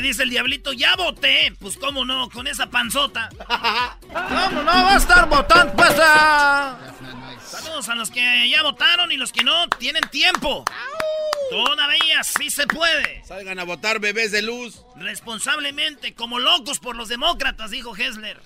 güey. Dice el diablito, ya voté. Pues cómo no, con esa panzota. ¿Cómo no va a estar votando? Pues, ah. Saludos a los que ya votaron y los que no tienen tiempo. Todavía sí se puede. Salgan a votar bebés de luz. Responsablemente, como locos por los demócratas, dijo Hessler.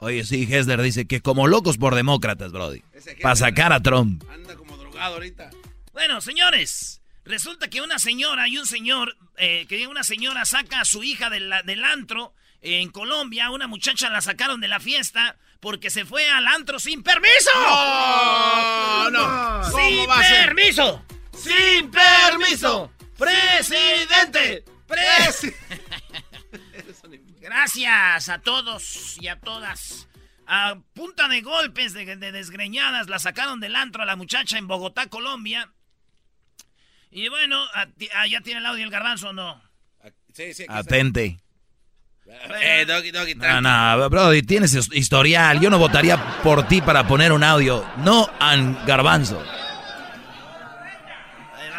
Oye, sí, Hessler dice que como locos por demócratas, Brody. Para sacar a Trump. Anda como drogado ahorita. Bueno, señores, resulta que una señora y un señor, eh, que una señora saca a su hija del, del antro en Colombia, una muchacha la sacaron de la fiesta porque se fue al antro sin permiso. No, no. Sin permiso. Sin permiso. Presidente. Gracias a todos y a todas. A punta de golpes, de, desgreñadas, la sacaron del antro a la muchacha en Bogotá, Colombia. Y bueno, ya tiene el audio el garbanzo o no. Sí, sí, Atente. Eh, doggy, doggy, no, no, Brody, tienes historial. Yo no votaría por ti para poner un audio. No an garbanzo.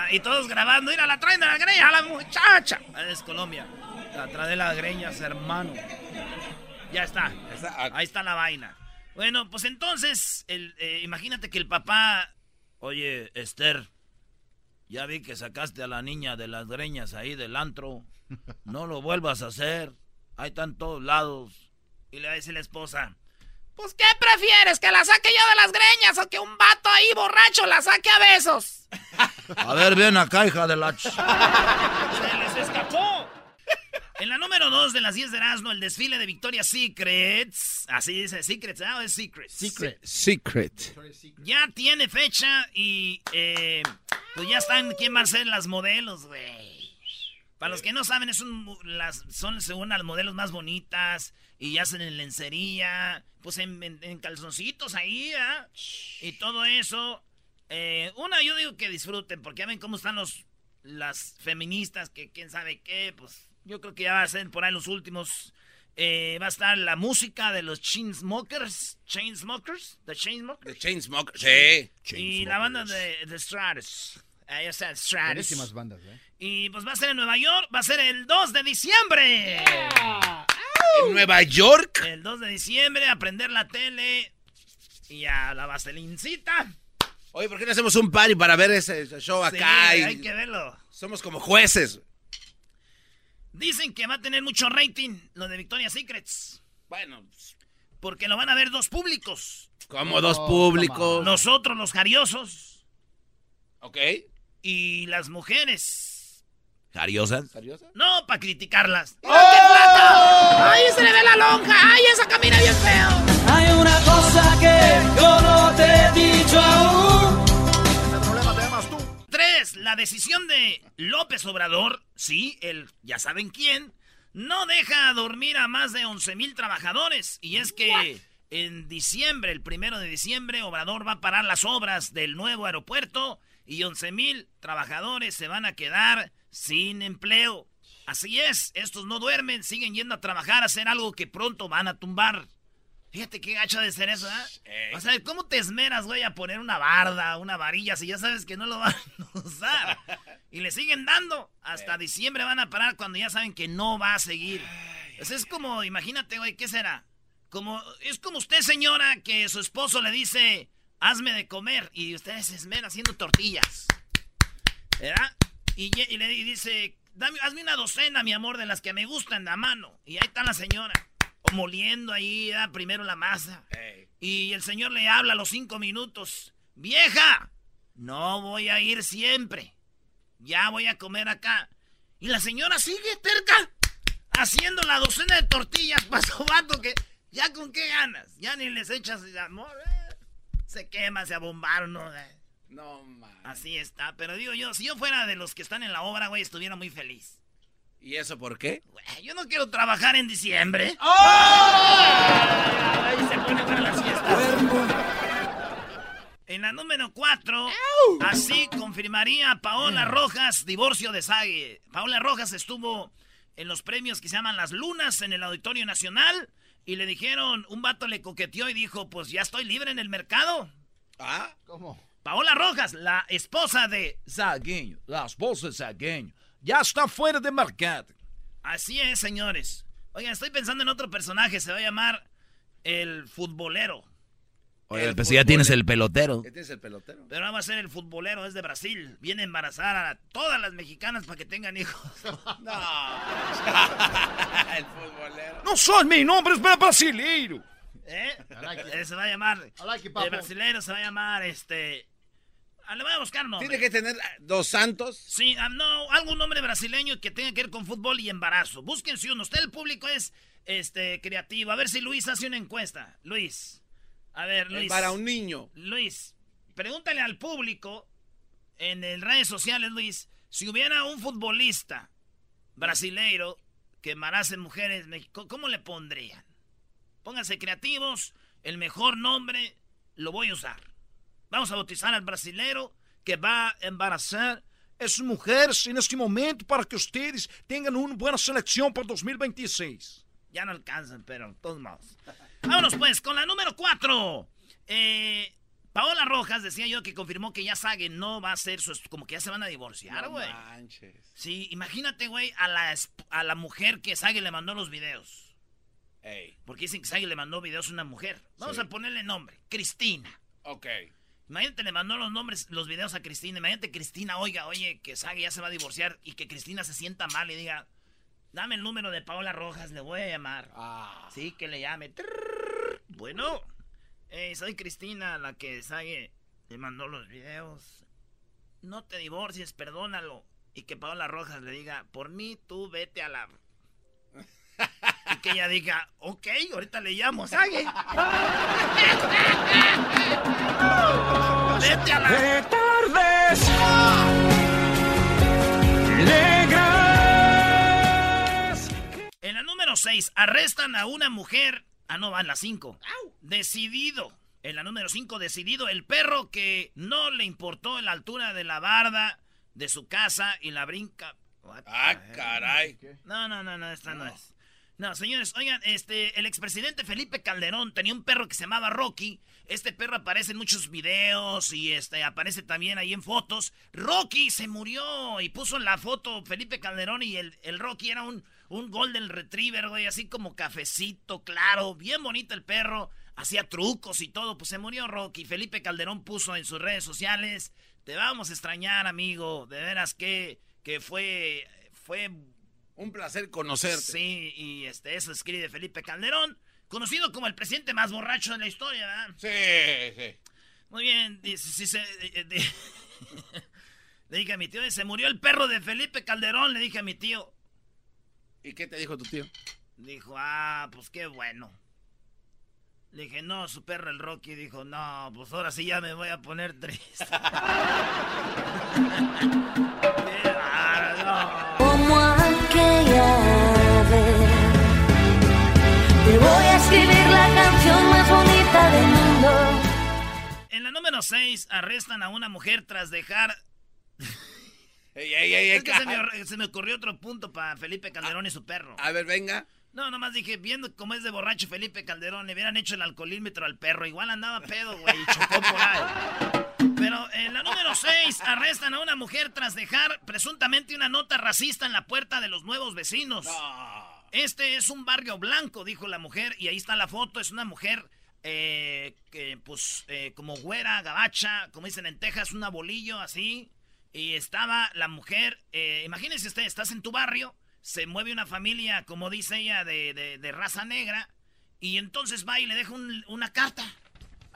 Y todos grabando. Mira, la traen de la greña a la muchacha. Es Colombia. La trae de las greñas, hermano. Ya está. Ahí está la vaina. Bueno, pues entonces, el, eh, imagínate que el papá. Oye, Esther. Ya vi que sacaste a la niña de las greñas ahí del antro. No lo vuelvas a hacer. Ahí están todos lados. Y le dice la esposa. Pues, ¿qué prefieres? ¿Que la saque yo de las greñas o que un vato ahí borracho la saque a besos? A ver, ven acá, hija de la... Se les escapó. En la número 2 de las 10 de Erasmo, el desfile de Victoria's Secrets. Así dice, Secrets, ¿ah? Es Secret. Secret. Secret. Ya tiene fecha y eh, pues ya están quién va a ser las modelos, güey. Para los que no saben, es las, son según las modelos más bonitas y hacen en lencería, pues en, calzoncitos ahí, ¿ah? Y todo eso. Eh, una, yo digo que disfruten, porque ya ven cómo están los las feministas, que quién sabe qué, pues yo creo que ya va a ser por ahí los últimos. Eh, va a estar la música de los Chainsmokers. Chainsmokers. The Chainsmokers. The Chainsmokers, sí. Y la banda de The Stratus. Ahí está, Stratus. Buenísimas bandas, ¿eh? Y pues va a ser en Nueva York, va a ser el 2 de diciembre. ¿En Nueva York? El 2 de diciembre, a prender la tele y a la vaselincita. Oye, ¿por qué no hacemos un party para ver ese show acá? Sí, hay que verlo. Somos como jueces. Dicen que va a tener mucho rating lo de Victoria's Secrets. Bueno, porque lo van a ver dos públicos. ¿Cómo dos públicos? Nosotros, los jariosos. Ok. Y las mujeres. ¿Cariosas? No, para criticarlas. ¡Oh! qué ¡Ay, se le ve la lonja! ¡Ay, esa camina bien feo! Hay una cosa que yo no te he dicho aún. La decisión de López Obrador, sí, el ya saben quién, no deja dormir a más de 11 mil trabajadores. Y es que en diciembre, el primero de diciembre, Obrador va a parar las obras del nuevo aeropuerto y 11 mil trabajadores se van a quedar sin empleo. Así es, estos no duermen, siguen yendo a trabajar, a hacer algo que pronto van a tumbar. Fíjate qué gacho de ser eso, ¿eh? O sea, ¿cómo te esmeras, güey, a poner una barda, una varilla, si ya sabes que no lo van a usar? Y le siguen dando. Hasta diciembre van a parar cuando ya saben que no va a seguir. Pues es como, imagínate, güey, ¿qué será? Como, es como usted, señora, que su esposo le dice, hazme de comer, y usted se esmera haciendo tortillas. ¿Verdad? Y, le dice, Dame, hazme una docena, mi amor, de las que me gustan, a mano. Y ahí está la señora, moliendo ahí primero la masa. Y el señor le habla a los cinco minutos. Vieja, no voy a ir siempre. Ya voy a comer acá. Y la señora sigue terca, haciendo la docena de tortillas para su vato que ya con qué ganas. Ya ni les echas amor. Eh. Se quema, se abombaron, ¿no? Eh. No, man. Así está. Pero digo yo, si yo fuera de los que están en la obra, güey, estuviera muy feliz. ¿Y eso por qué? yo no quiero trabajar en diciembre. ¡Oh! Ahí se pone para la fiesta. En la número 4, así confirmaría Paola Rojas divorcio de Sague. Paola Rojas estuvo en los premios que se llaman Las Lunas en el Auditorio Nacional y le dijeron, un vato le coqueteó y dijo, pues ya estoy libre en el mercado. ¿Ah? ¿Cómo? Paola Rojas, la esposa de Zagueño, la esposa de Zagueño, ya está fuera de mercado. Así es, señores. Oigan, estoy pensando en otro personaje, se va a llamar el futbolero. Oye, pues ya tienes el pelotero. ¿Qué tienes el pelotero? Pero ahora va a ser el futbolero, es de Brasil. Viene a embarazar a todas las mexicanas para que tengan hijos. no. el futbolero. No soy mi nombre, es brasileiro. ¿Eh? eh se va a llamar. el brasileiro se va a llamar este. Ah, le voy a buscar nombre. ¿Tiene que tener dos santos? Sí, ah, no, algún nombre brasileño que tenga que ver con fútbol y embarazo. Búsquense uno. Usted, el público, es este creativo. A ver si Luis hace una encuesta. Luis. A ver, Luis. Para un niño. Luis, pregúntale al público en el redes sociales, Luis, si hubiera un futbolista brasileiro que embarace mujeres, ¿cómo le pondrían? Pónganse creativos, el mejor nombre lo voy a usar. Vamos a bautizar al brasilero que va a embarazar es mujeres en este momento para que ustedes tengan una buena selección para 2026. Ya no alcanzan, pero todos modos. Vámonos pues con la número 4. Eh, Paola Rojas decía yo que confirmó que ya Sage no va a ser su... Como que ya se van a divorciar, güey. No sí, imagínate, güey, a la, a la mujer que Sage le mandó los videos. Porque dicen que Sage le mandó videos a una mujer. Vamos a ponerle nombre. Cristina. Ok. Imagínate, le mandó los nombres, los videos a Cristina. Imagínate, Cristina, oiga, oye, que Sage ya se va a divorciar y que Cristina se sienta mal y diga, Dame el número de Paola Rojas, le voy a llamar. Ah. Sí, que le llame. Bueno, soy Cristina, la que Sage le mandó los videos. No te divorcies, perdónalo. Y que Paola Rojas le diga, por mí tú vete a la... y que ella diga, ok, ahorita le llamo, Sage. vete a la... En la número 6, arrestan a una mujer. Ah, no, van la 5. Decidido. En la número 5, decidido. El perro que no le importó la altura de la barda de su casa y la brinca. ah, caray. No, no, no, no, esta no es. No, señores, oigan, este, el expresidente Felipe Calderón tenía un perro que se llamaba Rocky. Este perro aparece en muchos videos y este aparece también ahí en fotos. Rocky se murió y puso en la foto Felipe Calderón y el, el Rocky era un, un Golden Retriever, güey, así como cafecito, claro, bien bonito el perro. Hacía trucos y todo, pues se murió Rocky. Felipe Calderón puso en sus redes sociales, te vamos a extrañar, amigo. De veras que, que fue, fue un placer conocerte. Sí, y este, eso escribe Felipe Calderón, conocido como el presidente más borracho de la historia, ¿verdad? Sí, sí. Muy bien, dice, se, le dije a mi tío, se murió el perro de Felipe Calderón, le dije a mi tío. ¿Y qué te dijo tu tío? Dijo, ah, pues qué bueno. Le dije, no, su perro el Rocky. Dijo, no, pues ahora sí ya me voy a poner triste. Te voy a escribir la canción más bonita del mundo. En la número 6 arrestan a una mujer tras dejar... es que se me, ocurrió otro punto para Felipe Calderón y su perro. A ver, venga. No, nomás dije, viendo cómo es de borracho Felipe Calderón, le hubieran hecho el alcoholímetro al perro. Igual andaba pedo, güey, y chocó por ahí. Pero en la número 6, arrestan a una mujer tras dejar presuntamente una nota racista en la puerta de los nuevos vecinos. Este es un barrio blanco, dijo la mujer, y ahí está la foto. Es una mujer eh, que, pues, eh, como güera, gabacha, como dicen en Texas, un bolillo así. Y estaba la mujer, eh, imagínense usted, estás en tu barrio, se mueve una familia, como dice ella, de, de, raza negra, y entonces va y le deja una carta.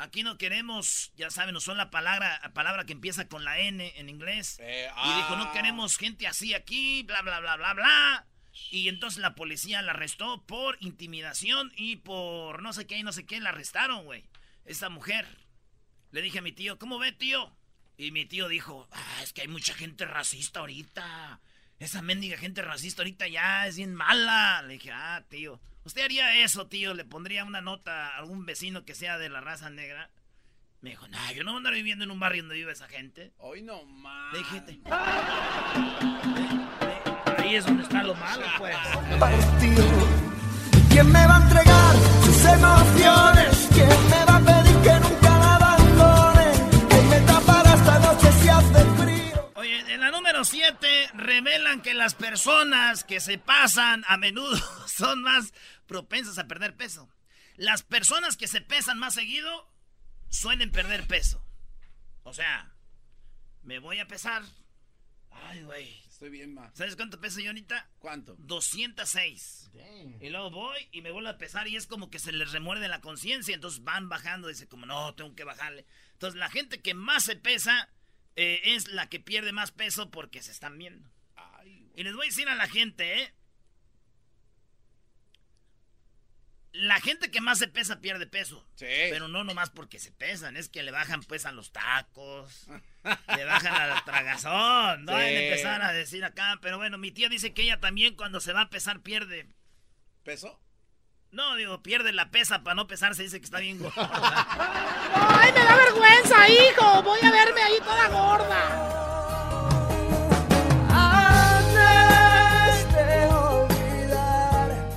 Aquí no queremos, ya saben, son la palabra, palabra que empieza con la N en inglés. Y dijo, no ah. queremos gente así aquí, bla, bla, bla, bla, bla. Y entonces la policía la arrestó por intimidación y por no sé qué y no sé qué. La arrestaron, güey. Esa mujer. Le dije a mi tío, ¿cómo ve, tío? Y mi tío dijo, ah, es que hay mucha gente racista ahorita. Esa mendiga gente racista ahorita ya es bien mala. Le dije, ah, tío. ¿Usted haría eso, tío? ¿Le pondría una nota a algún vecino que sea de la raza negra? Me dijo, no, yo no voy a andar viviendo en un barrio donde vive esa gente. Hoy no más. Le dije, Ahí es donde está lo malo, pues. ¿Quién me va a entregar sus emociones? ¿Quién me va a pedir en la número número 7, revelan que las personas que se pasan a menudo son más propensas a perder peso. Las personas que se pesan más seguido suelen perder peso. O sea, me voy a pesar. Ay, güey. Estoy bien más. ¿Sabes cuánto peso yo ahorita? ¿Cuánto? 206. Y luego voy y me vuelvo a pesar y es como que se les remuerde la conciencia. Entonces van bajando. Dice como, no, tengo que bajarle. Entonces la gente que más se pesa eh, es la que pierde más peso porque se están viendo. y les voy a decir a la gente, ¿eh? La gente que más se pesa pierde peso. Sí. Pero no nomás porque se pesan, es que le bajan pues a los tacos, le bajan al tragazón, no Sí. hay que empezar a decir acá. Pero bueno, mi tía dice que ella también cuando se va a pesar pierde. ¿Peso? No, digo, pierde la pesa para no pesarse, dice que está bien gorda. ¡Ay, me da vergüenza, hijo! Voy a verme ahí toda gorda. Antes de olvidar.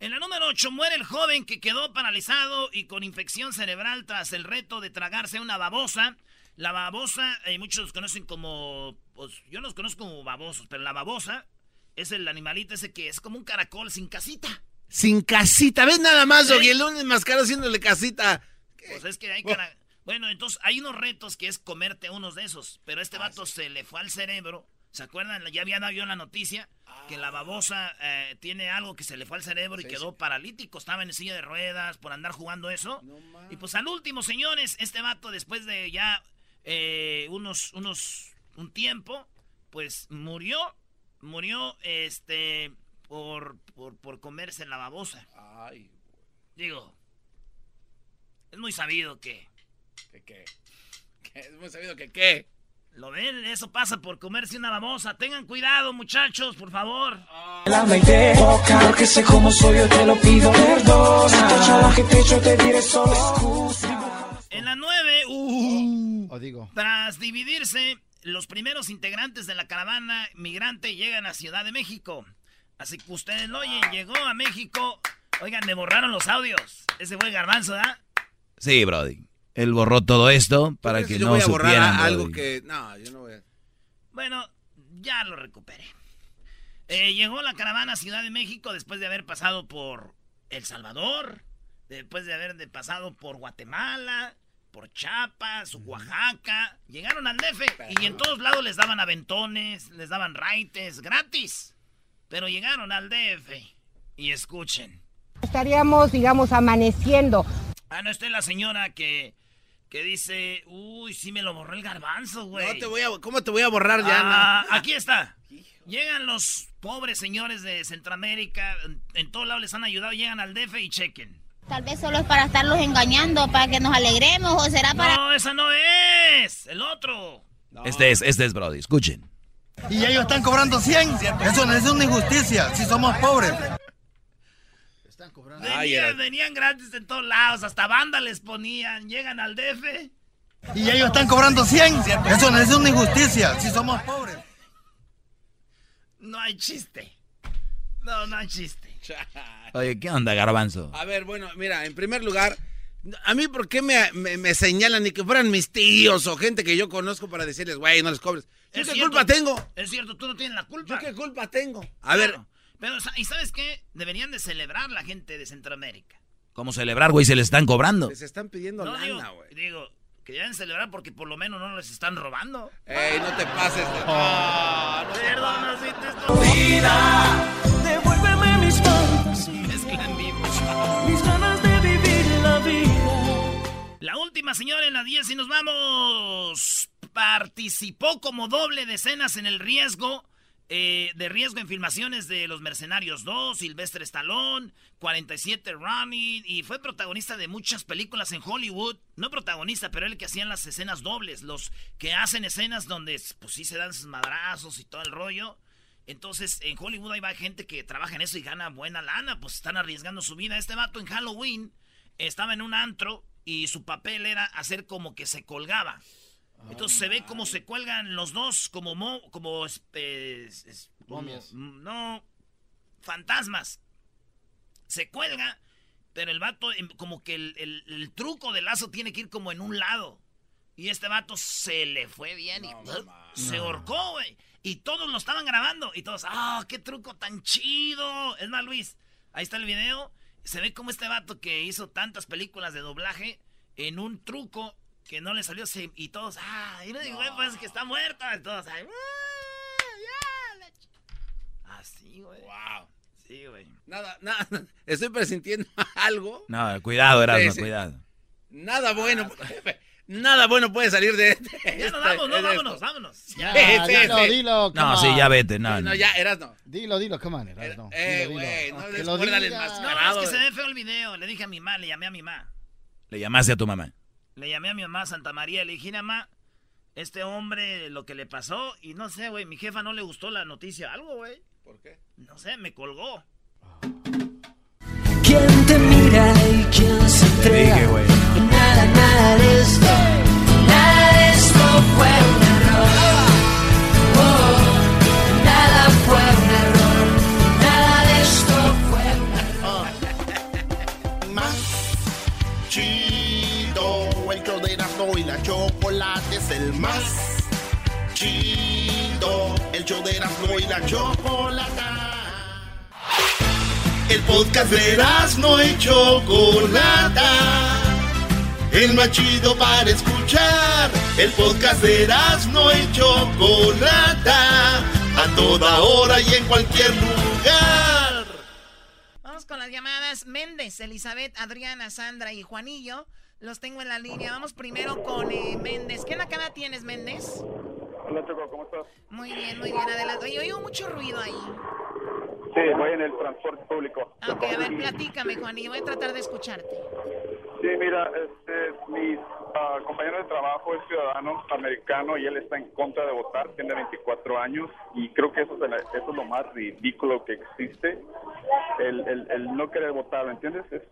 En la número 8 muere el joven que quedó paralizado y con infección cerebral tras el reto de tragarse una babosa. La babosa, eh, muchos los conocen como. Pues yo los conozco como babosos, pero la babosa es el animalito ese que es como un caracol sin casita. Sin casita. ¿Ves nada más, ¿Eh? Doggy? El lunes más caro haciéndole casita. Pues es que hay cara... Bueno, entonces hay unos retos que es comerte unos de esos. Pero este vato se le fue al cerebro. ¿Se acuerdan? Ya había dado yo la noticia que la babosa eh, tiene algo que se le fue al cerebro y quedó paralítico. Estaba en silla de ruedas por andar jugando eso. y pues al último, señores, este vato después de ya eh, unos, unos, un tiempo, pues murió. Murió este por, por, por comerse la babosa. Ay, Digo, es muy sabido que... ¿qué qué? ¿Qué? Es muy sabido que qué. ¿Lo ven? Eso pasa por comerse una babosa. Tengan cuidado, muchachos, por favor. La mente, porque sé cómo soy, yo te lo pido perdón. Que te diré solo excusa. En la 9, uh, O digo. tras dividirse, los primeros integrantes de la caravana migrante llegan a Ciudad de México. Así que ustedes lo oyen, llegó a México. Oigan, me borraron los audios. Ese fue Garbanzo, ¿verdad? Sí, Brody. Él borró todo esto para ¿Tú crees que yo no voy a borrar supieran. algo Brody. que. No, yo no voy a. Bueno, ya lo recuperé. Eh, llegó la caravana a Ciudad de México después de haber pasado por El Salvador, después de haber pasado por Guatemala, por Chiapas, Oaxaca. Llegaron al DF y en todos lados les daban aventones, les daban raites gratis. Pero llegaron al DF y escuchen. Estaríamos, digamos, amaneciendo. Ah, no, esta es la señora que, que dice, uy, sí me lo borró el garbanzo, güey. No te voy a. ¿Cómo te voy a borrar ya? Ah, no? aquí está. Llegan los pobres señores de Centroamérica, en, en todos lados les han ayudado, llegan al DF y chequen. Tal vez solo es para estarlos engañando, para que nos alegremos, o será para... No, esa no es, el otro. Este es, este es Brody. Escuchen. Y ellos están cobrando 100. Eso no es una injusticia. Si somos pobres. Están cobrando. Ay, Venían, venían gratis en todos lados, hasta banda les ponían, llegan al DF. Y ellos están cobrando 100. Eso no es una injusticia. Si somos pobres. No hay chiste. No, no hay chiste. Oye, ¿qué onda, Garbanzo? A ver, bueno, mira, en primer lugar, a mí, ¿por qué me, me- me señalan ni que fueran mis tíos o gente que yo conozco para decirles, güey, no les cobres? ¿Yo Es qué cierto. culpa tengo? Es cierto, tú no tienes la culpa. ¿Yo qué culpa tengo? A ver. Pero, ¿y sabes qué? Deberían de celebrar la gente de Centroamérica. ¿Cómo celebrar, güey? Se le están cobrando. les están pidiendo No, digo, lana, güey. digo, que deben celebrar porque por lo menos no les están robando. Ey, no te pases de... Ah, no te Perdona si te estoy... Vida, devuélveme mis fantasías, Mezclan vivos. mis ganas de vivir la vida. La última, señora, en la 10 y nos vamos. Participó como doble de escenas en el riesgo. eh, de riesgo en filmaciones de Los Mercenarios 2, Silvestre Stallone, 47 Running, y fue protagonista de muchas películas en Hollywood. No protagonista, pero el que hacían las escenas dobles, los que hacen escenas donde pues sí se dan sus madrazos y todo el rollo. Entonces, en Hollywood hay va gente que trabaja en eso y gana buena lana, pues están arriesgando su vida. Este vato en Halloween estaba en un antro y su papel era hacer como que se colgaba. Entonces se ve como se cuelgan los dos como mo- como es- es- es- como- Momias. mm, no fantasmas. Se cuelga, pero el vato em, como que el, el- el truco del lazo tiene que ir como en un lado. Y este vato se le fue bien y se ahorcó, güey. Y todos lo estaban grabando. Y todos, ¡ah, qué truco tan chido! Es más, Luis, ahí está el video. Se ve como este vato que hizo tantas películas de doblaje en un truco que no le salió. Y todos, ¡ah! Y no digo, pues que está muerta. Y todos, ¡ay! Así, güey. ¡Wow! Sí, güey. Nada, nada. Estoy presintiendo algo. No, cuidado, Erasmo, cuidado. Nada bueno. Ah, Nada bueno puede salir de este. Ya nos vamos, no, vámonos, vámonos. Ya, dilo, dilo. No, sí, ya vete, no. No, ya, eras no. Dilo, dilo, come on, eras no. Eh, güey, no le el No, es que se ve feo el video. Le dije a mi mamá, le llamé a mi mamá. ¿Le llamaste a tu mamá? Le llamé a mi mamá Santa María, le dije, mamá, este hombre, lo que le pasó, y no sé, güey, mi jefa no le gustó la noticia, algo, güey. ¿Por qué? No sé, me colgó. ¿Quién te mira y quién se entrega? Dije, güey. El más chido, el show de Erasmo y la chocolate. El podcast de Erasmo y chocolata el más chido para escuchar. El podcast de Erasmo y Chocolata, a toda hora y en cualquier lugar. Vamos con las llamadas Méndez, Elizabeth, Adriana, Sandra y Juanillo. Los tengo en la línea. Vamos primero con eh, Méndez. ¿Qué cara tienes, Méndez? Hola, Choco, ¿cómo estás? Muy bien, muy bien. Adelante. Oye, oigo mucho ruido ahí. Sí, voy en el transporte público. Ok, a ver, platícame, Juanillo. Voy a tratar de escucharte. Sí, mira, este, mi uh, compañero de trabajo es ciudadano americano y él está en contra de votar, tiene 24 años y creo que eso es, eso es lo más ridículo que existe, el, el, el no querer votar, ¿me entiendes? Es,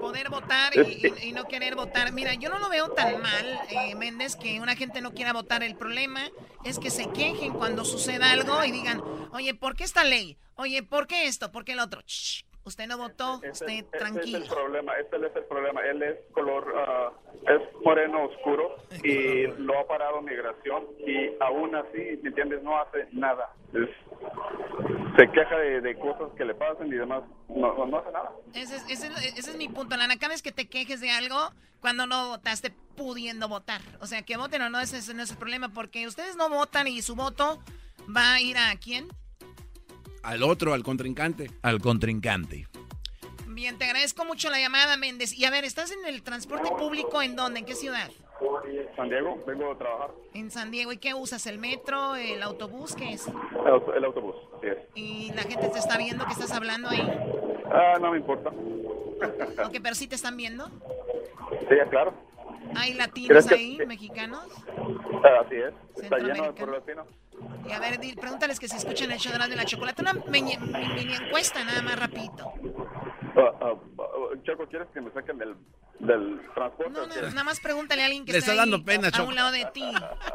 Poder votar y, y, no querer votar. Mira, yo no lo veo tan mal, eh, Méndez, que una gente no quiera votar. El problema es que se quejen cuando suceda algo y digan, oye, ¿por qué esta ley? Oye, ¿por qué esto? ¿Por qué el otro? Usted no votó, usted tranquilo. Ese es el problema, ese es el problema. Él es color, uh, es moreno oscuro y lo ha parado migración y aún así, ¿me entiendes? No hace nada. se queja de, cosas que le pasan y demás. No, no hace nada. Ese es, ese, ese es mi punto, Lana. Cada vez que te quejes de algo cuando no votaste pudiendo votar. O sea, que voten o no, ese, ese no es el problema porque ustedes no votan y su voto va a ir a quién? Al otro, al contrincante. Al contrincante. Bien, te agradezco mucho la llamada, Méndez. Y a ver, ¿estás en el transporte público en dónde? ¿En qué ciudad? San Diego, vengo a trabajar. En San Diego, ¿y qué usas? ¿El metro, el autobús? ¿Qué es? El, autobús, sí ¿Y la gente te está viendo que estás hablando ahí? Ah, no me importa. ok, pero sí te están viendo. Sí, claro. ¿Hay latinos ahí, mexicanos? Ah, así es. Está lleno de pueblo latino. Y a ver, pregúntales que si escuchan el show de la chocolate. Una mini, encuesta, nada más rapidito. Uh, Choco, ¿quieres que me saquen del, del transporte? No, no, nada más pregúntale a alguien que le está, dando pena, a un lado de ti.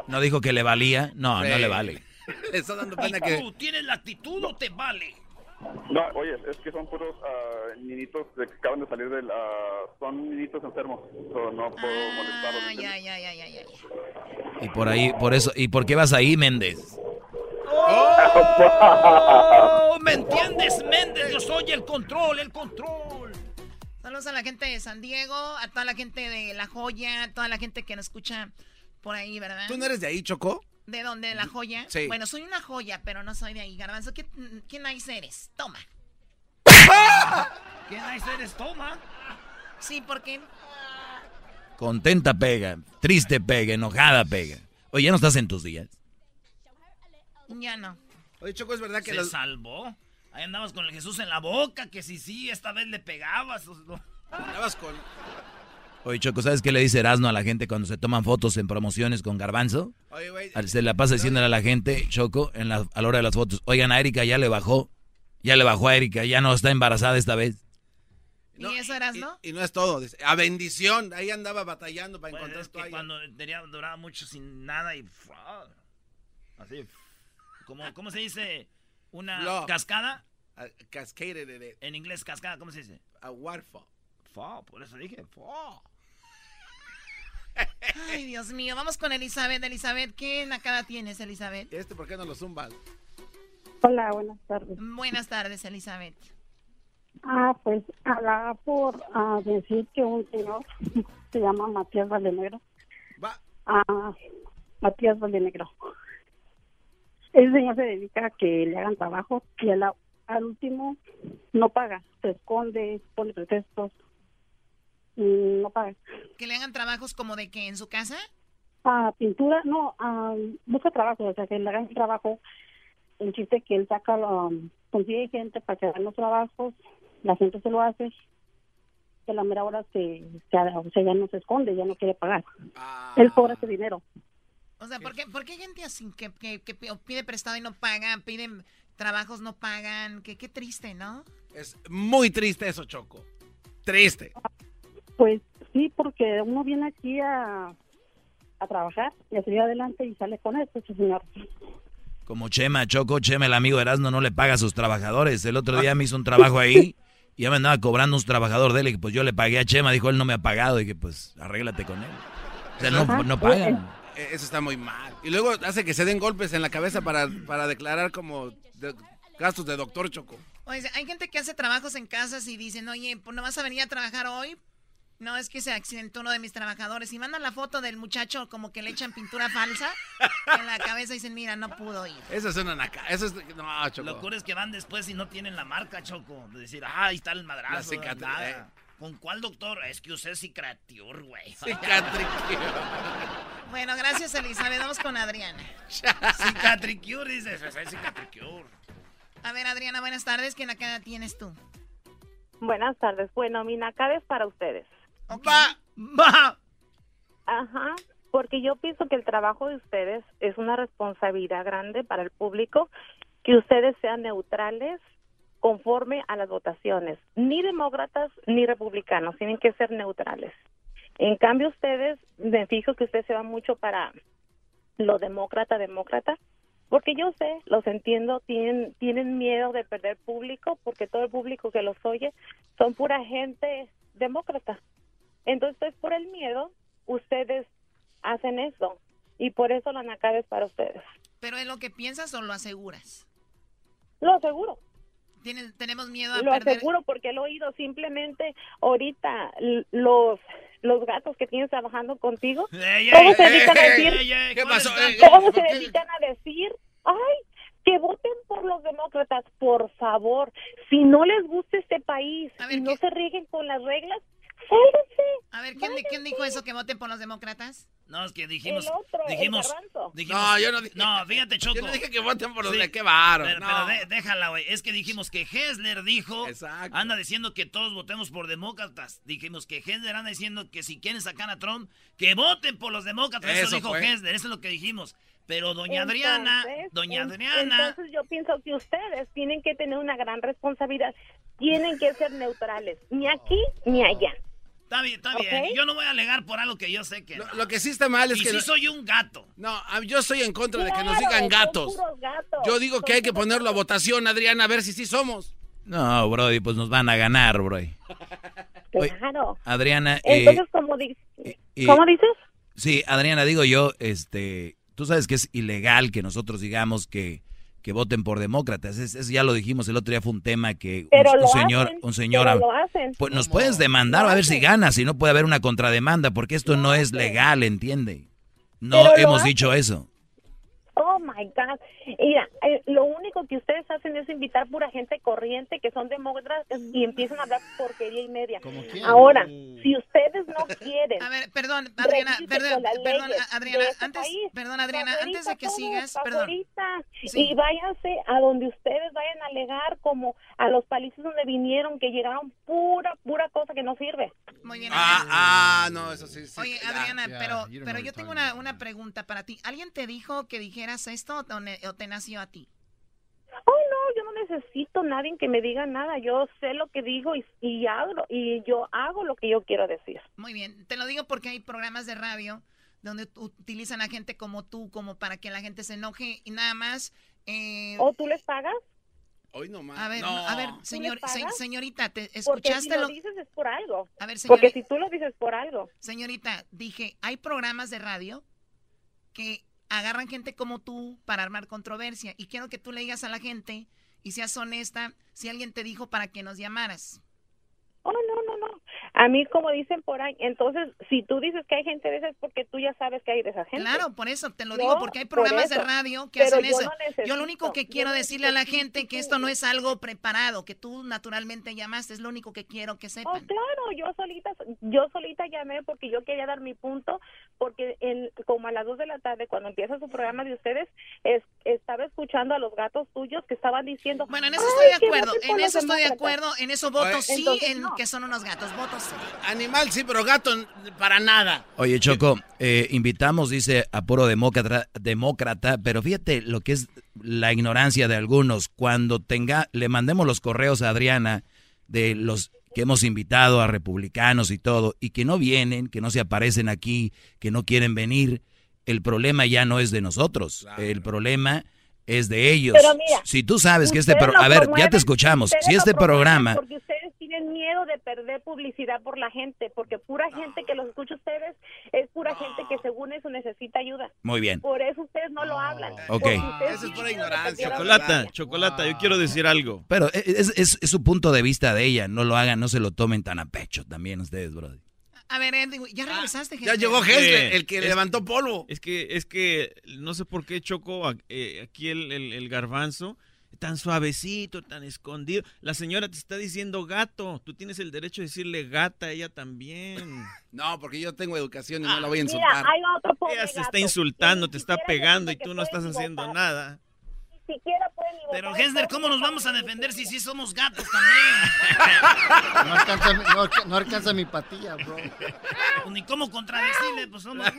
¿No dijo que le valía? No, no le vale. le está dando pena que... ¿Tú tienes la actitud o te vale? No, oye, es que son puros uh, niñitos que acaban de salir del... Uh, son niñitos enfermos, so no puedo ah, molestarlos. Ya, ya, ya, ya, ya. Y por ahí, por eso, ¿y por qué vas ahí, Méndez? ¡Oh! ¿Me entiendes, Méndez? Yo soy el control, el control. Saludos a la gente de San Diego, a toda la gente de La Joya, a toda la gente que nos escucha por ahí, ¿verdad? ¿Tú no eres de ahí, Choco? ¿De dónde? ¿De La Joya? Sí. Bueno, soy una joya, pero no soy de ahí. Garbanzo, ¿qué, qué nice eres? Toma. ¿Qué nice eres? Toma. Sí, porque... Contenta pega, triste pega, enojada pega. Oye, ¿ya no estás en tus días? Ya no. Oye, Choco, es verdad que... Se salvó. Ahí andabas con el Jesús en la boca, que sí, sí, esta vez le pegabas. Andabas con... Oye, Choco, ¿sabes qué le dice Erasmo a la gente cuando se toman fotos en promociones con Garbanzo? Oye, güey. Se la pasa diciéndole a la gente, Choco, en la, a la hora de las fotos, oigan, a Erika ya le bajó. Ya le bajó a Erika, ya no está embarazada esta vez. ¿Y eso eras, no? Y, no es todo. a bendición. Ahí andaba batallando para encontrar es Cuando tenía, duraba mucho sin nada y. Así. Como, ¿Cómo se dice? ¿Una cascada? A cascade. En inglés, cascada, ¿cómo se dice? A waterfall. Fall, por eso dije. Fall. Ay, Dios mío. Vamos con Elizabeth. Elizabeth, ¿qué nacada tienes, Elizabeth? ¿Este por qué no lo zumbas? Hola, buenas tardes. Buenas tardes, Elizabeth. Ah, pues hablaba por ah, decir que un señor se llama Matías Valdenegro. Va. Ah, Matías Valdenegro. Ese señor se dedica a que le hagan trabajo y al, al último no paga, se esconde, pone pretextos, no paga. ¿Que le hagan trabajos como de que en su casa? Ah, pintura, no, ah, busca trabajo, o sea, que le hagan trabajo. El chiste que él saca, um, consigue gente para que hagan los trabajos, la gente se lo hace, que la mera hora se, se, o sea, ya no se esconde, ya no quiere pagar. Él cobra ese dinero. O sea, ¿por qué, ¿por qué gente así que, que, que pide prestado y no paga, piden trabajos no pagan? Que qué triste, ¿no? Es muy triste eso, Choco. Triste. Pues sí, porque uno viene aquí a, a trabajar y a seguir adelante y sale con esto, señor. Como Chema, Choco, Chema, el amigo Erasmo, no le paga a sus trabajadores. El otro día me hizo un trabajo ahí y ya me andaba cobrando un trabajador de él y pues yo le pagué a Chema. Dijo, él no me ha pagado y que pues arréglate con él. O sea, no, no pagan. Eh, eso está muy mal. Y luego hace que se den golpes en la cabeza para, para declarar como gastos de doctor Choco. Oye, hay gente que hace trabajos en casas y dicen, oye, pues no vas a venir a trabajar hoy. No, es que se accidentó uno de mis trabajadores. Y mandan la foto del muchacho como que le echan pintura falsa en la cabeza y dicen, mira, no pudo ir. Eso es una naca. Eso es. No, Choco. Lo cura es que van después y no tienen la marca, Choco. De decir, ah, ahí está el madrazo. nada. Eh. ¿Con cuál doctor? Es que usé Cicatricure, güey. Cicatricure. bueno, gracias, Elizabeth. Vamos con Adriana. Cicatricure, dices. Es Cicatricure. A ver, Adriana, buenas tardes. ¿Qué nacada tienes tú? Buenas tardes. Bueno, mi nacada es para ustedes. Va, va. Ajá, porque yo pienso que el trabajo de ustedes es una responsabilidad grande para el público, que ustedes sean neutrales conforme a las votaciones. Ni demócratas ni republicanos, tienen que ser neutrales. En cambio, ustedes, me fijo que usted se va mucho para lo demócrata, demócrata, porque yo sé, los entiendo, tienen, tienen miedo de perder público, porque todo el público que los oye son pura gente demócrata. Entonces, por el miedo, ustedes hacen eso, y por eso la NACAD es para ustedes. ¿Pero es lo que piensas o lo aseguras? Lo aseguro. Tenemos miedo a Lo aseguro porque he oído. Simplemente ahorita los los gatos que tienes trabajando contigo, todos se dedican a decir, todos se dedican a decir, ay, que voten por los demócratas, por favor. Si no les gusta este país y no se rigen con las reglas, a ver, ¿quién, ¿quién, dijo eso que voten por los demócratas? No, es que dijimos. dijimos, No, yo no dije. No, fíjate, Choco. Yo no dije que voten por los de qué varo. Pero, déjala, güey. Es que dijimos que Hessler dijo. Exacto. Anda diciendo que todos votemos por demócratas. Dijimos que Hessler anda diciendo que si quieren sacar a Trump, que voten por los demócratas. Eso, dijo Hessler. Eso es lo que dijimos. Pero doña Adriana, doña Adriana. Entonces yo pienso que ustedes tienen que tener una gran responsabilidad. Tienen que ser neutrales, ni aquí ni allá. Está bien, está bien. Yo no voy a alegar por algo que yo sé que. Lo, que sí está mal es y que. Sí, soy un gato. No, yo estoy en contra de que nos digan gatos. Yo digo que hay que ponerlo a votación, Adriana, a ver si sí somos. No, Brody, pues nos van a ganar, Brody. Claro. Adriana. Eh, Entonces, ¿cómo, ¿cómo dices? Sí, Adriana, digo yo, este. Tú sabes que es ilegal que nosotros digamos que que voten por demócratas. Eso ya lo dijimos el otro día, fue un tema que un, señor, un señor, pues nos puedes demandar a ver si ganas, si no puede haber una contrademanda, porque esto no es legal, ¿entiende? No hemos dicho eso. Oh my God. Mira, eh, lo único que ustedes hacen es invitar pura gente corriente que son demócratas y empiezan a hablar porquería y media. Ahora, si ustedes no quieren. A ver, perdón, Adriana, perdón, perdón, Adriana, antes, perdón, Adriana, antes de que sigas, perdón. Y váyanse a donde ustedes vayan a alegar como a los países donde vinieron que llegaron pura, pura cosa que no sirve. Muy bien. Ah, ah, no, eso sí. Oye, Adriana, pero, pero yo tengo una, una pregunta para ti. ¿Alguien te dijo que dijeras esto o te nació a ti? Oh, no, yo no necesito nadie que me diga nada. Yo sé lo que digo y, y, hago, y yo hago lo que yo quiero decir. Muy bien, te lo digo porque hay programas de radio donde utilizan a gente como tú como para que la gente se enoje y nada más. Eh... ¿O tú les pagas? Hoy no más. A ver, no. a ver, señor, señorita, ¿te escuchaste Porque si lo... lo dices es por algo. A ver, señorita. Porque si tú lo dices por algo. Señorita, dije, hay programas de radio que agarran gente como tú para armar controversia y quiero que tú le digas a la gente y seas honesta si alguien te dijo para que nos llamaras. Oh, no, no, no. A mí, como dicen por ahí, entonces, si tú dices que hay gente de esas, es porque tú ya sabes que hay de esa gente. Claro, por eso te lo digo, porque hay programas de radio que hacen eso. yo lo único que quiero decirle a la gente que esto no es algo preparado, que tú naturalmente llamaste, es lo único que quiero que sepan. Oh, claro, yo solita, yo solita llamé porque yo quería dar mi punto, porque en, como a las dos de la tarde, cuando empieza su programa de ustedes, es, estaba escuchando a los gatos tuyos que estaban diciendo... Bueno, en eso estoy de acuerdo, en eso estoy de acuerdo, en eso voto sí, en que son unos gatos, votos sí. Animal sí, pero gato para nada. Oye, Choco, eh, invitamos, dice, a puro demócrata, demócrata, pero fíjate lo que es la ignorancia de algunos. Cuando tenga, le mandemos los correos a Adriana de los que hemos invitado a republicanos y todo, y que no vienen, que no se aparecen aquí, que no quieren venir, el problema ya no es de nosotros. El problema es de ellos. si tú sabes que este programa, a ver, ya te escuchamos, si este programa tienen miedo de perder publicidad por la gente, porque pura gente que los escucha ustedes es pura gente que según eso necesita ayuda. Muy bien. Por eso ustedes no lo hablan. Ok. Eso es pura ignorancia. Chocolata, chocolata, yo quiero decir algo. Pero es, es, es, su punto de vista de ella, no lo hagan, no se lo tomen tan a pecho también ustedes, brother. A ver, ya ah, regresaste, Ya llegó Hesler, el que levantó polvo. Es que, es que, no sé por qué Choco, eh, aquí el, el, el garbanzo tan suavecito, tan escondido. La señora te está diciendo gato. Tú tienes el derecho de decirle gata a ella también. No, porque yo tengo educación y no la voy a insultar. ella se está insultando, te está pegando y tú no estás haciendo nada. Pero Hesler, ¿cómo nos vamos a defender si sí somos gatos también? No alcanza, no, alcanza mi patilla, bro. Pues ni cómo contradecirle, pues somos...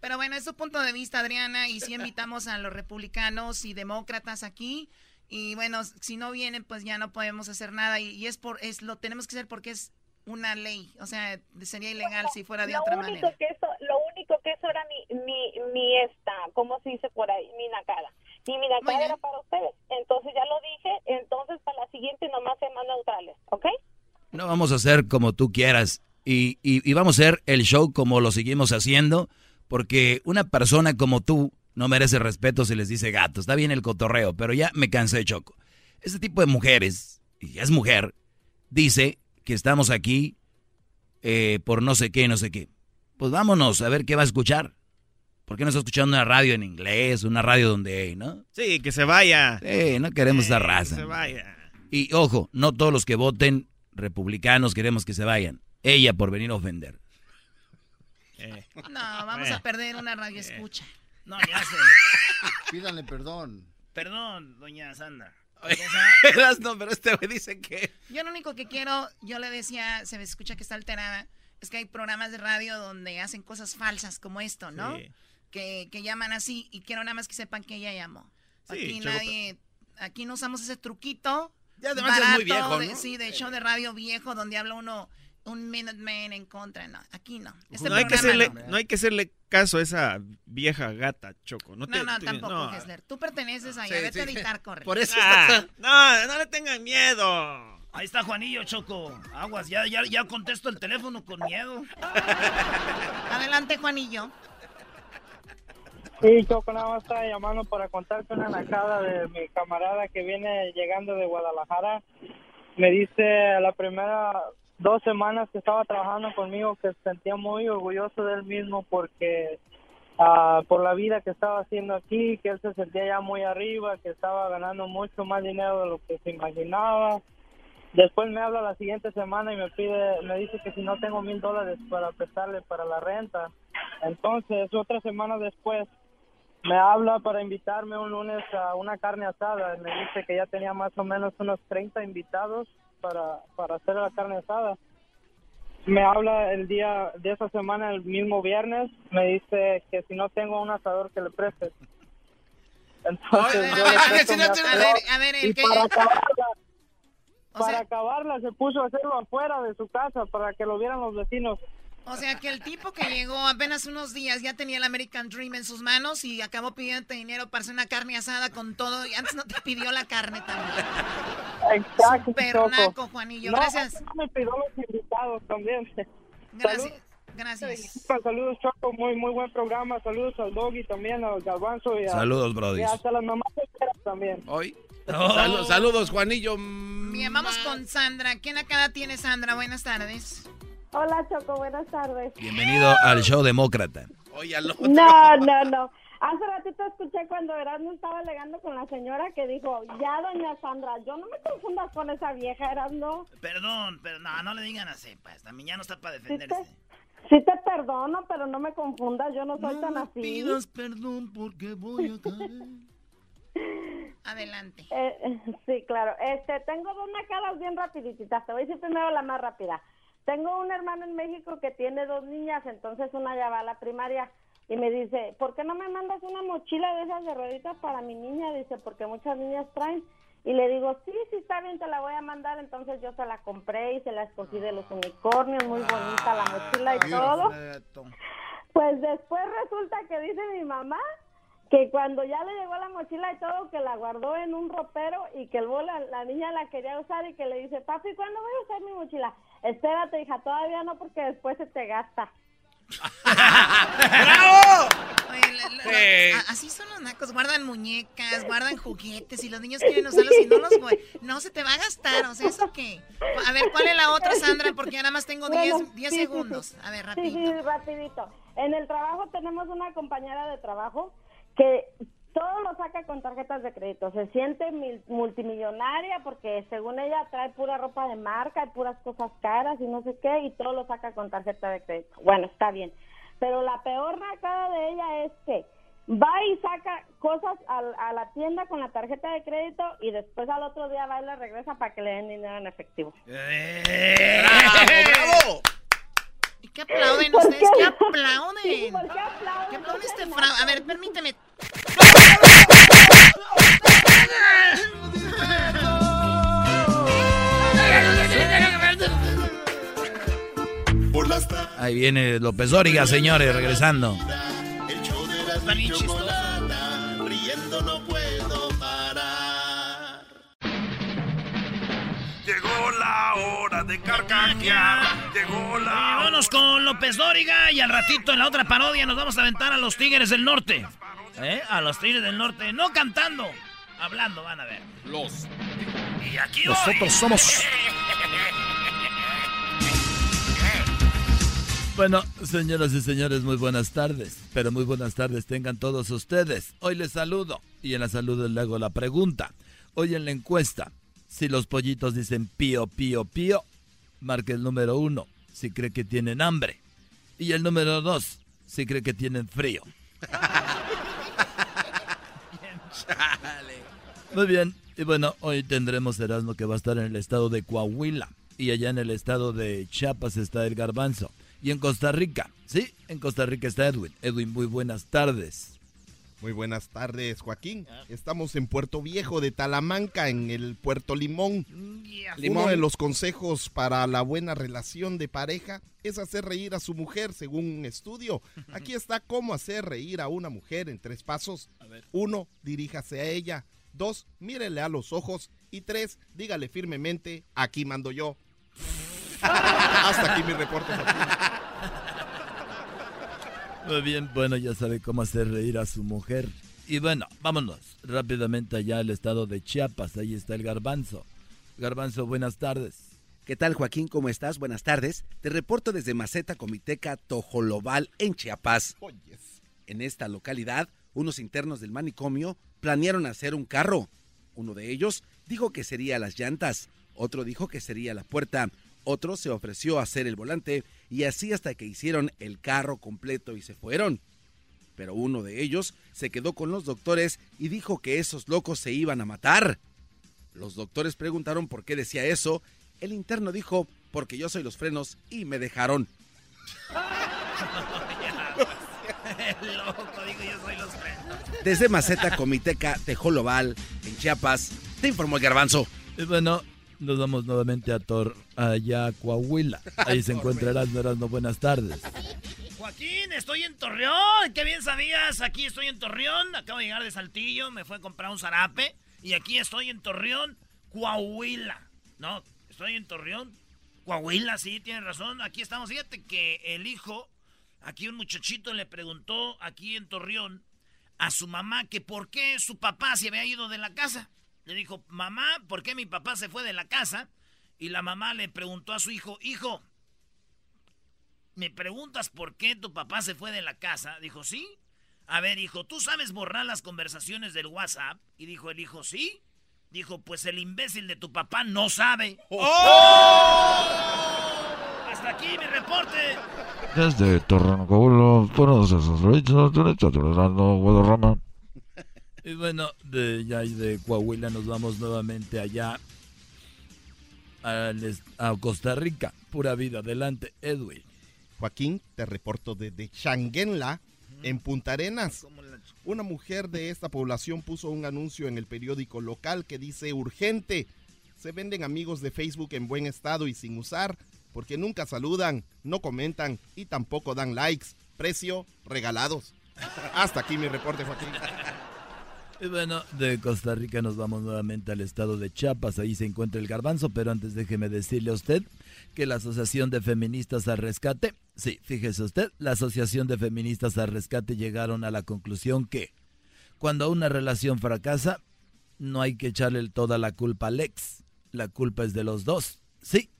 Pero bueno, es su punto de vista, Adriana, y si invitamos a los republicanos y demócratas aquí. Y bueno, si no vienen, pues ya no podemos hacer nada. Y, es por, es lo tenemos que hacer porque es una ley. O sea, sería ilegal si fuera de otra manera. Que eso, lo único que eso era mi, mi, mi esta, ¿cómo se dice por ahí? Mi nacada. Y mi nacada era para ustedes. Entonces ya lo dije, entonces para la siguiente nomás sean más neutrales, ¿ok? No vamos a hacer como tú quieras. Y, y, y vamos a hacer el show como lo seguimos haciendo porque una persona como tú no merece respeto si les dice gato. Está bien el cotorreo, pero ya me cansé de choco. Este tipo de mujeres, y es mujer, dice que estamos aquí eh, por no sé qué, no sé qué. Pues vámonos a ver qué va a escuchar. ¿Por qué no está escuchando una radio en inglés, una radio donde, ¿no? Sí, que se vaya. Sí, no queremos esa raza. Que se vaya. Y ojo, no todos los que voten republicanos queremos que se vayan. Ella por venir a ofender. Eh. No, vamos a eh. perder una radio eh. escucha. No, ya sé. Pídanle perdón. Perdón, doña Sandra. no, pero este güey dice que... Yo lo único que quiero, yo le decía, se me escucha que está alterada, es que hay programas de radio donde hacen cosas falsas como esto, ¿no? Que, que, llaman así y quiero nada más que sepan que ella llamó. aquí nadie, aquí no usamos ese truquito. Ya además es muy viejo, ¿no? sí, de show de radio viejo donde habla uno un Minuteman en contra, no, aquí no. Este no, hay que hacerle, no. hay que hacerle caso a esa vieja gata, Choco. No, no, tampoco, Hessler. Tú perteneces a ella, vete a editar, corre. Por eso ah, No, no le tengan miedo. Ahí está Juanillo, Choco. Aguas, ya, ya, ya contesto el teléfono con miedo. Adelante, Juanillo. Sí, Choco, nada más estaba llamando para contarte una nacada de mi camarada que viene llegando de Guadalajara. Me dice la primera dos semanas que estaba trabajando conmigo que se sentía muy orgulloso de él mismo porque uh, por la vida que estaba haciendo aquí, que él se sentía ya muy arriba, que estaba ganando mucho más dinero de lo que se imaginaba. Después me habla la siguiente semana y me pide, me dice que si no tengo mil dólares para prestarle para la renta. Entonces, otra semana después, me habla para invitarme un lunes a una carne asada. Me dice que ya tenía más o menos unos 30 invitados para, para hacer la carne asada. Me habla el día de esa semana, el mismo viernes, me dice que si no tengo un asador que le preste. Entonces, a ver, que... para para acabarla se puso a hacerlo afuera de su casa para que lo vieran los vecinos. O sea que el tipo que llegó apenas unos días ya tenía el American Dream en sus manos y acabó pidiendo dinero para hacer una carne asada con todo y antes no te pidió la carne también. Exacto. Super naco, Juanillo. Gracias. No, me pidió los invitados también. Gracias. Gracias. Saludos, Choco. Muy, muy buen programa. Saludos al Doggy también, al Garbanzo. Y a, Saludos, Brody. Y hasta las mamás también. Hoy. Oh. saludos, Juanillo. Bien, vamos con Sandra. ¿Quién acá tiene Sandra? Buenas tardes. Hola, Choco. Buenas tardes. Bienvenido al show demócrata. Oye, al otro. No, no, no. Hace ratito escuché cuando Erasmo estaba alegando con la señora que dijo, ya doña Sandra, yo no me confundas con esa vieja, Erasmo. Perdón, pero no, no le digan así, pues, también ya no está para defenderse. Sí te, perdono, pero no me confundas, yo no soy tan así. pidas perdón porque voy a caer. Adelante. Eh, sí, claro. Este, tengo dos nacadas bien rapiditas. Te voy a decir primero la más rápida. Tengo un hermano en México que tiene dos niñas, entonces una ya va a la primaria y me dice, ¿por qué no me mandas una mochila de esas de rueditas para mi niña? Dice, porque muchas niñas traen. Y le digo, sí, sí, está bien, te la voy a mandar. Entonces yo se la compré y se la escogí de los unicornios, muy bonita la mochila y todo. Pues después resulta que dice mi mamá que cuando ya le llegó la mochila y todo, que la guardó en un ropero y que luego la, la niña la quería usar y que le dice, papi, ¿cuándo voy a usar mi mochila? Espérate, hija, todavía no porque después se te gasta. ¡Bravo! Así son los nacos, guardan muñecas, guardan juguetes y los niños quieren usarlos y no los no se te va a gastar, o sea, eso qué. A ver, ¿cuál es la otra, Sandra? Porque nada más tengo 10 segundos. A ver, rapidito. Sí, sí, rapidito. En el trabajo tenemos una compañera de trabajo que todo lo saca con tarjetas de crédito. Se siente multimillonaria porque según ella trae pura ropa de marca y puras cosas caras y no sé qué y todo lo saca con tarjeta de crédito. Bueno, está bien. Pero la peor nacada de ella es que va y saca cosas a, la tienda con la tarjeta de crédito y después al otro día va y le regresa para que le den dinero en efectivo. ¡Eh! ¡Bravo, ¿Y qué aplauden ustedes? ¿Qué aplauden? ¿Qué aplauden? ¿Qué aplauden este fraude? A ver, permíteme. Ahí viene López Dóriga, señores, regresando. Está bien riendo no puedo parar. Llegó la hora de carcajear. Llegó la. Vámonos con López Dóriga y al ratito en la otra parodia nos vamos a aventar a los Tigres del Norte. ¿Eh? A los Tigres del Norte, no cantando, hablando, van a ver. Los. Y aquí Nosotros somos. Bueno, señoras y señores, muy buenas tardes. Pero muy buenas tardes tengan todos ustedes. Hoy les saludo y en la salud les hago la pregunta. Hoy en la encuesta, si los pollitos dicen pío, pío, pío, marque el número uno si cree que tienen hambre. Y el número dos si cree que tienen frío. Muy bien, y bueno, hoy tendremos Erasmo que va a estar en el estado de Coahuila. Y allá en el estado de Chiapas está el garbanzo. Y en Costa Rica, sí, en Costa Rica está Edwin. Edwin, muy buenas tardes. Muy buenas tardes, Joaquín. Estamos en Puerto Viejo de Talamanca, en el Puerto Limón. Uno de los consejos para la buena relación de pareja es hacer reír a su mujer, según un estudio. Aquí está cómo hacer reír a una mujer en tres pasos. Uno, diríjase a ella. Dos, mírele a los ojos. Y tres, dígale firmemente, aquí mando yo. Hasta aquí mi reporte. Muy bien, bueno, ya sabe cómo hacer reír a su mujer. Y bueno, vámonos rápidamente allá al estado de Chiapas. Ahí está el garbanzo. Garbanzo, buenas tardes. ¿Qué tal, Joaquín? ¿Cómo estás? Buenas tardes. Te reporto desde Maceta Comiteca Tojolobal, en Chiapas. En esta localidad, unos internos del manicomio planearon hacer un carro. Uno de ellos dijo que sería las llantas, otro dijo que sería la puerta, otro se ofreció a hacer el volante y así hasta que hicieron el carro completo y se fueron. Pero uno de ellos se quedó con los doctores y dijo que esos locos se iban a matar. Los doctores preguntaron por qué decía eso. El interno dijo, porque yo soy los frenos y me dejaron. Desde Maceta Comiteca Tejoloval, en Chiapas, te informó el garbanzo. Y bueno, nos vamos nuevamente a Tor, allá a Coahuila. Ahí se encuentra Erasmo buenas tardes. Joaquín, estoy en Torreón. Qué bien sabías. Aquí estoy en Torreón. Acabo de llegar de Saltillo. Me fue a comprar un zarape. Y aquí estoy en Torreón, Coahuila. No, estoy en Torreón, Coahuila, sí, tienes razón. Aquí estamos. Fíjate que el hijo, aquí un muchachito le preguntó aquí en Torreón a su mamá que por qué su papá se había ido de la casa. Le dijo, mamá, ¿por qué mi papá se fue de la casa? Y la mamá le preguntó a su hijo, hijo, ¿me preguntas por qué tu papá se fue de la casa? Dijo, sí. A ver, hijo, ¿tú sabes borrar las conversaciones del WhatsApp? Y dijo el hijo, sí. Dijo, pues el imbécil de tu papá no sabe. ¡Oh! Hasta aquí mi reporte. Desde Torreón, fueron esos Guadarrama. Y bueno, de ya de Coahuila nos vamos nuevamente allá a, a Costa Rica. Pura vida. Adelante, Edwin. Joaquín, te reporto desde Changuenla, en Punta Arenas. Una mujer de esta población puso un anuncio en el periódico local que dice urgente. Se venden amigos de Facebook en buen estado y sin usar, porque nunca saludan, no comentan y tampoco dan likes. Precio regalados. Hasta aquí mi reporte, Joaquín. Y bueno, de Costa Rica nos vamos nuevamente al estado de Chiapas. Ahí se encuentra el garbanzo, pero antes déjeme decirle a usted que la Asociación de Feministas al Rescate, sí, fíjese usted, la Asociación de Feministas al Rescate llegaron a la conclusión que cuando una relación fracasa, no hay que echarle toda la culpa al ex. La culpa es de los dos. Sí,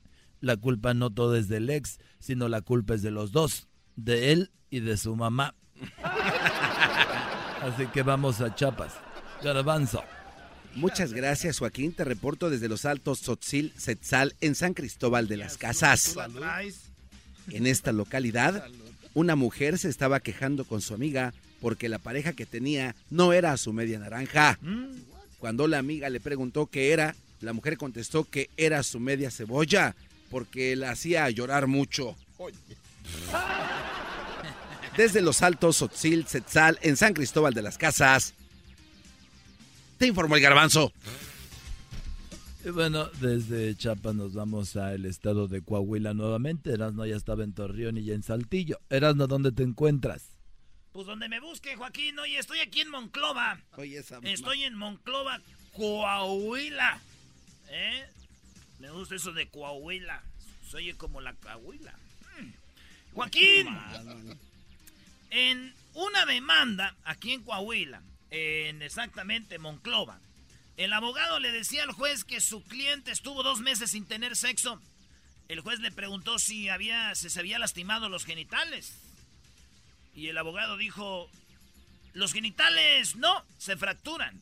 la culpa no todo es del ex, sino la culpa es de los dos, de él y de su mamá. Así que vamos a Chiapas. Garbanzo. Muchas gracias, Joaquín. Te reporto desde los Altos Tzotzil, Setzal, en San Cristóbal de las Casas. En esta localidad, una mujer se estaba quejando con su amiga porque la pareja que tenía no era su media naranja. Cuando la amiga le preguntó qué era, la mujer contestó que era su media cebolla porque la hacía llorar mucho. Desde los Altos Otzil, Setzal, en San Cristóbal de las Casas, te informó el garbanzo. Y bueno, desde Chiapas nos vamos al estado de Coahuila nuevamente. Erasno ya estaba en Torreón y ya en Saltillo. Erasno, ¿dónde te encuentras? Pues donde me busque, Joaquín. Oye, estoy aquí en Monclova. estoy en Monclova, Coahuila. ¿Eh? Me gusta eso de Coahuila. Soy como la Coahuila. Hmm. Joaquín, en una demanda aquí en Coahuila, en exactamente Monclova. El abogado le decía al juez que su cliente estuvo dos meses sin tener sexo. El juez le preguntó si había, se había lastimado los genitales. Y el abogado dijo, los genitales no, se fracturan.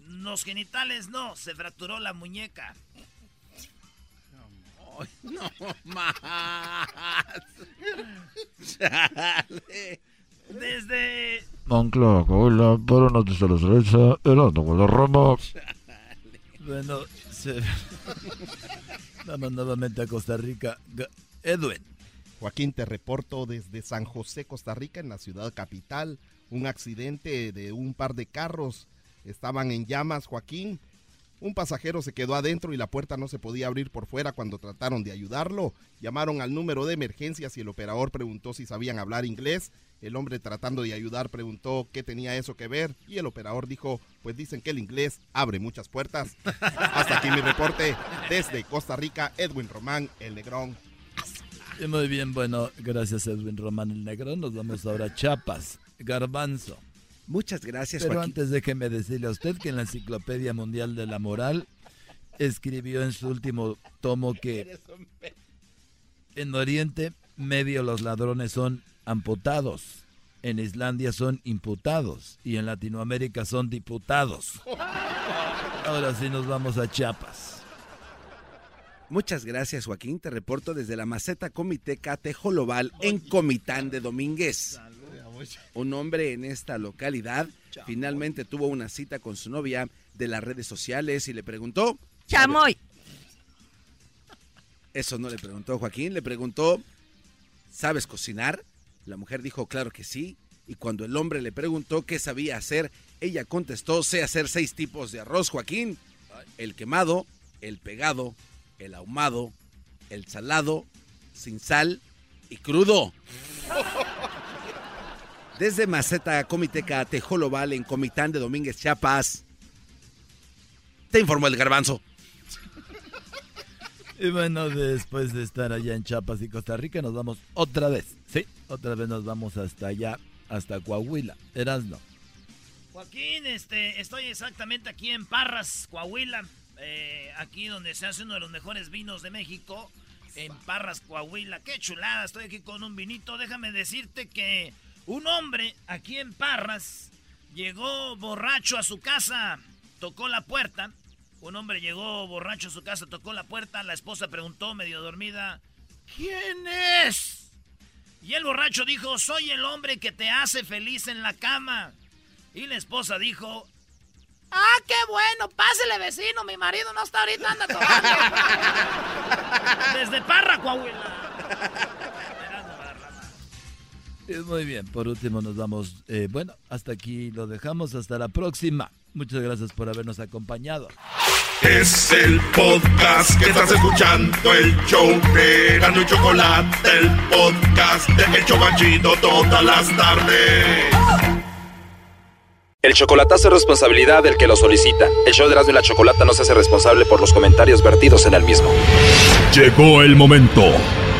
Los genitales no, se fracturó la muñeca. No, más. Desde. Moncloa, Coahuila, para noticias de la derecha, Erasmo de Rama. Bueno, se... vamos nuevamente a Costa Rica. Edwin. Joaquín, te reporto desde San José, Costa Rica, en la ciudad capital. Un accidente de un par de carros. Estaban en llamas, Joaquín. Un pasajero se quedó adentro y la puerta no se podía abrir por fuera cuando trataron de ayudarlo. Llamaron al número de emergencias y el operador preguntó si sabían hablar inglés el hombre tratando de ayudar preguntó qué tenía eso que ver y el operador dijo, pues dicen que el inglés abre muchas puertas. Hasta aquí mi reporte desde Costa Rica, Edwin Román, el Negrón. Muy bien, bueno, gracias Edwin Román, el Negrón. Nos vamos ahora a Chiapas, Garbanzo. Muchas gracias, Pero antes déjeme decirle a usted que en la Enciclopedia Mundial de la Moral escribió en su último tomo que en Oriente Medio los ladrones son amputados. En Islandia son imputados y en Latinoamérica son diputados. Ahora sí nos vamos a Chiapas. Muchas gracias Joaquín, te reporto desde la maceta Comiteca Tejolobal en Comitán de Domínguez. Un hombre en esta localidad finalmente tuvo una cita con su novia de las redes sociales y le preguntó... Chamoy. Eso no le preguntó Joaquín, le preguntó, ¿sabes cocinar? La mujer dijo claro que sí, y cuando el hombre le preguntó qué sabía hacer, ella contestó sé hacer seis tipos de arroz, Joaquín. el quemado, el pegado, el ahumado, el salado, sin sal y crudo. Desde Maceta Comiteca Tejolobal en Comitán de Domínguez, Chiapas. Te informó el garbanzo. Y bueno, después de estar allá en Chiapas y Costa Rica, nos vamos otra vez. Sí, otra vez nos vamos hasta allá, hasta Coahuila. no. Joaquín, este, estoy exactamente aquí en Parras, Coahuila. Eh, aquí donde se hace uno de los mejores vinos de México. En Parras, Coahuila. Qué chulada, estoy aquí con un vinito. Déjame decirte que un hombre aquí en Parras llegó borracho a su casa, tocó la puerta un hombre llegó borracho a su casa, tocó la puerta, la esposa preguntó, medio dormida, ¿quién es? Y el borracho dijo, soy el hombre que te hace feliz en la cama. Y la esposa dijo, Ah, qué bueno, pásele vecino, mi marido no está ahorita, anda tomando. Desde Parra, Coahuila. Muy bien, por último nos vamos, eh, bueno, hasta aquí lo dejamos, hasta la próxima. Muchas gracias por habernos acompañado. Es el podcast que estás escuchando, el show de y Chocolate, el podcast de El Chocachito todas las tardes. El chocolatazo es responsabilidad del que lo solicita. El show de Erasmo y la Chocolata no se hace responsable por los comentarios vertidos en el mismo. Llegó el momento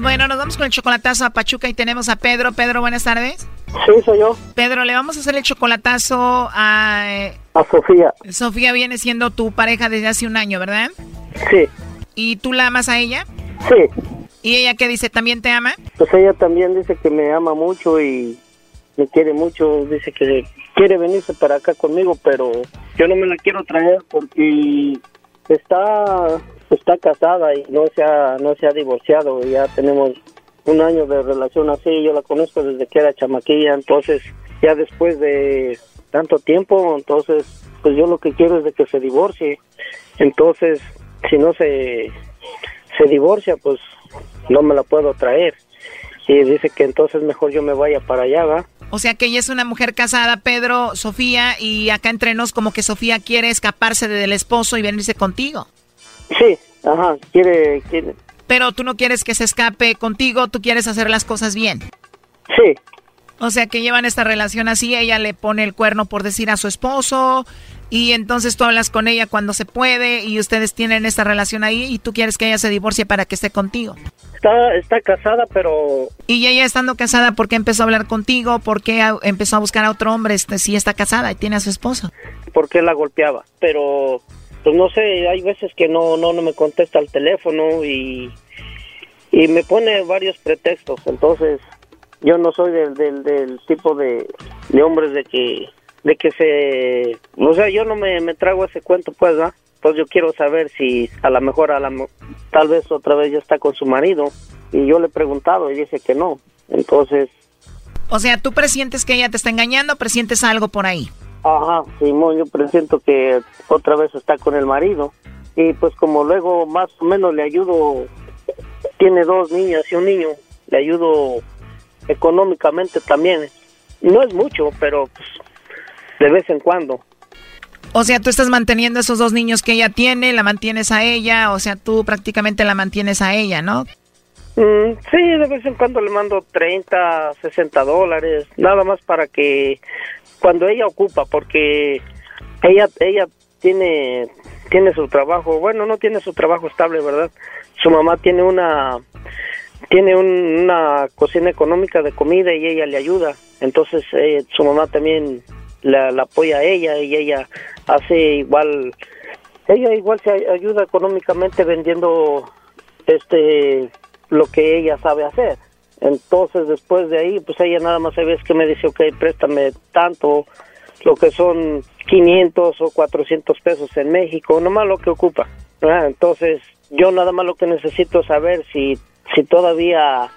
Bueno, nos vamos con el chocolatazo a Pachuca y tenemos a Pedro. Pedro, buenas tardes. Sí, soy yo. Pedro, le vamos a hacer el chocolatazo a... Eh, a Sofía. Sofía viene siendo tu pareja desde hace un año, ¿verdad? Sí. ¿Y tú la amas a ella? Sí. ¿Y ella qué dice? ¿También te ama? Pues ella también dice que me ama mucho y me quiere mucho. Dice que quiere venirse para acá conmigo, pero yo no me la quiero traer porque está está casada y no se ha, no se ha divorciado. Ya tenemos un año de relación así, yo la conozco desde que era chamaquilla, entonces ya después de tanto tiempo, entonces pues yo lo que quiero es de que se divorcie. Entonces, si no se se divorcia, pues no me la puedo traer. Y dice que entonces mejor yo me vaya para allá, ¿va? O sea que ella es una mujer casada, Pedro, Sofía, y acá entre nos como que Sofía quiere escaparse del esposo y venirse contigo. Sí, ajá, quiere, quiere, pero tú no quieres que se escape contigo, tú quieres hacer las cosas bien. Sí. O sea que llevan esta relación así, ella le pone el cuerno por decir a su esposo y entonces tú hablas con ella cuando se puede y ustedes tienen esta relación ahí y tú quieres que ella se divorcie para que esté contigo. Está, está casada, pero... Y ella estando casada, ¿por qué empezó a hablar contigo? ¿Por qué empezó a buscar a otro hombre este, si está casada y tiene a su esposo? Porque la golpeaba, pero pues no sé, hay veces que no, no, no me contesta el teléfono y, y me pone varios pretextos. Entonces, yo no soy del, del, del tipo de, de hombres de que, de que se, o sea, yo no me, me trago ese cuento, pues. Pues yo quiero saber si a lo mejor, a la, tal vez otra vez ya está con su marido. Y yo le he preguntado y dice que no. Entonces... O sea, ¿tú presientes que ella te está engañando o presientes algo por ahí? Ajá, Simón, yo presiento que otra vez está con el marido. Y pues como luego más o menos le ayudo, tiene dos niñas y un niño, le ayudo económicamente también. No es mucho, pero pues, de vez en cuando. O sea, tú estás manteniendo esos dos niños que ella tiene, la mantienes a ella, o sea, tú prácticamente la mantienes a ella, ¿no? Mm, sí, de vez en cuando le mando 30, 60 dólares, nada más para que cuando ella ocupa, porque ella ella tiene tiene su trabajo, bueno, no tiene su trabajo estable, ¿verdad? Su mamá tiene una tiene una cocina económica de comida y ella le ayuda, entonces eh, su mamá también la, apoya a ella y ella hace igual ella igual se ayuda económicamente vendiendo este lo que ella sabe hacer entonces después de ahí, pues ella nada más ve que me dice, ok, préstame tanto, lo que son 500 o 400 pesos en México, nomás lo que ocupa. Entonces yo nada más lo que necesito saber si, si todavía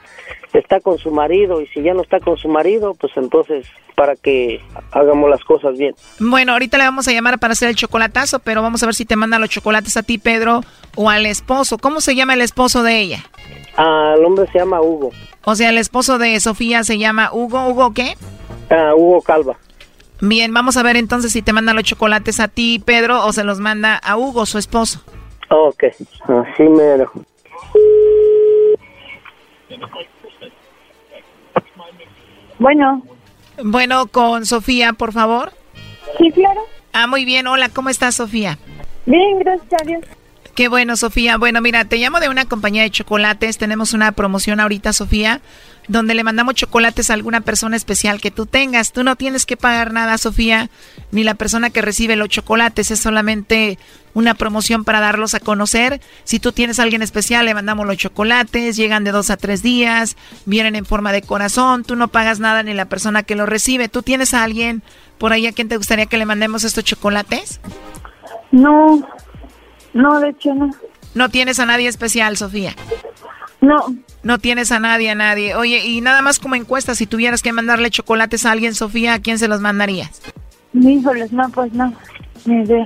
está con su marido y si ya no está con su marido, pues entonces para que hagamos las cosas bien. Bueno, ahorita le vamos a llamar para hacer el chocolatazo, pero vamos a ver si te manda los chocolates a ti, Pedro, o al esposo. ¿Cómo se llama el esposo de ella? Ah, el hombre se llama Hugo. O sea, el esposo de Sofía se llama Hugo. ¿Hugo qué? Ah, Hugo Calva. Bien, vamos a ver entonces si te manda los chocolates a ti, Pedro, o se los manda a Hugo, su esposo. Ok, así mero. Bueno. Bueno, con Sofía, por favor. Sí, claro. Ah, muy bien. Hola, ¿cómo estás, Sofía? Bien, gracias a Dios. Qué bueno, Sofía. Bueno, mira, te llamo de una compañía de chocolates. Tenemos una promoción ahorita, Sofía, donde le mandamos chocolates a alguna persona especial que tú tengas. Tú no tienes que pagar nada, Sofía, ni la persona que recibe los chocolates. Es solamente una promoción para darlos a conocer. Si tú tienes a alguien especial, le mandamos los chocolates. Llegan de dos a tres días, vienen en forma de corazón. Tú no pagas nada ni la persona que los recibe. ¿Tú tienes a alguien por ahí a quien te gustaría que le mandemos estos chocolates? No, no, de hecho no. ¿No tienes a nadie especial, Sofía? No. No tienes a nadie, a nadie. Oye, y nada más como encuesta, si tuvieras que mandarle chocolates a alguien, Sofía, ¿a quién se los mandarías? Híjoles, no, pues no, ni idea.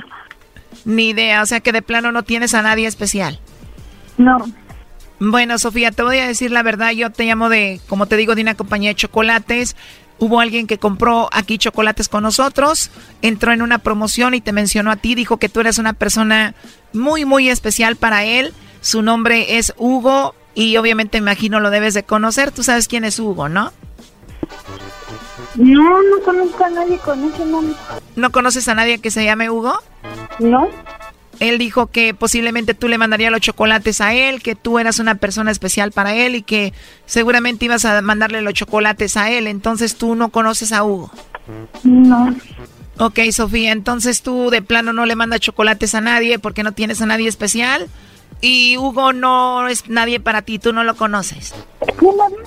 Ni idea, o sea que de plano no tienes a nadie especial. No. Bueno, Sofía, te voy a decir la verdad, yo te llamo de, como te digo, de una compañía de chocolates. Hubo alguien que compró aquí chocolates con nosotros, entró en una promoción y te mencionó a ti, dijo que tú eres una persona muy, muy especial para él. Su nombre es Hugo y obviamente imagino lo debes de conocer. Tú sabes quién es Hugo, ¿no? No, no conozco a nadie con ese nombre. ¿No conoces a nadie que se llame Hugo? No. Él dijo que posiblemente tú le mandarías los chocolates a él, que tú eras una persona especial para él y que seguramente ibas a mandarle los chocolates a él. Entonces tú no conoces a Hugo. No. Ok, Sofía, entonces tú de plano no le mandas chocolates a nadie porque no tienes a nadie especial. Y Hugo no es nadie para ti, tú no lo conoces. ¿Quién habla?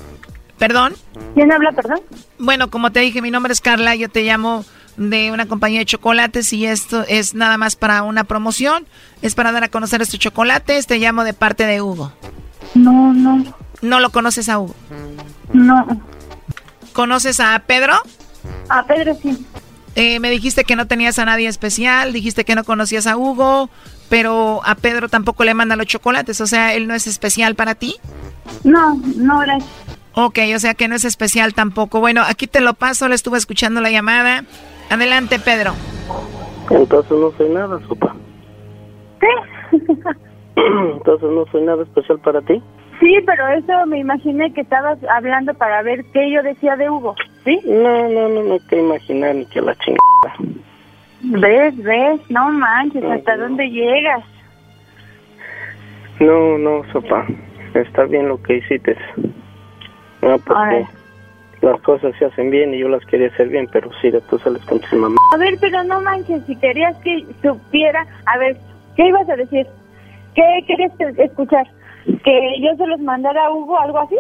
¿Perdón? ¿Quién habla, perdón? Bueno, como te dije, mi nombre es Carla, yo te llamo de una compañía de chocolates y esto es nada más para una promoción. Es para dar a conocer estos chocolates. Te llamo de parte de Hugo. No, no. ¿No lo conoces a Hugo? No. ¿Conoces a Pedro? A Pedro sí. Eh, me dijiste que no tenías a nadie especial, dijiste que no conocías a Hugo, pero a Pedro tampoco le manda los chocolates, o sea, él no es especial para ti. No, no, gracias. Ok, o sea que no es especial tampoco. Bueno, aquí te lo paso, le estuve escuchando la llamada. Adelante, Pedro. Entonces no soy nada, sopa. ¿Qué? Entonces no soy nada especial para ti. Sí, pero eso me imaginé que estabas hablando para ver qué yo decía de Hugo, ¿sí? No, no, no, no te imaginar ni que la chingada. ¿Ves, ves? No manches, ¿hasta dónde llegas? No, no, sopa. Está bien lo que hiciste. No, porque las cosas se hacen bien y yo las quería hacer bien, pero sí, de tú sales con tu mamá. A ver, pero no manches, si querías que supiera... A ver, ¿qué ibas a decir? ¿Qué querías escuchar? ¿Que yo se los mandara a Hugo algo así?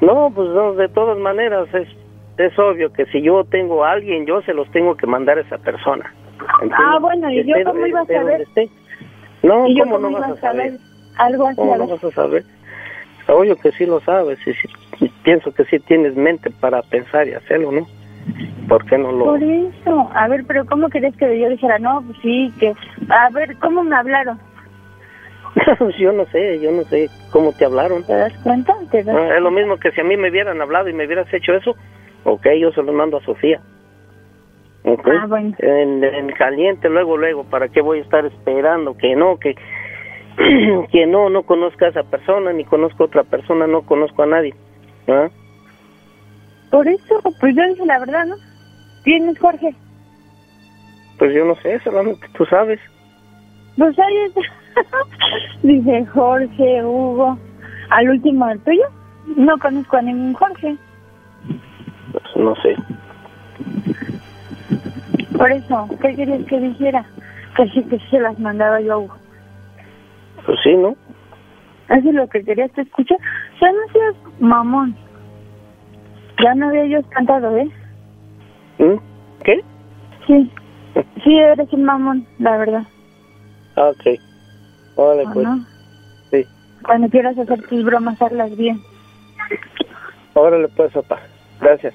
No, pues no, de todas maneras es, es obvio que si yo tengo a alguien, yo se los tengo que mandar a esa persona. Ah, bueno, ¿y yo cómo iba a saber? No, ¿Y yo ¿cómo, cómo no vas a saber? saber? Algo así, ¿Cómo a no vas a saber? Obvio que sí lo sabes y sí, pienso que sí tienes mente para pensar y hacerlo, ¿no? ¿Por qué no lo...? Por eso, a ver, pero ¿cómo querés que yo dijera? No, pues sí, que... A ver, ¿cómo me hablaron? yo no sé, yo no sé cómo te hablaron. ¿Te das cuenta? ¿Te das Ah, es lo mismo que si a mí me hubieran hablado y me hubieras hecho eso, ok, yo se lo mando a Sofía. Ok. Ah, bueno. En, en caliente, luego, luego, ¿para qué voy a estar esperando que no, que, que no, no conozca a esa persona, ni conozco a otra persona, no conozco a nadie? ¿Ah? Por eso, pues yo dije la verdad, ¿no? ¿Quién es Jorge? Pues yo no sé, solamente tú sabes. Pues ahí está. Dice Jorge, Hugo. ¿Al último el tuyo? No conozco a ningún Jorge. Pues no sé. Por eso, ¿qué querías que dijera? Que sí, que sí se las mandaba yo a Hugo. Pues sí, ¿no? Eso es lo que querías que escuchar. Ya no seas mamón. Ya no había yo cantado, ¿eh? ¿Mm? ¿Qué? Sí. Sí, eres un mamón, la verdad. Ah, ok. Vale, ¿O pues. no? Sí. Cuando quieras hacer tus bromas, hazlas bien. Órale pues, papá. Gracias.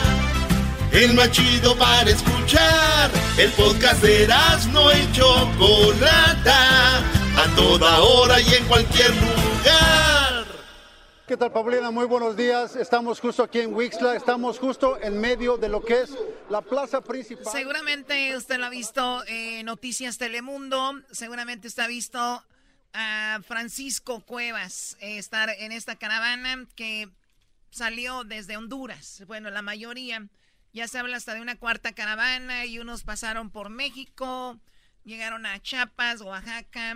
el más chido para escuchar. El podcast de no y Chocolata, a toda hora y en cualquier lugar. ¿Qué tal, Paulina? Muy buenos días. Estamos justo aquí en Wixla, estamos justo en medio de lo que es la plaza principal. Seguramente usted lo ha visto en Noticias Telemundo, seguramente usted ha visto a Francisco Cuevas eh, estar en esta caravana que salió desde Honduras. Bueno, la mayoría ya se habla hasta de una cuarta caravana y unos pasaron por México, llegaron a Chiapas, Oaxaca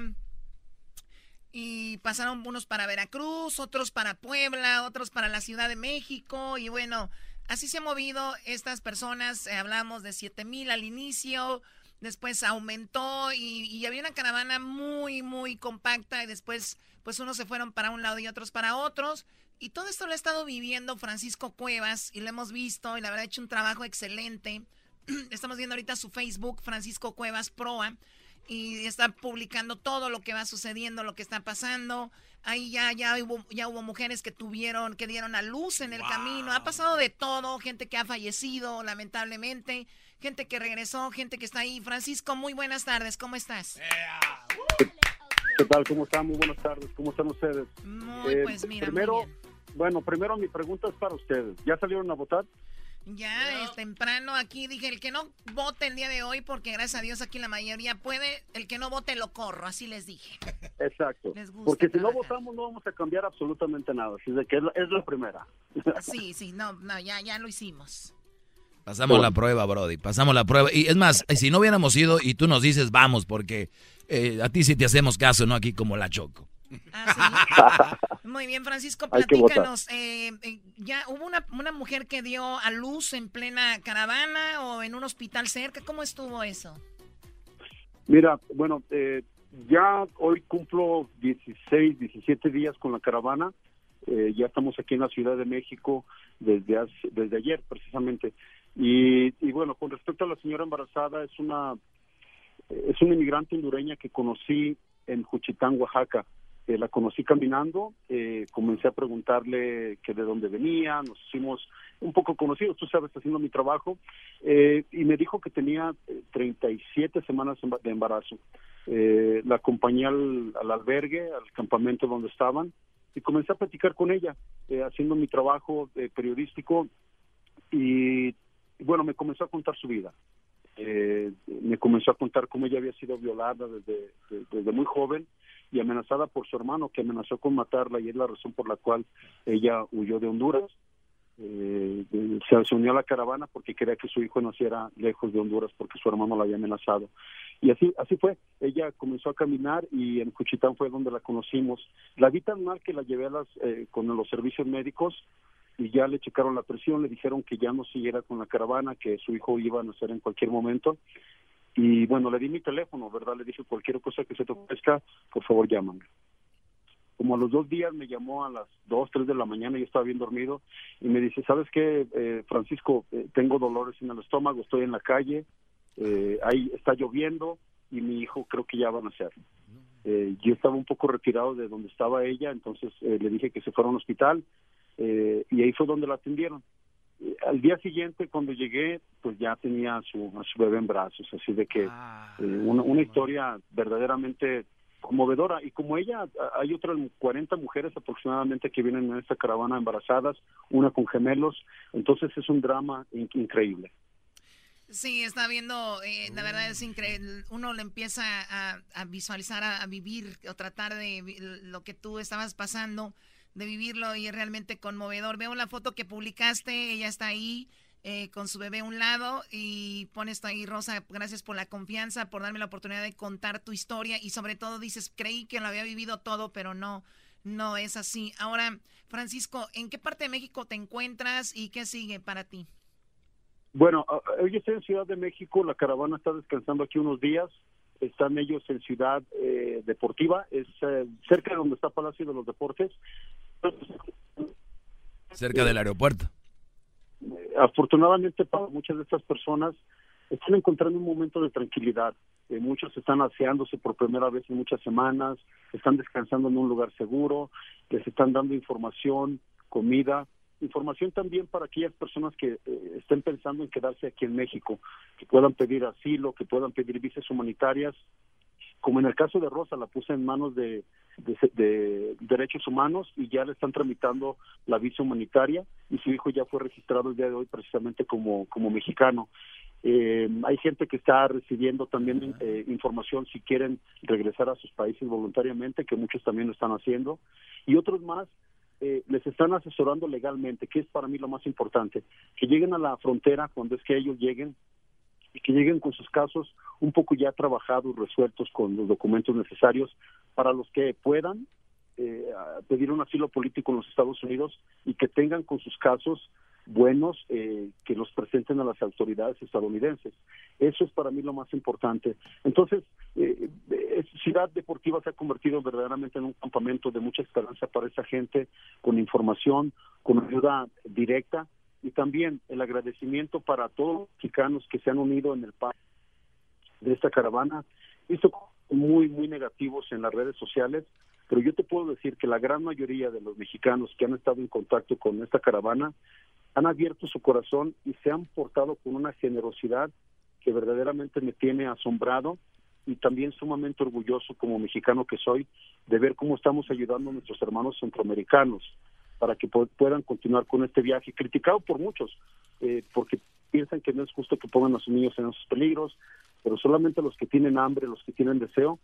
y pasaron unos para Veracruz, otros para Puebla, otros para la Ciudad de México y bueno, así se han movido estas personas, eh, hablamos de 7 mil al inicio, después aumentó y, y, había una caravana muy, muy compacta y después pues unos se fueron para un lado y otros para otros. Y todo esto lo ha estado viviendo Francisco Cuevas y lo hemos visto y la verdad ha hecho un trabajo excelente. Estamos viendo ahorita su Facebook, Francisco Cuevas Proa, y está publicando todo lo que va sucediendo, lo que está pasando. Ahí ya, ya, hubo, ya hubo mujeres que tuvieron, que dieron a luz en el camino. Ha pasado de todo, gente que ha fallecido, lamentablemente, gente que regresó, gente que está ahí. Francisco, muy buenas tardes, ¿cómo estás? ¿Qué tal? ¿Cómo están? Muy buenas tardes. ¿Cómo están ustedes? Muy, eh, pues mira, primero, bueno, primero mi pregunta es para ustedes. ¿Ya salieron a votar? Ya, es temprano aquí dije, el que no vote el día de hoy, porque gracias a Dios aquí la mayoría puede, el que no vote lo corro, así les dije. Exacto. porque si no votamos no vamos a cambiar absolutamente nada, así de que es la, primera. Sí, sí, no, no, ya, ya lo hicimos. Pasamos la prueba, Brody, pasamos la prueba. Y es más, si no hubiéramos ido y tú nos dices vamos, porque eh, a ti sí te hacemos caso, ¿no? Aquí como la Choco. Ah, Muy bien, Francisco, platícanos. Eh, eh, ¿Ya hubo una, una, mujer que dio a luz en plena caravana o en un hospital cerca? ¿Cómo estuvo eso? Mira, bueno, eh, ya hoy cumplo 16, 17 días con la caravana. ya estamos aquí en la Ciudad de México desde, desde ayer, precisamente. Y, y bueno, con respecto a la señora embarazada, es una, es una inmigrante hondureña que conocí en Juchitán, Oaxaca. Eh, la conocí caminando, eh, comencé a preguntarle que de dónde venía, nos hicimos un poco conocidos, tú sabes, haciendo mi trabajo, eh, y me dijo que tenía 37 semanas de embarazo. la acompañé al, albergue, al campamento donde estaban, y comencé a platicar con ella, haciendo mi trabajo periodístico, y bueno, me comenzó a contar su vida. me comenzó a contar cómo ella había sido violada desde, desde muy joven, y amenazada por su hermano que amenazó con matarla y es la razón por la cual ella huyó de Honduras. Eh, se unió a la caravana porque quería que su hijo naciera lejos de Honduras porque su hermano la había amenazado. Y así así fue. Ella comenzó a caminar y en Cuchitán fue donde la conocimos. La vi tan mal que la llevé a las, eh, con los servicios médicos y ya le checaron la presión, le dijeron que ya no siguiera con la caravana, que su hijo iba a nacer en cualquier momento y bueno, le di mi teléfono, ¿verdad? Le dije cualquier cosa que se te ofrezca, por favor llámame. Como a los dos días me llamó a las dos, tres de la mañana, yo estaba bien dormido, y me dice, ¿sabes qué, eh, Francisco? Eh, tengo dolores en el estómago, estoy en la calle, eh, ahí está lloviendo, y mi hijo creo que ya va a nacer. Eh, yo estaba un poco retirado de donde estaba ella, entonces le dije que se fuera a un hospital, y ahí fue donde la atendieron al día siguiente cuando llegué pues ya tenía a su, a su bebé en brazos así de que ah, eh, una, una historia verdaderamente conmovedora y como ella hay otras 40 mujeres aproximadamente que vienen en esta caravana embarazadas una con gemelos entonces es un drama increíble Sí, está viendo, eh, la verdad es increíble. Uno le empieza a, a visualizar, a, a, vivir o tratar de lo que tú estabas pasando de vivirlo y es realmente conmovedor. Veo la foto que publicaste, ella está ahí, eh, con su bebé a un lado y pones ahí, Rosa, gracias por la confianza, por darme la oportunidad de contar tu historia y sobre todo dices, creí que lo había vivido todo, pero no, no es así. Ahora, Francisco, ¿en qué parte de México te encuentras y qué sigue para ti? Bueno, hoy estoy en Ciudad de México, la caravana está descansando aquí unos días, están ellos en Ciudad eh, Deportiva, es eh, cerca de donde está Palacio de los Deportes. Cerca del aeropuerto. afortunadamente para muchas de estas personas están encontrando un momento de tranquilidad. Eh, muchos están aseándose por primera vez en muchas semanas, están descansando en un lugar seguro, les están dando información, comida, información también para aquellas personas que eh, estén pensando en quedarse aquí en México, que puedan pedir asilo, que puedan pedir visas humanitarias. Como en el caso de Rosa, la puse en manos de, de, derechos humanos y ya le están tramitando la visa humanitaria y su hijo ya fue registrado el día de hoy precisamente como, como mexicano. Eh, hay gente que está recibiendo también eh, información si quieren regresar a sus países voluntariamente, que muchos también lo están haciendo, y otros más eh, les están asesorando legalmente, que es para mí lo más importante, que lleguen a la frontera cuando es que ellos lleguen y que lleguen con sus casos un poco ya trabajados, resueltos con los documentos necesarios para los que puedan eh, pedir un asilo político en los Estados Unidos y que tengan con sus casos buenos eh, que los presenten a las autoridades estadounidenses. Eso es para mí lo más importante. Entonces, eh, Ciudad Deportiva se ha convertido verdaderamente en un campamento de mucha esperanza para esa gente, con información, con ayuda directa y también el agradecimiento para todos los mexicanos que se han unido en el país de esta caravana. Visto muy, muy negativos en las redes sociales, pero yo te puedo decir que la gran mayoría de los mexicanos que han estado en contacto con esta caravana han abierto su corazón y se han portado con una generosidad que verdaderamente me tiene asombrado y también sumamente orgulloso como mexicano que soy de ver cómo estamos ayudando a nuestros hermanos centroamericanos para que puedan continuar con este viaje, criticado por muchos, eh, porque piensan que no es justo que pongan a sus niños en esos peligros, pero solamente los que tienen hambre, los que tienen deseo,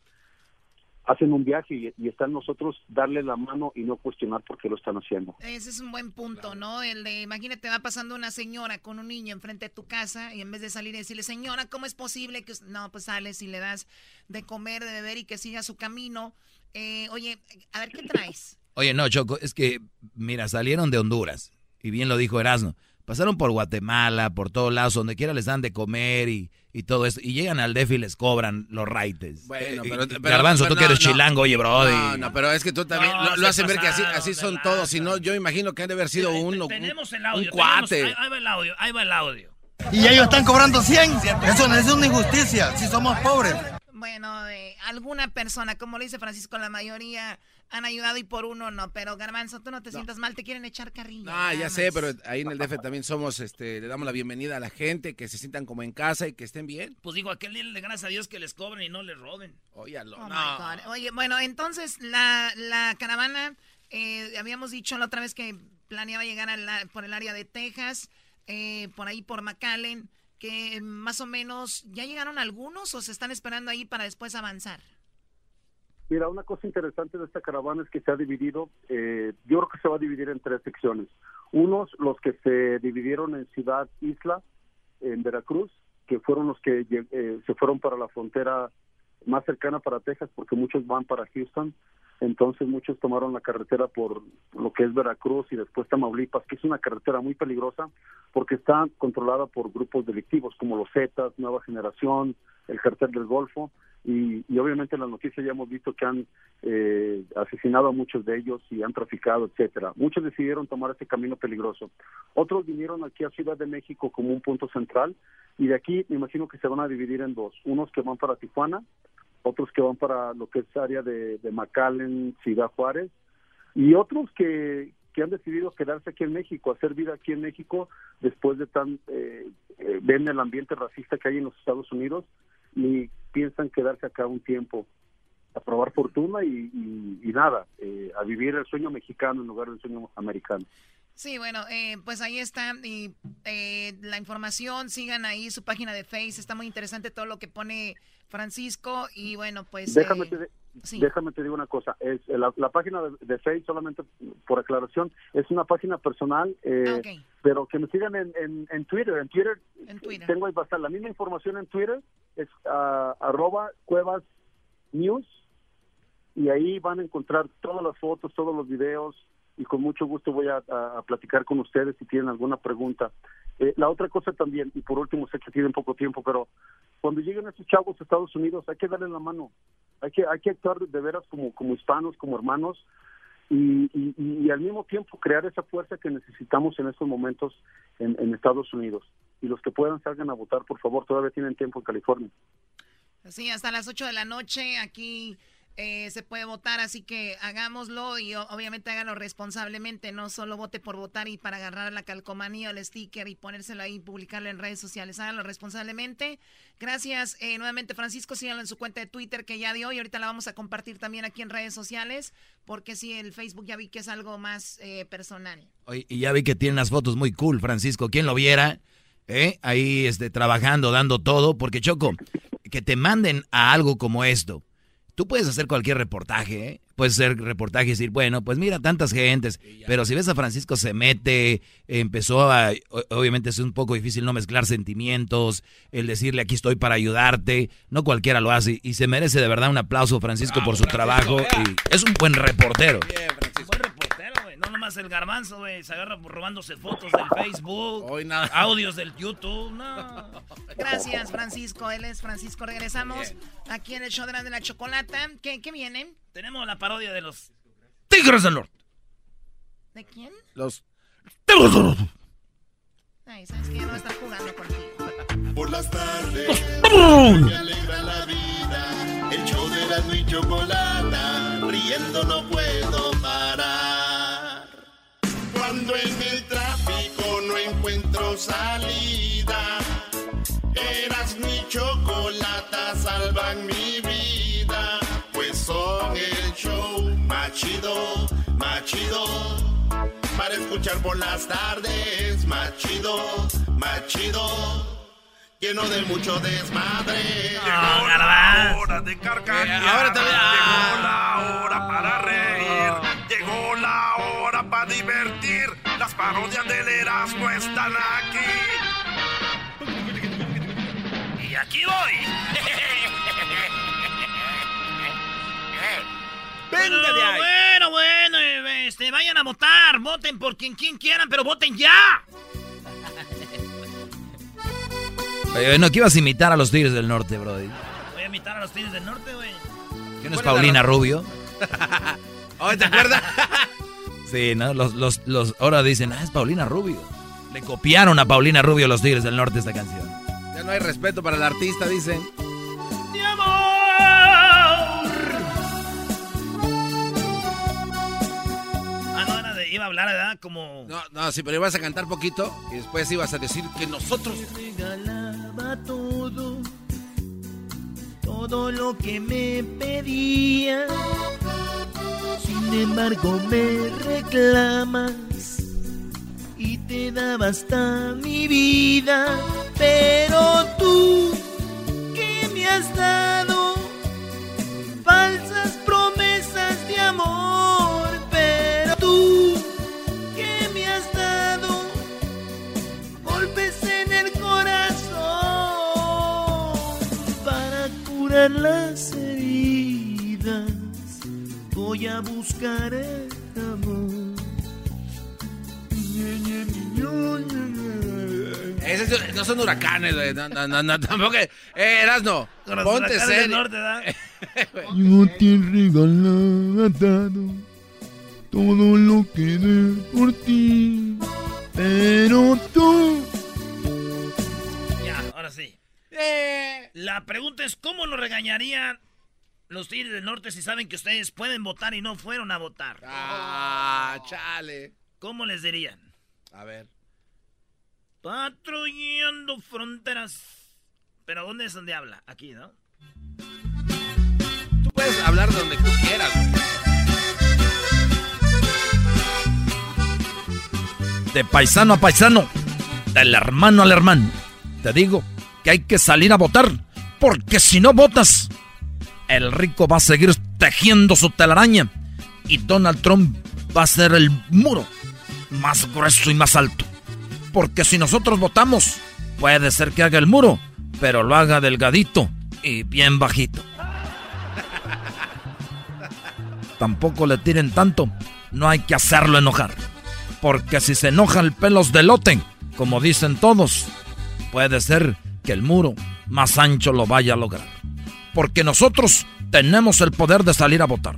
hacen un viaje y, y está en nosotros darle la mano y no cuestionar por qué lo están haciendo. Ese es un buen punto, ¿no? El de, imagínate, va pasando una señora con un niño enfrente de tu casa y en vez de salir y decirle, señora, ¿cómo es posible que... No, pues sales y le das de comer, de beber y que siga su camino. Eh, oye, a ver, ¿qué traes? Oye, no, Choco, es que, mira, salieron de Honduras y bien lo dijo Erasmo pasaron por Guatemala, por todos lados, donde quiera les dan de comer y, y todo eso, y llegan al DEF y les cobran los raites. Bueno, eh, pero, Garbanzo, tú que eres chilango, oye, bro. No, no, pero es que tú también lo, hacen ver que así, así son todos, si no, yo imagino que han de haber sido uno, tenemos el audio, un cuate. ahí, va el audio, ahí va el audio. Y ellos están cobrando 100, eso no es una injusticia, si somos pobres. Bueno, eh, alguna persona, como le dice Francisco, la mayoría han ayudado y por uno no. Pero Garbanzo, tú no te sientas mal, te quieren echar carrilla. Ah, ya sé, pero ahí en el DF también somos, este, le damos la bienvenida a la gente, que se sientan como en casa y que estén bien. Pues digo, aquel día le gracias a Dios que les cobren y no les roben. Oye, oh no. Oye, bueno, entonces la, la caravana, eh, habíamos dicho la otra vez que planeaba llegar a por el área de Texas, eh, por ahí por McAllen, que más o menos, ¿ya llegaron algunos o se están esperando ahí para después avanzar? Mira, una cosa interesante de esta caravana es que se ha dividido, eh, yo creo que se va a dividir en tres secciones. Unos, los que se dividieron en Ciudad Isla, en Veracruz, que fueron los que eh, se fueron para la frontera más cercana para Texas, porque muchos van para Houston. Entonces muchos tomaron la carretera por lo que es Veracruz y después Tamaulipas, que es una carretera muy peligrosa porque está controlada por grupos delictivos como los Zetas, Nueva Generación, el cartel del Golfo y, obviamente en las noticias ya hemos visto que han eh, asesinado a muchos de ellos y han traficado, etcétera. Muchos decidieron tomar este camino peligroso. Otros vinieron aquí a Ciudad de México como un punto central y de aquí me imagino que se van a dividir en dos. Unos que van para Tijuana, otros que van para lo que es área de, de McAllen, Ciudad Juárez y otros que, que han decidido quedarse aquí en México, hacer vida aquí en México después de tan eh, eh ven el ambiente racista que hay en los Estados Unidos y piensan quedarse acá un tiempo a probar fortuna y, nada, eh, a vivir el sueño mexicano en lugar del sueño americano. Sí, bueno, eh, pues ahí está y, la información, sigan ahí su página de Face, está muy interesante todo lo que pone Francisco y bueno, pues... Déjame, déjame te digo una cosa, es la, página de, de, Facebook solamente por aclaración es una página personal, eh, pero que me sigan en, en, Twitter, en Twitter, tengo ahí bastante la misma información en Twitter, es uh, arroba cuevas news y ahí van a encontrar todas las fotos, todos los videos y con mucho gusto voy a, platicar con ustedes si tienen alguna pregunta. Eh, la otra cosa también, y por último sé que tienen poco tiempo, pero cuando lleguen estos chavos a Estados Unidos hay que darle la mano, hay que, hay que actuar de veras como, como hispanos, como hermanos, y, y, al mismo tiempo crear esa fuerza que necesitamos en estos momentos en, en Estados Unidos. Y los que puedan salgan a votar, por favor, todavía tienen tiempo en California. Sí, hasta las 8 de la noche aquí eh, se puede votar, así que hagámoslo y obviamente háganlo responsablemente, no solo vote por votar y para agarrar la calcomanía o el sticker y ponérselo ahí y publicarlo en redes sociales, háganlo responsablemente. Gracias eh, nuevamente Francisco, síganlo en su cuenta de Twitter que ya dio y ahorita la vamos a compartir también aquí en redes sociales, porque sí, el Facebook ya vi que es algo más eh, personal. y ya vi que tiene unas fotos muy cool, Francisco, quien lo viera, ahí este, trabajando, dando todo, porque Choco, que te manden a algo como esto Tú puedes hacer cualquier reportaje, ¿eh? puedes hacer reportaje y decir, bueno, pues mira, tantas gentes, pero si ves a Francisco se mete, empezó a, obviamente es un poco difícil no mezclar sentimientos, el decirle aquí estoy para ayudarte, no cualquiera lo hace y se merece de verdad un aplauso Francisco por su trabajo y es un buen reportero. Nomás el garbanzo, güey, se agarra robándose fotos del Facebook, audios del YouTube, no. Gracias, Francisco. Él es Francisco. Regresamos aquí en el show de la, chocolata. ¿Qué, ¿Qué vienen? Tenemos la parodia de los Tigres del Norte. ¿De quién? Los Tigres del Norte. Ay, sabes que ya no estar jugando contigo. Por las tardes me alegra la vida. El show de la y chocolata. Riendo no puedo parar. Cuando en el tráfico no encuentro salida Eras mi chocolata, salvan mi vida, pues son el show machido, machido. Para escuchar por las tardes, machido, machido. Lleno de mucho desmadre. Llegó la hora de carcajear. Ahora Llegó la hora para reír. Llegó la hora para divertir. Las parodias del Erasmo están aquí aquí voy. Venga bueno, de ahí. Bueno, bueno, este, vayan a votar. Voten por quien, quien quieran, pero voten ya. Oye, no, que ibas a imitar a los Tigres del Norte, Brody. Voy a imitar a los Tigres del Norte, güey. ¿Quién es Paulina Rubio? Oye, ¿te acuerdas? sí, ¿no? Los, los, los, ahora dicen, ah, es Paulina Rubio. Le copiaron a Paulina Rubio los Tigres del Norte esta canción no hay respeto para el artista, dicen. ¡Mi amor! Ah, no, era de, iba a hablar, ¿verdad? Como... No, no, sí, pero ibas a cantar poquito y después ibas a decir que nosotros... regalaba todo, todo lo que me pedía. Sin embargo me reclamas y te daba hasta mi vida. Pero tú, ¿qué me has dado? Falsas promesas de amor. Pero tú, ¿qué me has dado? Golpes en el corazón para curar las heridas. Voy a buscar el amor. Esos no son huracanes, güey. No, no, no, no, tampoco. Eh, Erasno, ponte serio. Yo te regalado todo lo que dé por ti. Pero tú. Ya, ahora sí. Eh. La pregunta es: ¿cómo lo regañarían los Tigres del Norte si saben que ustedes pueden votar y no fueron a votar? Ah, chale. ¿Cómo les dirían? A ver. Patrullando fronteras. Pero ¿dónde es donde habla? Aquí, ¿no? Tú puedes hablar donde tú quieras, De paisano a paisano, del hermano al hermano, te digo que hay que salir a votar, porque si no votas, el rico va a seguir tejiendo su telaraña. Y Donald Trump va a ser el muro más grueso y más alto. Porque si nosotros votamos, puede ser que haga el muro, pero lo haga delgadito y bien bajito. Tampoco le tiren tanto, no hay que hacerlo enojar. Porque si se enoja el pelos de lote, como dicen todos, puede ser que el muro más ancho lo vaya a lograr. Porque nosotros tenemos el poder de salir a votar.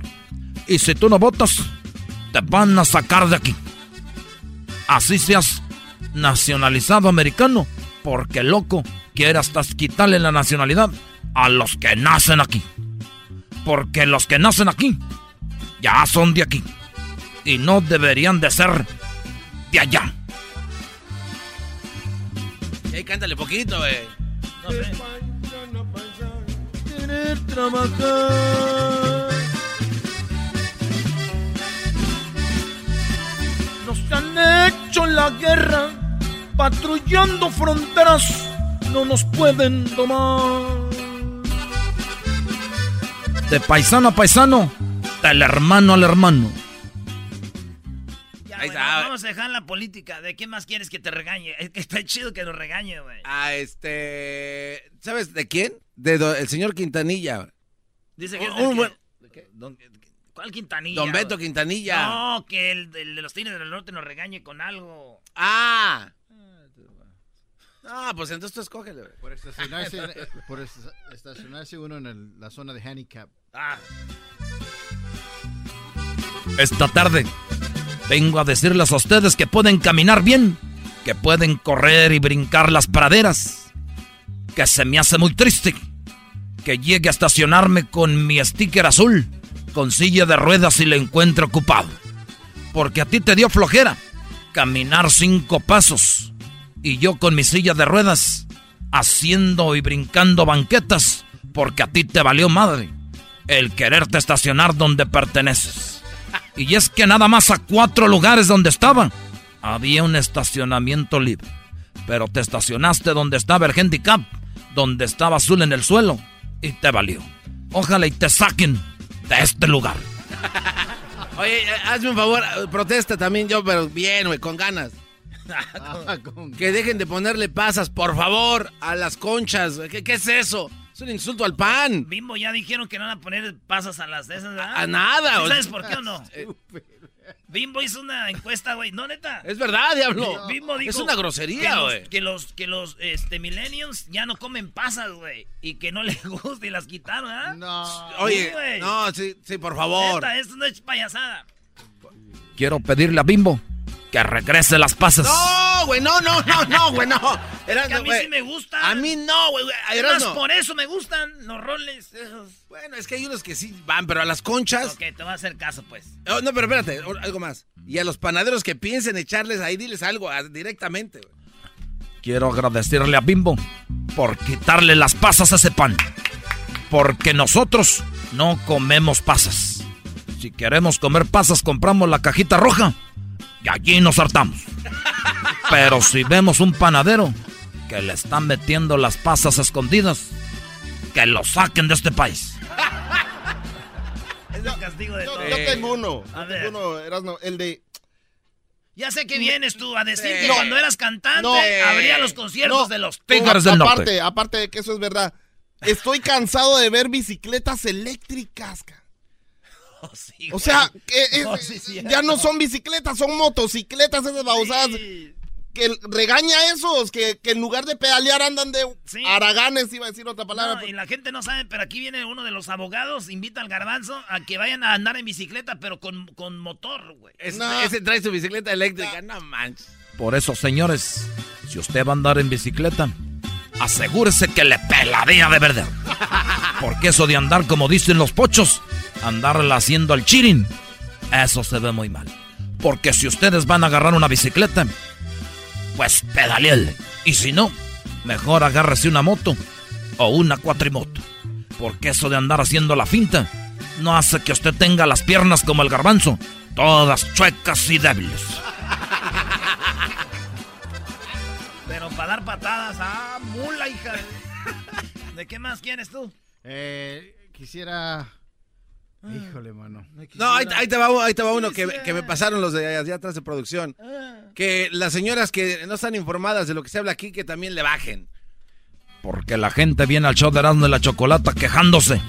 Y si tú no votas, te van a sacar de aquí. Así seas nacionalizado americano, porque loco quiere hasta quitarle la nacionalidad a los que nacen aquí. Porque los que nacen aquí ya son de aquí. Y no deberían de ser de allá. Y cántale poquito, güey. No Querer trabajar. Nos han hecho la guerra, patrullando fronteras, no nos pueden tomar. De paisano a paisano, del hermano al hermano vamos a dejar la política. ¿De qué más quieres que te regañe? Es que está chido que nos regañe, güey. Ah, este... ¿Sabes de quién? De el señor Quintanilla. Dice que... ¿Cuál Quintanilla? Don Beto Quintanilla. No, que el, de los Tigres del Norte nos regañe con algo. Ah. Ah, pues entonces tú escógele. Por estacionarse, por estacionarse uno en la zona de handicap. Ah. Esta tarde Vengo a decirles a ustedes que pueden caminar bien, que pueden correr y brincar las praderas, que se me hace muy triste que llegue a estacionarme con mi sticker azul, con silla de ruedas y le encuentre ocupado. Porque a ti te dio flojera caminar cinco pasos y yo con mi silla de ruedas haciendo y brincando banquetas porque a ti te valió madre el quererte estacionar donde perteneces. Y es que nada más a cuatro lugares donde estaba había un estacionamiento libre. Pero te estacionaste donde estaba el handicap, donde estaba azul en el suelo, y te valió. Ojalá y te saquen de este lugar. Oye, eh, hazme un favor, eh, protesta también yo, pero bien, güey, con ganas. Ah, que dejen de ponerle pasas, por favor, a las conchas. ¿Qué, qué es eso? Es un insulto al pan. Bimbo ya dijeron que no van a poner pasas a las de esas, ¿verdad? A nada. ¿Sabes por qué o no? Bimbo hizo una encuesta, güey. No, neta. Es verdad, diablo. Bimbo dijo. Es una grosería, güey. Que los, que los, este, millennials ya no comen pasas, güey. Y que no les gusta y las quitaron, ¿ah? No. Oye, no, sí, sí, por favor. Neta, esto no es payasada. Quiero pedirle a Bimbo que regrese las pasas. No, güey, no, no, no, no, güey, no. a mí sí me gustan. A mí no, güey. Además, por eso me gustan los roles Bueno, es que hay unos que sí van, pero a las conchas. Ok, te voy a hacer caso, pues. Oh, no, pero espérate, algo más. Y a los panaderos que piensen echarles ahí, diles algo directamente, güey. Quiero agradecerle a Bimbo por quitarle las pasas a ese pan. Porque nosotros no comemos pasas. Si queremos comer pasas, compramos la cajita roja y allí nos hartamos. Pero si vemos un panadero que le están metiendo las pasas escondidas, que lo saquen de este país. Es el castigo de todo. Yo tengo uno. A ver. Uno, el de... Ya sé que vienes tú a decir que cuando eras cantante habría los conciertos de los Tigres del Norte. Aparte de que eso es verdad. Estoy cansado de ver bicicletas eléctricas o sea, ya no son bicicletas, son motocicletas esas babosadas. Que regaña a esos, que, en lugar de pedalear andan de araganes, iba a decir otra palabra. y la gente no sabe, pero aquí viene uno de los abogados, invita al garbanzo a que vayan a andar en bicicleta, pero con, motor, güey. Ese trae su bicicleta eléctrica, no manches. Por eso, señores, si usted va a andar en bicicleta, asegúrese que le peladea de verdad. Porque eso de andar como dicen los pochos, andarla haciendo al chirin, eso se ve muy mal. Porque si ustedes van a agarrar una bicicleta, pues pedaleele. Y si no, mejor agárrese una moto o una cuatrimoto. Porque eso de andar haciendo la finta no hace que usted tenga las piernas como el garbanzo, todas chuecas y débiles. Pero para dar patadas, ah, mula, hija. ¿De qué más quieres tú? Eh, quisiera Híjole, mano. No, ahí, te va, ahí te va uno que, que, me pasaron los de allá atrás de producción. Ah. Que las señoras que no están informadas de lo que se habla aquí, que también le bajen. Porque la gente viene al show de Erasmo de la Chocolata quejándose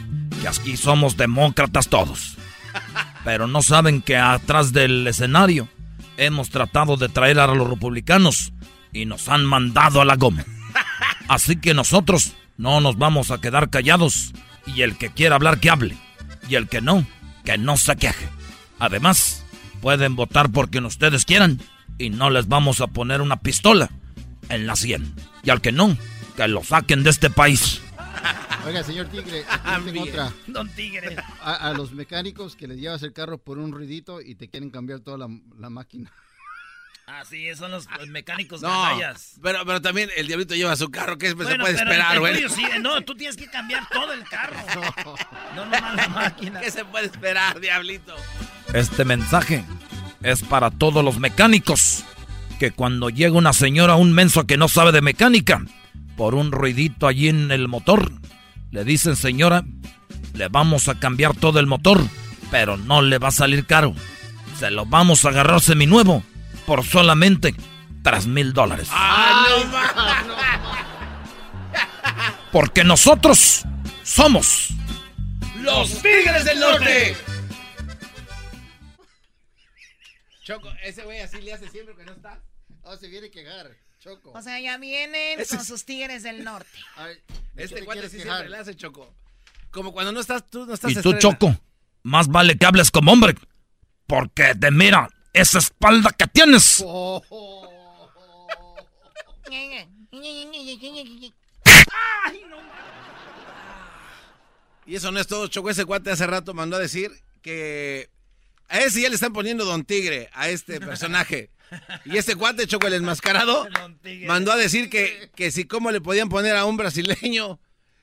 que aquí somos demócratas todos. Pero no saben que atrás del escenario hemos tratado de traer a los republicanos y nos han mandado a la goma. Así que nosotros no nos vamos a quedar callados y el que quiera hablar que hable y el que no, que no se queje. Además, pueden votar por quien ustedes quieran y no les vamos a poner una pistola en la sien. Y al que no, que lo saquen de este país. Oiga, señor Tigre, tengo otra. Don Tigre. A, los mecánicos que les llevas el carro por un ruidito y te quieren cambiar toda la, máquina. Ah, sí, son los, mecánicos no, pero, pero también el diablito lleva su carro, ¿qué se puede esperar, güey? no, tú tienes que cambiar todo el carro. No, no, no la máquina. ¿Qué se puede esperar, diablito? Este mensaje es para todos los mecánicos. Que cuando llega una señora, un menso que no sabe de mecánica, por un ruidito allí en el motor, le dicen, señora, le vamos a cambiar todo el motor, pero no le va a salir caro. Se lo vamos a agarrar seminuevo por solamente 3 mil dólares. Porque nosotros somos los Tigres del Norte. Choco, ese güey así le hace siempre que no está. Oh, se viene a quejar. Choco. O sea, ya vienen con sus tigres del norte. este cuate sí siempre le hace Choco. Como cuando no estás, tú no estás. Y tú, Choco, más vale que hables como hombre. Porque te mira esa espalda que tienes. Y eso no es todo, Choco. Ese cuate hace rato mandó a decir que a ese ya le están poniendo Don Tigre a este personaje. Y este cuate, Choco, el enmascarado, mandó a decir que, que si cómo le podían poner a un brasileño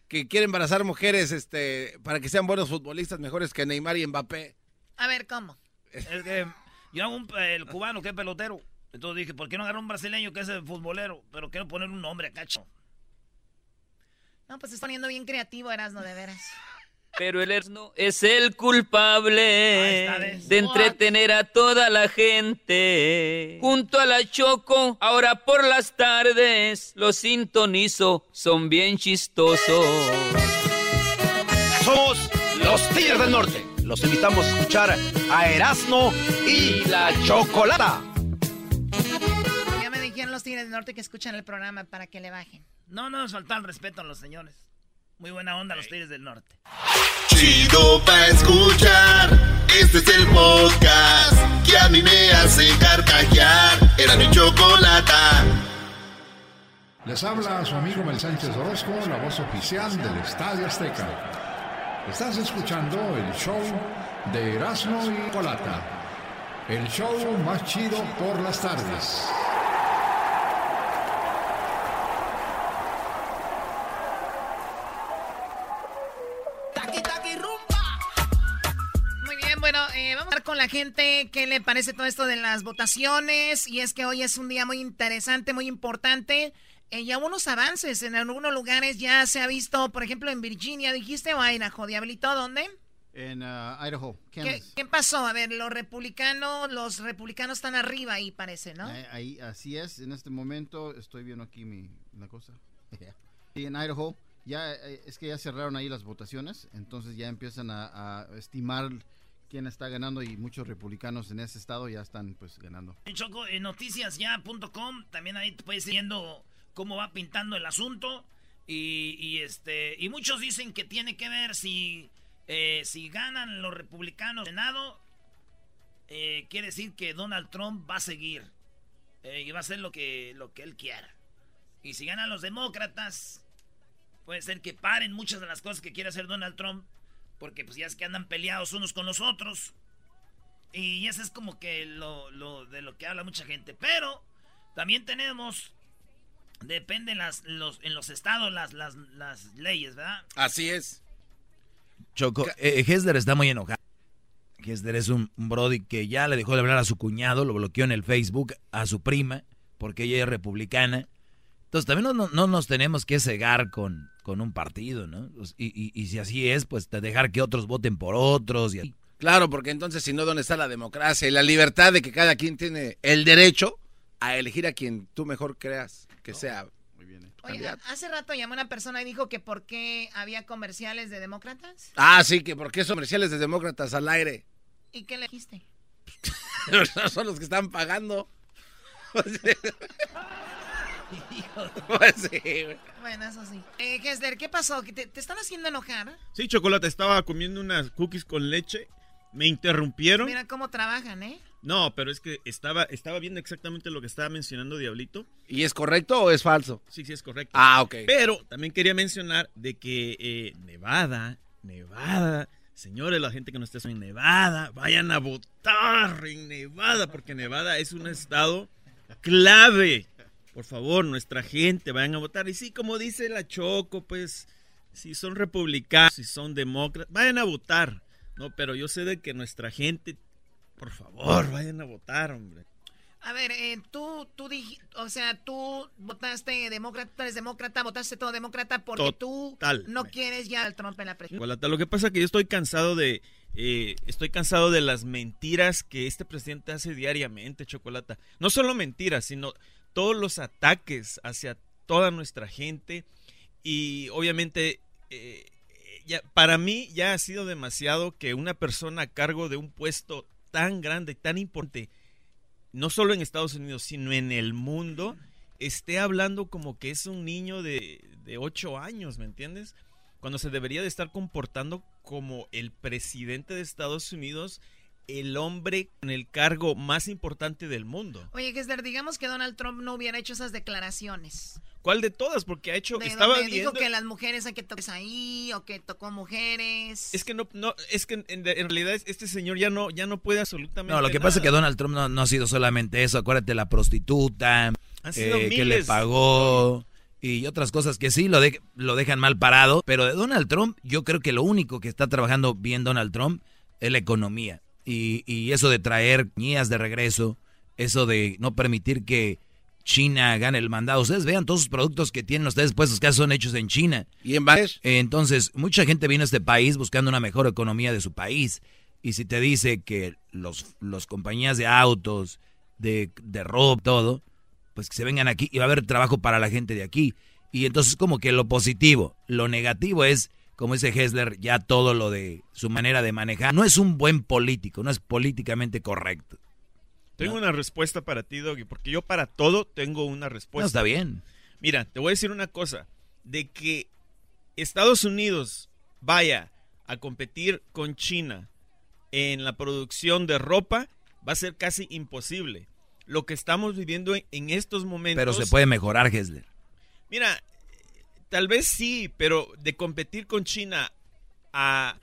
que quiere embarazar mujeres este, para que sean buenos futbolistas, mejores que Neymar y Mbappé. A ver, ¿cómo? Es que yo hago un, el cubano que es pelotero. Entonces dije, ¿por qué no agarrar un brasileño que es el futbolero? Pero quiero poner un nombre acá, No, pues está poniendo bien creativo, Erasno, de veras. Pero el Erasmo es el culpable de entretener a toda la gente. Junto a la Choco, ahora por las tardes, los sintonizo, son bien chistosos. Somos los Tigres del Norte. Los invitamos a escuchar a Erasmo y la Chocolata. Ya me dijeron los Tigres del Norte que escuchan el programa para que le bajen. No, no nos falta el respeto a los señores. Muy buena onda los Tigres del Norte. Chido pa' escuchar. Este es el podcast que a mí me hace carcajear. Era mi chocolata. Les habla su amigo Mel Sánchez Orozco, la voz oficial del Estadio Azteca. Estás escuchando el show de Erasmo y Colata. El show más chido por las tardes. con la gente qué le parece todo esto de las votaciones. Y es que hoy es un día muy interesante, muy importante. Eh, ya unos avances en algunos lugares ya se ha visto, por ejemplo, en Virginia, dijiste, o Idaho, Diablito, ¿dónde? En uh, Idaho, ¿Qué, ¿Qué, pasó? A ver, los republicanos, los republicanos están arriba ahí, parece, ¿no? Ahí, así es. En este momento estoy viendo aquí mi la cosa. y en Idaho ya eh, es que ya cerraron ahí las votaciones, entonces ya empiezan a, a estimar quién está ganando y muchos republicanos en ese estado ya están pues ganando. En Choco, en noticiasya.com también ahí puedes ir viendo cómo va pintando el asunto y, este y muchos dicen que tiene que ver si eh, si ganan los republicanos el Senado eh, quiere decir que Donald Trump va a seguir eh, y va a hacer lo que lo que él quiera y si ganan los demócratas puede ser que paren muchas de las cosas que quiere hacer Donald Trump porque pues ya es que andan peleados unos con los otros. Y eso es como que lo, de lo que habla mucha gente. Pero también tenemos, depende las, los, en los estados las, las, leyes, ¿verdad? Así es. Choco, eh, Hesler está muy enojado. Hesler es un, un, brody que ya le dejó de hablar a su cuñado, lo bloqueó en el Facebook, a su prima, porque ella es republicana. Entonces también no, no, nos tenemos que cegar con, con un partido, ¿no? Y, y, y, si así es, pues dejar que otros voten por otros. Y... Claro, porque entonces si no, ¿dónde está la democracia y la libertad de que cada quien tiene el derecho a elegir a quien tú mejor creas que sea? Muy bien. Oye, hace rato llamó una persona y dijo que por qué había comerciales de demócratas. Ah, sí, que por qué comerciales de demócratas al aire. ¿Y qué le dijiste? son los que están pagando. pues sí, Bueno, eso sí. Eh, ¿qué pasó? ¿Te, ¿Te, están haciendo enojar? Sí, Chocolate, estaba comiendo unas cookies con leche me interrumpieron. Mira cómo trabajan, ¿eh? No, pero es que estaba, estaba viendo exactamente lo que estaba mencionando Diablito. ¿Y es correcto o es falso? Sí, sí, es correcto. Ah, ok. Pero también quería mencionar de que eh, Nevada, Nevada, señores, la gente que no esté en Nevada, vayan a votar en Nevada, porque Nevada es un estado clave. Por favor, nuestra gente, vayan a votar. Y sí, como dice la Choco, pues, si son republicanos, si son demócratas, vayan a votar. No, pero yo sé de que nuestra gente, por favor, vayan a votar, hombre. A ver, eh, tú, tú o sea, tú votaste demócrata, eres demócrata, votaste todo demócrata porque tú no quieres ya al Trump en la presidencia. Lo que pasa es que yo estoy cansado de, eh, estoy cansado de las mentiras que este presidente hace diariamente, Chocolata. No solo mentiras, sino todos los ataques hacia toda nuestra gente y obviamente eh, para mí ya ha sido demasiado que una persona a cargo de un puesto tan grande, tan importante, no solo en Estados Unidos, sino en el mundo, esté hablando como que es un niño de, de 8 años, ¿me entiendes? Cuando se debería de estar comportando como el presidente de Estados Unidos el hombre en el cargo más importante del mundo. Oye, Gessler, digamos que Donald Trump no hubiera hecho esas declaraciones. ¿Cuál de todas? Porque ha hecho. estaba viendo. Dijo que las mujeres hay que toques ahí o que tocó mujeres. Es que no, no, es que en, realidad este señor ya no, ya no puede absolutamente. No, lo que pasa es que Donald Trump no, ha sido solamente eso. Acuérdate la prostituta eh, que le pagó y otras cosas que sí lo, lo dejan mal parado. Pero de Donald Trump, yo creo que lo único que está trabajando bien Donald Trump es la economía y, y eso de traer guías de regreso, eso de no permitir que China gane el mandado. Ustedes vean todos los productos que tienen ustedes puestos que son hechos en China. ¿Y en? Entonces, mucha gente viene a este país buscando una mejor economía de su país. Y si te dice que los, los compañías de autos, de, de ropa, todo, pues que se vengan aquí y va a haber trabajo para la gente de aquí. Y entonces como que lo positivo, lo negativo es como dice Hessler, ya todo lo de su manera de manejar. No es un buen político, no es políticamente correcto. Tengo una respuesta para ti, Doggy, porque yo para todo tengo una respuesta. está bien. Mira, te voy a decir una cosa, de que Estados Unidos vaya a competir con China en la producción de ropa va a ser casi imposible. Lo que estamos viviendo en, estos momentos... Pero se puede mejorar, Hessler. Mira, Tal vez sí, pero de competir con China a,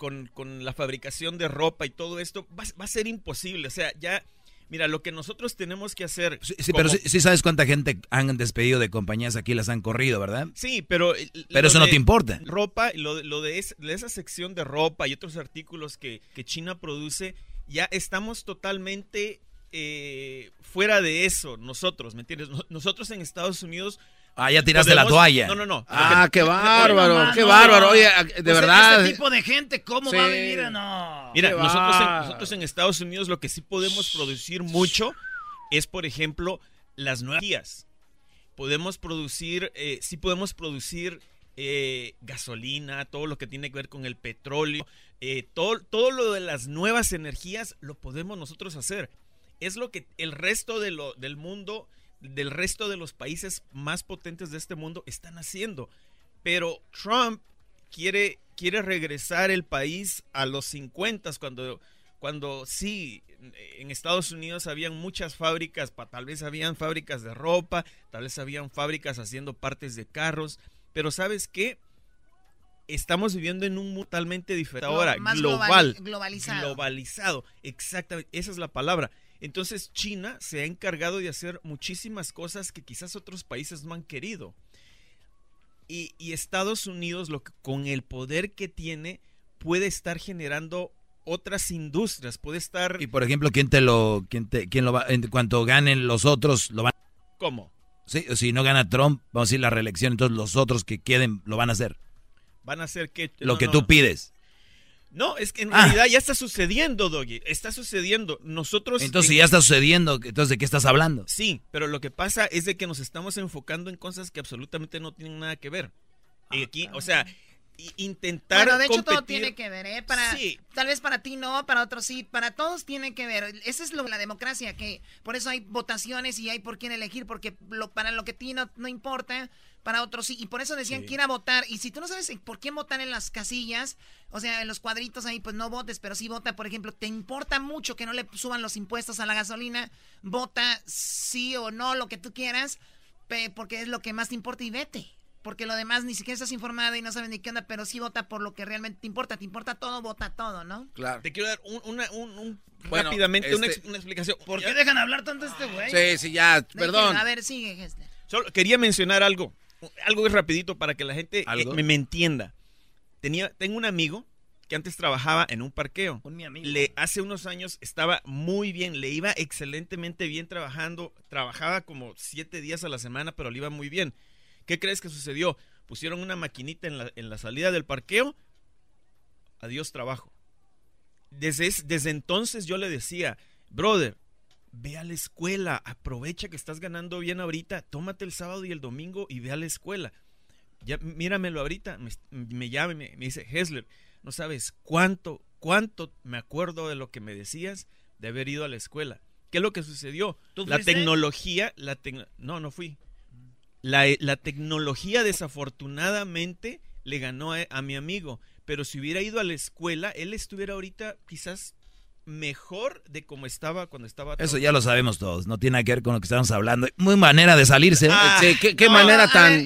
con, la fabricación de ropa y todo esto va, a ser imposible. O sea, ya, mira, lo que nosotros tenemos que hacer... Sí, pero sí, sabes cuánta gente han despedido de compañías aquí, las han corrido, ¿verdad? Sí, pero... Pero eso no te importa. Ropa, lo, lo de, esa sección de ropa y otros artículos que, China produce, ya estamos totalmente eh, fuera de eso, nosotros, ¿me entiendes? Nosotros en Estados Unidos Ah, ya tiraste la toalla. No, no, no. Ah, qué bárbaro, qué bárbaro. Oye, de pues, verdad. Este tipo de gente, ¿cómo va a vivir? No. Mira, nosotros en, nosotros en, Estados Unidos lo que sí podemos producir mucho es, por ejemplo, las nuevas energías. Podemos producir, eh, sí podemos producir eh, gasolina, todo lo que tiene que ver con el petróleo, eh, todo, todo lo de las nuevas energías lo podemos nosotros hacer. Es lo que el resto de lo, del mundo del resto de los países más potentes de este mundo están haciendo. Pero Trump quiere, quiere regresar el país a los 50 cuando, cuando sí, en Estados Unidos habían muchas fábricas, tal vez habían fábricas de ropa, tal vez habían fábricas haciendo partes de carros, pero ¿sabes qué? Estamos viviendo en un mundo totalmente diferente ahora, global, globalizado. Globalizado, exactamente, esa es la palabra. Entonces China se ha encargado de hacer muchísimas cosas que quizás otros países no han querido. Y, Estados Unidos, lo con el poder que tiene, puede estar generando otras industrias, puede estar... Y por ejemplo, ¿quién te lo, quién te, quién lo va, en cuanto ganen los otros, lo van... ¿Cómo? Sí, si no gana Trump, vamos a decir la reelección, entonces los otros que queden lo van a hacer. Van a hacer que... Lo que tú pides. No, es que en ah. realidad ya está sucediendo, Doggy. Está sucediendo. Nosotros. Entonces, si ya está sucediendo, entonces ¿de qué estás hablando? Sí, pero lo que pasa es de que nos estamos enfocando en cosas que absolutamente no tienen nada que ver. y aquí, o sea, intentar. Bueno, de hecho, todo tiene que ver, ¿eh? Para, Tal vez para ti no, para otros sí, para todos tiene que ver. Esa es lo, la democracia, que por eso hay votaciones y hay por quién elegir, porque lo, para lo que a ti no, no importa para otros sí. Y por eso decían que ir a votar. Y si tú no sabes por qué votar en las casillas, o sea, en los cuadritos ahí, pues no votes, pero sí vota, por ejemplo, te importa mucho que no le suban los impuestos a la gasolina, vota sí o no, lo que tú quieras, porque es lo que más te importa y vete. Porque lo demás ni siquiera estás informada y no sabes ni qué onda, pero sí vota por lo que realmente te importa. Te importa todo, vota todo, ¿no? Claro. Te quiero dar un, rápidamente una, este explicación. ¿Por qué dejan hablar tanto este güey? Sí, sí, ya, perdón. A ver, sigue, Gessler. Solo quería mencionar algo algo rapidito para que la gente eh, me, entienda. Tenía, tengo un amigo que antes trabajaba en un parqueo. Le, hace unos años estaba muy bien, le iba excelentemente bien trabajando. Trabajaba como siete días a la semana, pero le iba muy bien. ¿Qué crees que sucedió? Pusieron una maquinita en la, en la salida del parqueo. Adiós trabajo. Desde, desde entonces yo le decía, brother, ve a la escuela, aprovecha que estás ganando bien ahorita, tómate el sábado y el domingo y ve a la escuela. Ya, míramelo ahorita, me, llama y me, dice, Hesler, no sabes cuánto, cuánto me acuerdo de lo que me decías de haber ido a la escuela. ¿Qué es lo que sucedió? la tecnología, la no, no fui. La, la, tecnología desafortunadamente le ganó a, a mi amigo, pero si hubiera ido a la escuela, él estuviera ahorita quizás mejor de como estaba cuando estaba. Eso ya lo sabemos todos, no tiene que ver con lo que estamos hablando. Muy manera de salirse. ¿eh? Ah, ¿Qué, manera tan...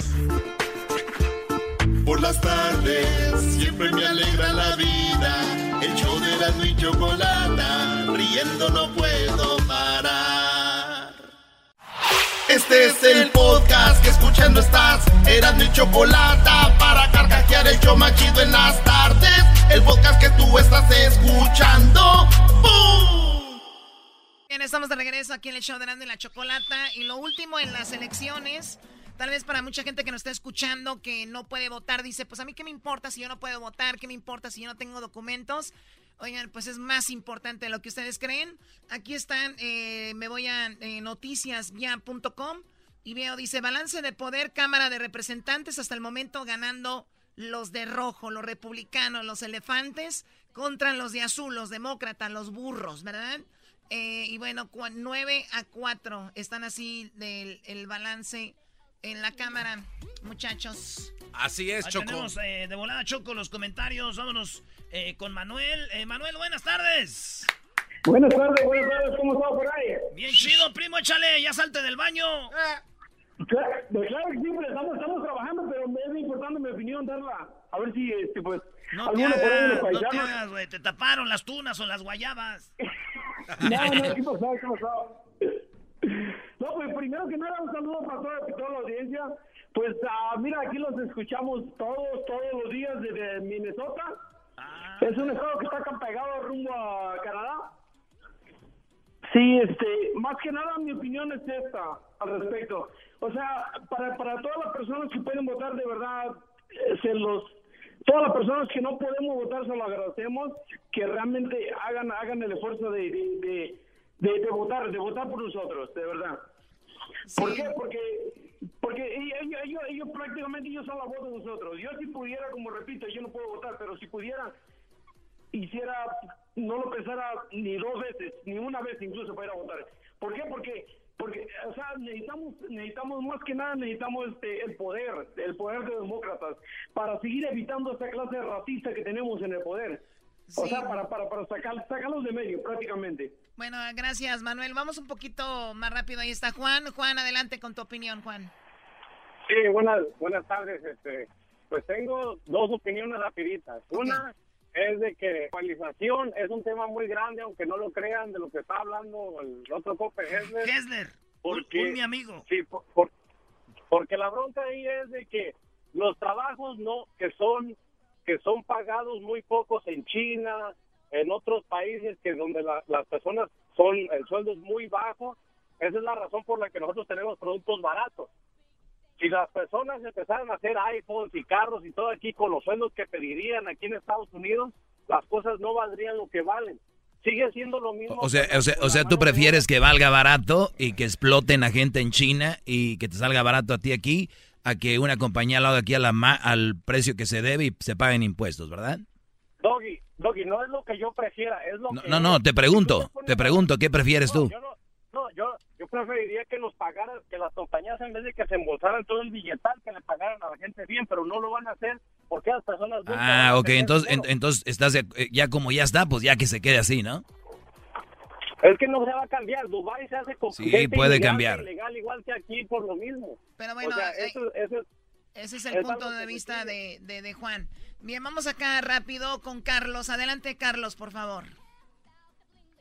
Por las tardes siempre me alegra la vida. El show de la y chocolata, riendo no puedo parar. Este es el podcast que escuchando estás. Eran mi chocolata para carcajear el show machido en las tardes el podcast que tú estás escuchando. Bien, estamos de regreso aquí en el show de Grande la Chocolata. Y lo último en las elecciones, tal vez para mucha gente que nos está escuchando que no puede votar, dice, pues a mí qué me importa si yo no puedo votar, qué me importa si yo no tengo documentos. Oigan, pues es más importante de lo que ustedes creen. Aquí están, eh, me voy a eh, y veo, dice, balance de poder, Cámara de Representantes, hasta el momento ganando los de rojo, los republicanos, los elefantes, contra los de azul, los demócratas, los burros, ¿verdad? Eh, y bueno, 9 a 4 están así del el balance en la cámara, muchachos. Así es, Choco. Tenemos eh, de volada, Choco, los comentarios. Vámonos eh, con Manuel. Manuel, buenas tardes. Buenas tardes, buenas tardes. ¿Cómo está por ahí? Bien chido, primo, échale, ya salte del baño. Claro, claro que sí, pues, estamos, estamos trabajando, importante mi opinión darla. A ver si, este, pues, no te hagas, no te hagas, güey. Te taparon las tunas o las guayabas. no, no, ¿qué pasó? ¿Qué pasó? No, pues primero que nada, un saludo para toda, toda la audiencia. Pues, uh, mira, aquí los escuchamos todos, todos los días desde Minnesota. Ah. Es un estado que está pegado rumbo a Canadá. Sí, este, más que nada mi opinión es esta al respecto. O sea, para, para todas las personas que pueden votar, de verdad, eh, se los, todas las personas que no podemos votar, se lo agradecemos, que realmente hagan, hagan el esfuerzo de, de, de, votar, de votar por nosotros, de verdad. ¿Por qué? Porque porque ellos, ellos, ellos, prácticamente ellos son la voz de nosotros. Yo si pudiera, como repito, yo no puedo votar, pero si pudiera, hiciera, no lo pensara ni dos veces, ni una vez incluso para ir a votar. ¿Por qué? Porque porque o sea necesitamos necesitamos más que nada necesitamos este el poder el poder de demócratas para seguir evitando esta clase de racista que tenemos en el poder. O sea para para para sacar sacarlos de medio prácticamente. Bueno gracias Manuel. Vamos un poquito más rápido. Ahí está Juan. Juan adelante con tu opinión Juan. Sí buenas buenas tardes este pues tengo dos opiniones rapiditas. Una es de que la actualización es un tema muy grande, aunque no lo crean, de lo que está hablando el otro cope Hessler. Hessler, porque, mi amigo. Sí, porque la bronca ahí es de que los trabajos no que son que son pagados muy pocos en China, en otros países que donde las personas son el sueldo es muy bajo, Esa es la razón por la que nosotros tenemos productos baratos. Si las personas empezaran a hacer iPhones y carros y todo aquí con los sueldos que pedirían aquí en Estados Unidos, las cosas no valdrían lo que valen. Sigue siendo lo mismo. O sea, o sea, o sea tú prefieres que valga barato y que exploten a gente en China y que te salga barato a ti aquí a que una compañía lo haga aquí a la al precio que se debe y se paguen impuestos, ¿verdad? Doggy, Doggy, no es lo que yo prefiera, es lo no, que... No, no, te pregunto, te pregunto, ¿qué prefieres tú? Yo no, yo, preferiría que nos pagaran, que las compañías en vez de que se embolsaran todo el billetal, que le pagaran a la gente bien, pero no lo van a hacer porque las personas... Ah, ok, entonces, entonces estás eh, ya como ya está, pues ya que se quede así, ¿no? Es que no se va a cambiar. Dubai se hace con sí, puede cambiar. Legal igual que aquí por lo mismo. Pero bueno, eh, ese es el punto de vista de, de, de Juan. Bien, vamos acá rápido con Carlos. Adelante, Carlos, por favor.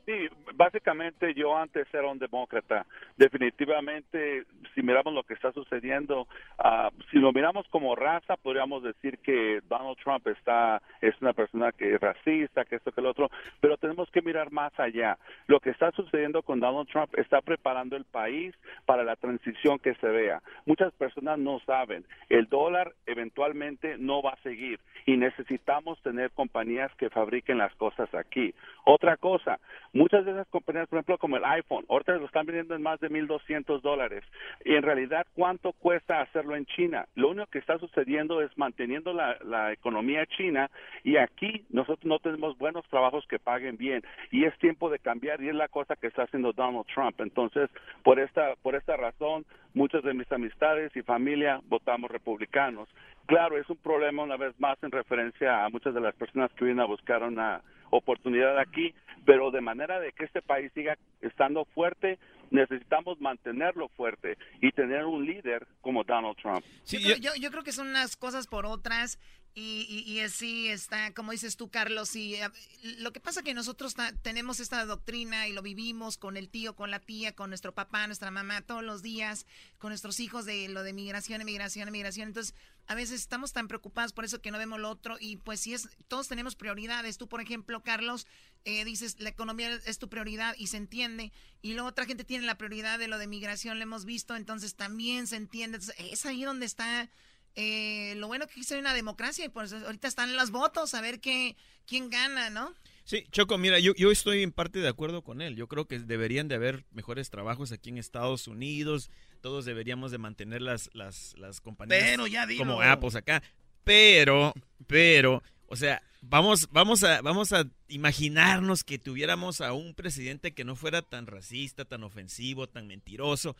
Sí, básicamente yo antes era un demócrata. Definitivamente, si miramos lo que está sucediendo, uh, si lo miramos como raza, podríamos decir que Donald Trump está es una persona que es racista, que esto que lo otro, pero tenemos que mirar más allá. Lo que está sucediendo con Donald Trump está preparando el país para la transición que se vea. Muchas personas no saben, el dólar eventualmente no va a seguir y necesitamos tener compañías que fabriquen las cosas aquí. Otra cosa, Muchas de esas compañías, por ejemplo, como el iPhone, ahorita lo están vendiendo en más de 1.200 dólares. Y en realidad, ¿cuánto cuesta hacerlo en China? Lo único que está sucediendo es manteniendo la, la economía china y aquí nosotros no tenemos buenos trabajos que paguen bien. Y es tiempo de cambiar y es la cosa que está haciendo Donald Trump. Entonces, por esta, por esta razón, muchas de mis amistades y familia votamos republicanos. Claro, es un problema una vez más en referencia a muchas de las personas que vienen a buscar una oportunidad aquí, pero de manera de que este país siga estando fuerte, necesitamos mantenerlo fuerte y tener un líder como Donald Trump. Sí, yo, yo, yo, creo que son unas cosas por otras y, y, así está, como dices tú, Carlos, y eh, lo que pasa que nosotros tenemos esta doctrina y lo vivimos con el tío, con la tía, con nuestro papá, nuestra mamá, todos los días, con nuestros hijos de lo de migración, emigración, emigración. Entonces, a veces estamos tan preocupados por eso que no vemos lo otro y pues si es, todos tenemos prioridades. Tú, por ejemplo, Carlos, eh, dices la economía es tu prioridad y se entiende y luego otra gente tiene la prioridad de lo de migración, lo hemos visto, entonces también se entiende. es ahí donde está eh, lo bueno que hizo una democracia y por eso ahorita están los votos a ver qué, quién gana, ¿no? Sí, Choco, mira, yo, yo estoy en parte de acuerdo con él. Yo creo que deberían de haber mejores trabajos aquí en Estados Unidos. Todos deberíamos de mantener las, las, las compañías como Apple acá. Pero, pero, o sea, vamos, vamos, a, vamos a imaginarnos que tuviéramos a un presidente que no fuera tan racista, tan ofensivo, tan mentiroso.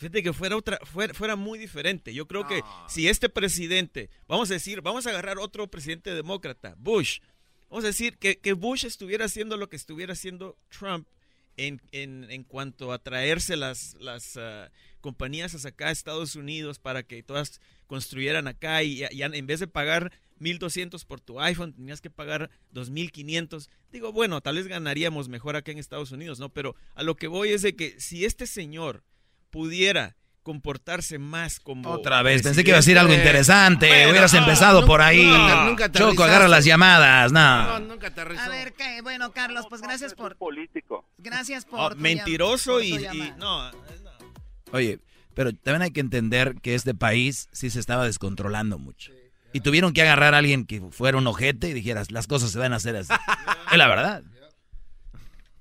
Fíjate que fuera otra, fuera, fuera muy diferente. Yo creo que si este presidente, vamos a decir, vamos a agarrar otro presidente demócrata, Bush, vamos a decir que, que Bush estuviera haciendo lo que estuviera haciendo Trump en, en, en cuanto a traerse las, las uh, compañías acá a Estados Unidos para que todas construyeran acá y, y en vez de pagar 1200 por tu iPhone, tenías que pagar 2500. Digo, bueno, tal vez ganaríamos mejor acá en Estados Unidos, ¿no? Pero a lo que voy es de que si este señor pudiera comportarse más como... Otra vez, pensé que iba a decir algo interesante. Hubieras empezado por ahí. Choco, agarra las llamadas. No. nunca A ver, bueno, Carlos, pues gracias por... Político. Gracias por... Oh, mentiroso y, no, Oye, pero también hay que entender que este país sí se estaba descontrolando mucho. Y tuvieron que agarrar a alguien que fuera un ojete y dijeras, las cosas se van a hacer así. es la verdad.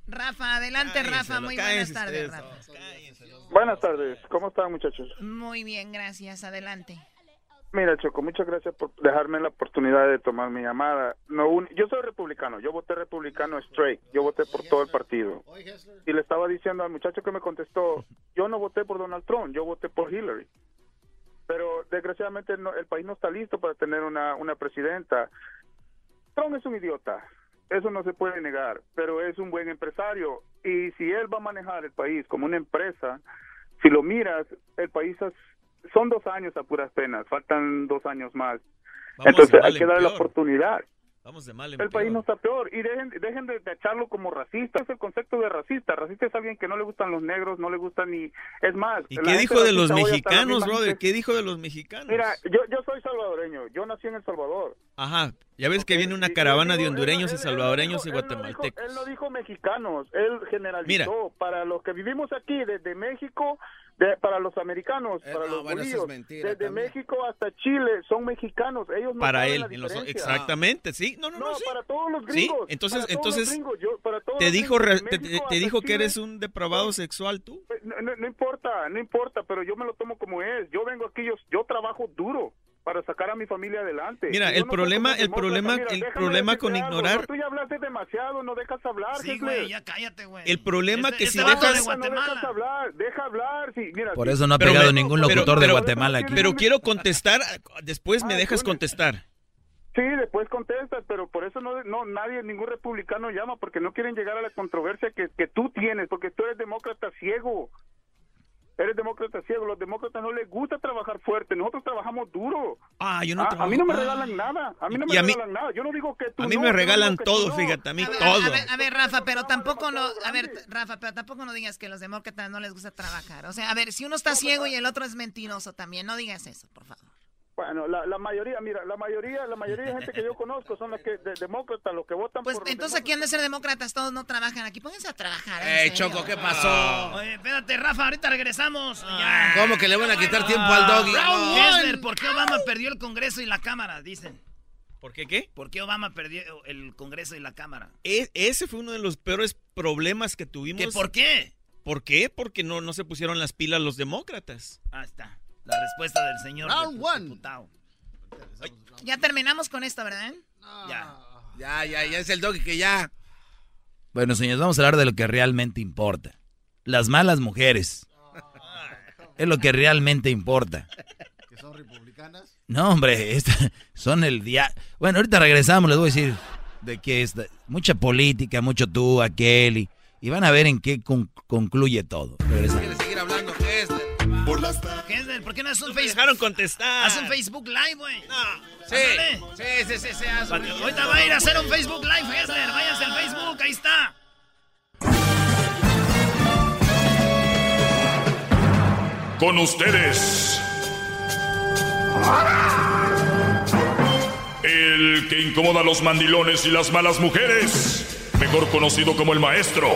Rafa, adelante, Rafa. Muy buenas tardes, Rafa. Buenas tardes, ¿cómo están muchachos? Muy bien, gracias, adelante. Mira, Choco, muchas gracias por dejarme la oportunidad de tomar mi llamada. No, yo soy republicano, yo voté republicano straight, yo voté por todo el partido. Y le estaba diciendo al muchacho que me contestó, yo no voté por Donald Trump, yo voté por Hillary. Pero desgraciadamente el país no está listo para tener una, una presidenta. Trump es un idiota, eso no se puede negar, pero es un buen empresario y si él va a manejar el país como una empresa, si lo miras, el país son dos años a puras penas, faltan dos años más. Entonces hay que darle la oportunidad. Vamos de mal el país no está peor y dejen, dejen de, echarlo como racista. Es el concepto de racista. Racista es alguien que no le gustan los negros, no le gustan ni... Es más... ¿Y qué dijo de los mexicanos, brother? ¿Qué dijo de los mexicanos? Mira, yo, yo soy salvadoreño. Yo nací en El Salvador. Ajá, ya ves que viene una caravana de hondureños y salvadoreños y guatemaltecos. Él no dijo mexicanos, él generalizó. Para los que vivimos aquí, desde México, para los americanos, eh, para los judíos, desde México hasta Chile, son mexicanos. Ellos no para él, exactamente, sí. No, no, no. para todos los gringos. Sí, entonces, entonces, te dijo, te, dijo que eres un depravado sexual tú. Pues, no, no, importa, no importa, pero yo me lo tomo como es. Yo vengo aquí, yo, yo trabajo duro para sacar a mi familia adelante. Mira, el problema, el problema, el problema con ignorar. Tú ya hablaste demasiado, no dejas hablar. Sí, güey, ya cállate, güey. El problema que si dejas, no dejas hablar, deja hablar. Sí, mira, Por eso no ha pegado ningún locutor de Guatemala aquí. Pero quiero contestar, después me ah, dejas contestar. Sí, después contestas, pero por eso no, no nadie, ningún republicano llama, porque no quieren llegar a la controversia que, que tú tienes, porque tú eres demócrata ciego. Eres demócrata ciego. Los demócratas no les gusta trabajar fuerte. Nosotros trabajamos duro. Ah, yo no a, a, mí no me regalan nada. A mí no me regalan nada. Yo no digo que tú A mí me regalan todo, fíjate. A mí todo. A ver, a ver, Rafa, pero tampoco no... A ver, Rafa, pero tampoco no digas que los demócratas no les gusta trabajar. O sea, a ver, si uno está ciego y el otro es mentiroso también, no digas eso, por favor. Bueno, la, la, mayoría, mira, la mayoría, la mayoría de gente que yo conozco son los que de, demócratas, los que votan pues entonces aquí han de ser demócratas, todos no trabajan aquí. Pónganse a trabajar. Eh, Choco, ¿qué pasó? Oye, espérate, Rafa, ahorita regresamos. ¿Cómo que le van a quitar tiempo al doggy? ¿por qué Obama perdió el Congreso y la Cámara? Dicen. ¿Por qué qué? ¿Por qué Obama perdió el Congreso y la Cámara? E, ese fue uno de los peores problemas que tuvimos. ¿Qué por qué? ¿Por qué? Porque no, no se pusieron las pilas los demócratas. Ah, está. La respuesta del señor diputado. Ya terminamos con esto, ¿verdad? Ya. Ya, ya, ya es el doggy que ya. Bueno, señores, vamos a hablar de lo que realmente importa. Las malas mujeres. Es lo que realmente importa. ¿Que son republicanas? No, hombre, son el día. Bueno, ahorita regresamos, les voy a decir de qué es. Mucha política, mucho tú, aquel, y, y van a ver en qué concluye todo. ¿Quieres seguir hablando? Por las ¿Por qué no es un Facebook? dejaron contestar. Haz un Facebook Live, güey. No. Sí. Sí, sí, sí, sí. Ahorita va a ir a hacer un Facebook Live, Hessler. Váyanse al Facebook, ahí está. Con ustedes. El que incomoda a los mandilones y las malas mujeres. Mejor conocido como el maestro.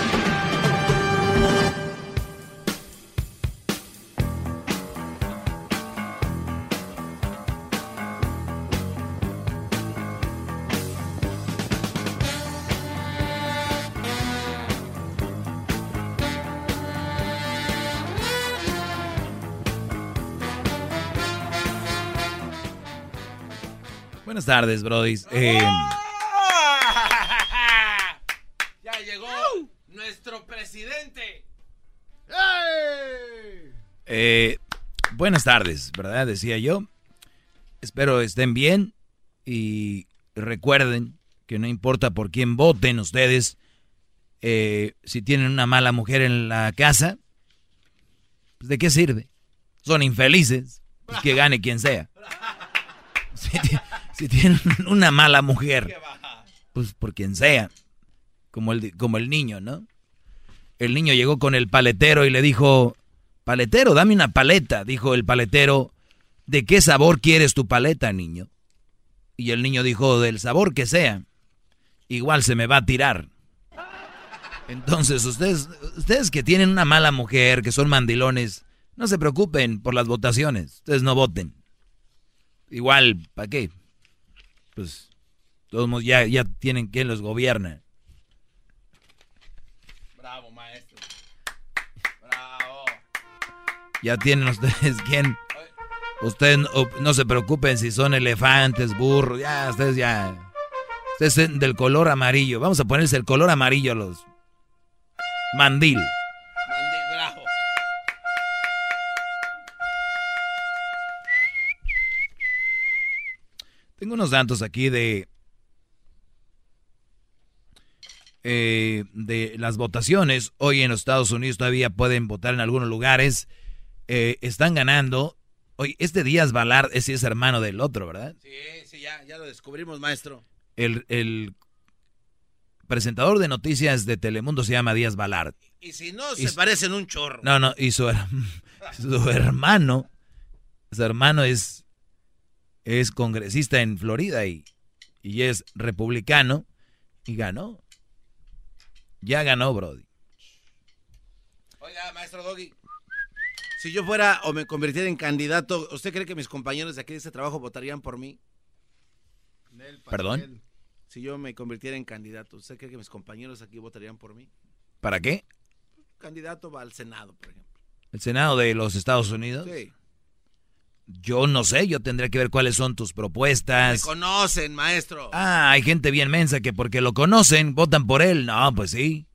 Buenas tardes, Brody. Eh, Eh, buenas tardes, ¿verdad? Decía yo. Espero estén bien y recuerden que no importa por quién voten ustedes, eh, si tienen una mala mujer en la casa, pues ¿de qué sirve? Son infelices, pues que gane quien sea. Si, tienen una mala mujer, pues por quien sea, como el, como el niño, ¿no? El niño llegó con el paletero y le dijo, Paletero, dame una paleta, dijo el paletero. ¿De qué sabor quieres tu paleta, niño? Y el niño dijo, del sabor que sea. Igual se me va a tirar. Entonces, ustedes, ustedes que tienen una mala mujer, que son mandilones, no se preocupen por las votaciones. Ustedes no voten. Igual, ¿para qué? Pues, todos ya, ya tienen quien los gobierna. Ya tienen ustedes quién. Ustedes no, se preocupen si son elefantes, burros, ya, ustedes ya. Ustedes del color amarillo. Vamos a ponerse el color amarillo a los. Mandil, Tengo unos datos aquí de. Eh, de las votaciones. Hoy en los Estados Unidos todavía pueden votar en algunos lugares. Eh, están ganando. Oye, este Díaz Balar ese es hermano del otro, ¿verdad? Sí, sí, ya, ya lo descubrimos, maestro. El, el presentador de noticias de Telemundo se llama Díaz Balart. Y si no, se parecen un chorro. No, no, y su, su hermano, su hermano es, es congresista en Florida y, y es republicano y ganó. Ya ganó, Brody. Oiga, maestro Doggy. Si yo fuera o me convirtiera en candidato, ¿usted cree que mis compañeros de aquí de este trabajo votarían por mí? ¿Perdón? Si yo me convirtiera en candidato, ¿usted cree que mis compañeros aquí votarían por mí? ¿Para qué? Candidato al Senado, por ejemplo. ¿El Senado de los Estados Unidos? Sí. Yo no sé, yo tendría que ver cuáles son tus propuestas. Me conocen, maestro. Ah, hay gente bien mensa que porque lo conocen votan por él. No, pues sí.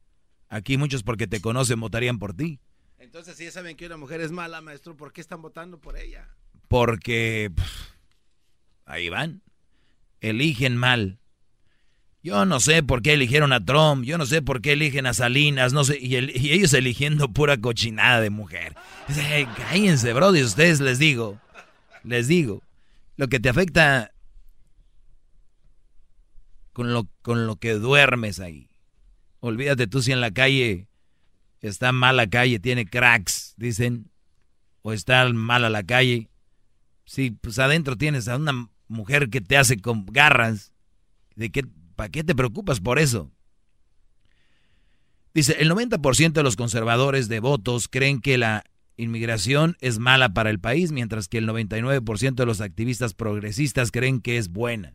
Aquí muchos porque te conocen votarían por ti. Entonces, si ya saben que una mujer es mala, maestro, ¿por qué están votando por ella? Porque ahí van. Eligen mal. Yo no sé por qué eligieron a Trump, yo no sé por qué eligen a Salinas, no sé, y, ellos eligiendo pura cochinada de mujer. cállense, bro, y ustedes les digo, les digo, lo que te afecta con lo, con lo que duermes ahí. Olvídate tú si en la calle está mala calle, tiene cracks, dicen, o está mala la calle. Si pues adentro tienes a una mujer que te hace con garras, ¿de qué, ¿para qué te preocupas por eso? Dice, el 90% de los conservadores de votos creen que la inmigración es mala para el país, mientras que el 99% de los activistas progresistas creen que es buena.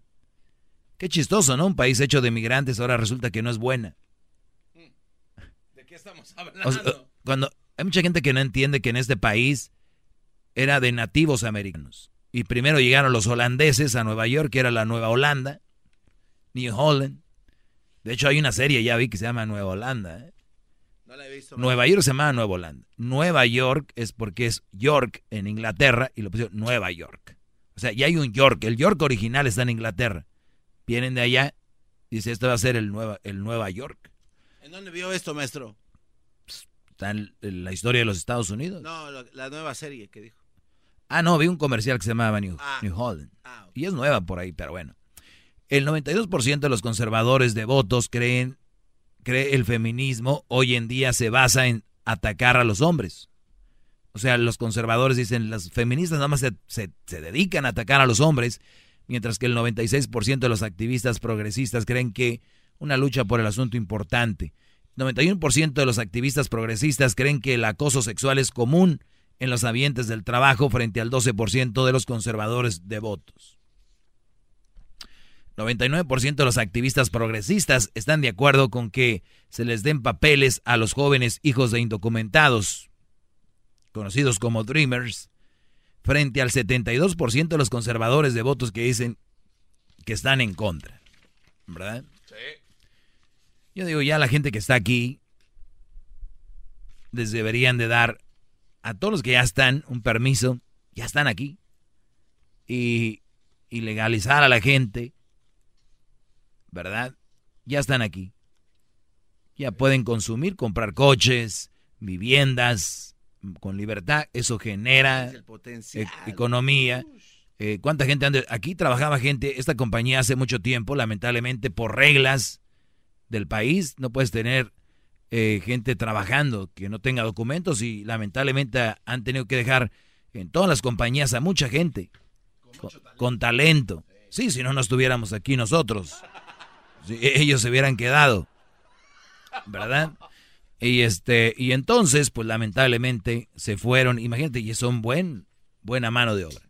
Qué chistoso, ¿no? Un país hecho de migrantes ahora resulta que no es buena. ¿De qué estamos hablando? cuando hay mucha gente que no entiende que en este país era de nativos americanos. Y primero llegaron los holandeses a Nueva York, que era la Nueva Holanda, New Holland. De hecho, hay una serie, ya vi, que se llama Nueva Holanda. ¿eh? No la he visto. Nueva York se llama Nueva Holanda. Nueva York es porque es York en Inglaterra y lo pusieron Nueva York. O sea, ya hay un York. El York original está en Inglaterra. Vienen de allá. Dice, esto va a ser el Nueva, el Nueva York. ¿En dónde vio esto, maestro? Está en, la historia de los Estados Unidos. No, la nueva serie que dijo. Ah, no, vi un comercial que se llamaba New, ah. Holland. Ah, y es nueva por ahí, pero bueno. El 92% de los conservadores de votos creen cree el feminismo hoy en día se basa en atacar a los hombres. O sea, los conservadores dicen, las feministas nada más se, se dedican a atacar a los hombres, mientras que el 96% de los activistas progresistas creen que una lucha por el asunto importante. 91% de los activistas progresistas creen que el acoso sexual es común en los ambientes del trabajo frente al 12% de los conservadores de votos. 99% de los activistas progresistas están de acuerdo con que se les den papeles a los jóvenes hijos de indocumentados, conocidos como Dreamers, frente al 72% de los conservadores de votos que dicen que están en contra. ¿Verdad? Sí. Yo digo, ya la gente que está aquí les deberían de dar a todos los que ya están, un permiso, ya están aquí. Y, y legalizar a la gente, ¿verdad? Ya están aquí. Ya pueden consumir, comprar coches, viviendas con libertad. Eso genera e economía. Eh, ¿Cuánta gente anda? Aquí trabajaba gente, esta compañía hace mucho tiempo, lamentablemente por reglas del país, no puedes tener eh, gente trabajando que no tenga documentos y lamentablemente han tenido que dejar en todas las compañías a mucha gente con, talento. Sí, si no, no estuviéramos aquí nosotros. Si ellos se hubieran quedado. ¿Verdad? Y este, y entonces, pues lamentablemente se fueron. Imagínate, y son buen, buena mano de obra.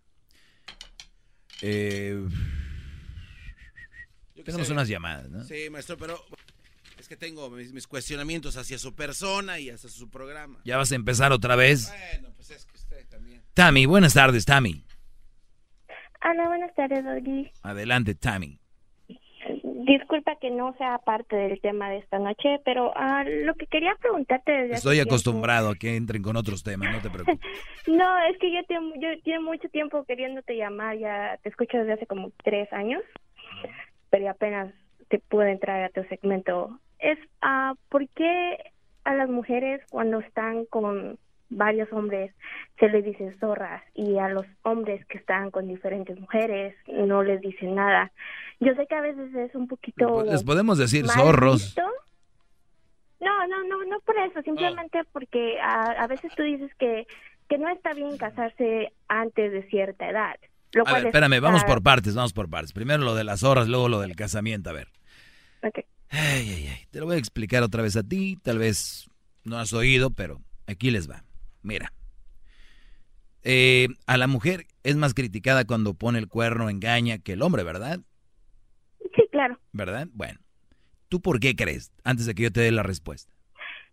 Eh, tenemos unas llamadas, ¿no? Sí, maestro, pero que tengo mis, cuestionamientos hacia su persona y hacia su programa. ¿Ya vas a empezar otra vez? Bueno, pues es que usted también. Tammy, buenas tardes, Tammy. Hola, buenas tardes, Doggy. Adelante, Tammy. Disculpa que no sea parte del tema de esta noche, pero uh, lo que quería preguntarte desde Estoy acostumbrado a que entren con otros temas, no te preocupes. no, es que yo tengo, yo tengo mucho tiempo queriéndote llamar, ya te escucho desde hace como tres años, pero apenas te pude entrar a tu segmento es uh, por qué a las mujeres cuando están con varios hombres se les dice zorras y a los hombres que están con diferentes mujeres no les dicen nada. Yo sé que a veces es un poquito... Les podemos decir zorros. No, no, no, no por eso, simplemente porque a, veces tú dices que, que no está bien casarse antes de cierta edad. a ver, espérame, vamos por partes, vamos por partes. Primero lo de las horas, luego lo del casamiento, a ver. Ok. Ay, ay, ay. Te lo voy a explicar otra vez a ti, tal vez no has oído, pero aquí les va. Mira. Eh, a la mujer es más criticada cuando pone el cuerno, engaña, que el hombre, ¿verdad? Sí, claro. ¿Verdad? Bueno. ¿Tú por qué crees? Antes de que yo te dé la respuesta.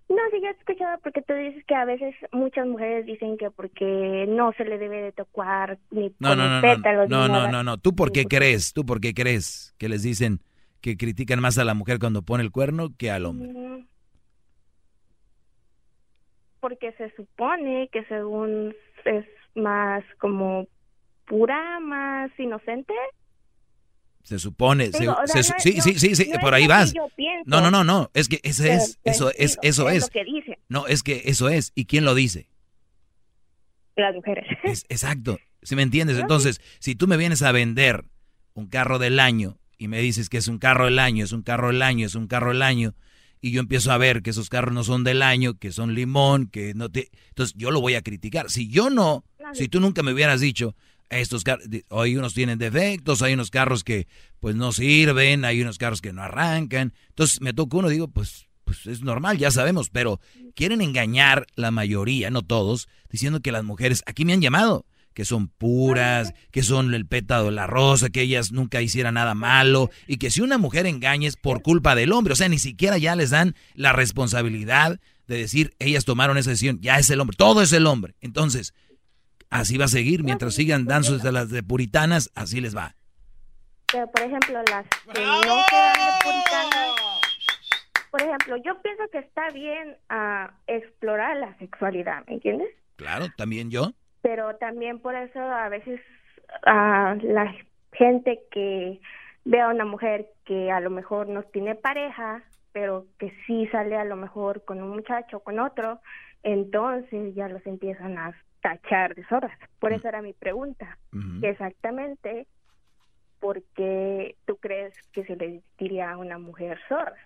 No, sí, ya he escuchado porque tú dices que a veces muchas mujeres dicen que porque no se le debe de tocar ni no, no, no, pétalos. No, no, no, no, ¿Tú por qué crees? ¿Tú por qué crees que les dicen que critican más a la mujer cuando pone el cuerno que al hombre? Porque se supone que según es más como pura, más inocente. Se supone, sí, sí, sí, sí, por ahí vas. No, no, no, no, es que eso es, eso es, eso es. No, es que eso es. ¿Y quién lo dice? Las mujeres. exacto, si me entiendes. Entonces, si tú me vienes a vender un carro del año y me dices que es un carro del año, es un carro del año, es un carro del año, y yo empiezo a ver que esos carros no son del año, que son limón, que no te... Entonces yo lo voy a criticar. Si yo no, si tú nunca me hubieras dicho, estos carros, hay unos tienen defectos, hay unos carros que pues no sirven, hay unos carros que no arrancan. Entonces me toca uno, digo, pues, pues es normal, ya sabemos, pero quieren engañar la mayoría, no todos, diciendo que las mujeres, aquí me han llamado, que son puras, que son el pétalo de la rosa, que ellas nunca hicieran nada malo, y que si una mujer engaña es por culpa del hombre, o sea, ni siquiera ya les dan la responsabilidad de decir, ellas tomaron esa decisión, ya es el hombre, todo es el hombre. Entonces, así va a seguir, mientras sigan dando desde las de puritanas, así les va. Pero, por ejemplo, las que no de puritanas, por ejemplo, yo pienso que está bien uh, explorar la sexualidad, ¿me entiendes? Claro, también yo. Pero también por eso a veces a la gente que ve a una mujer que a lo mejor no tiene pareja, pero que sí sale a lo mejor con un muchacho, con otro, entonces ya los empiezan a tachar de zorras. Por eso era mi pregunta. Exactamente, ¿por qué tú crees que se le diría a una mujer zorra?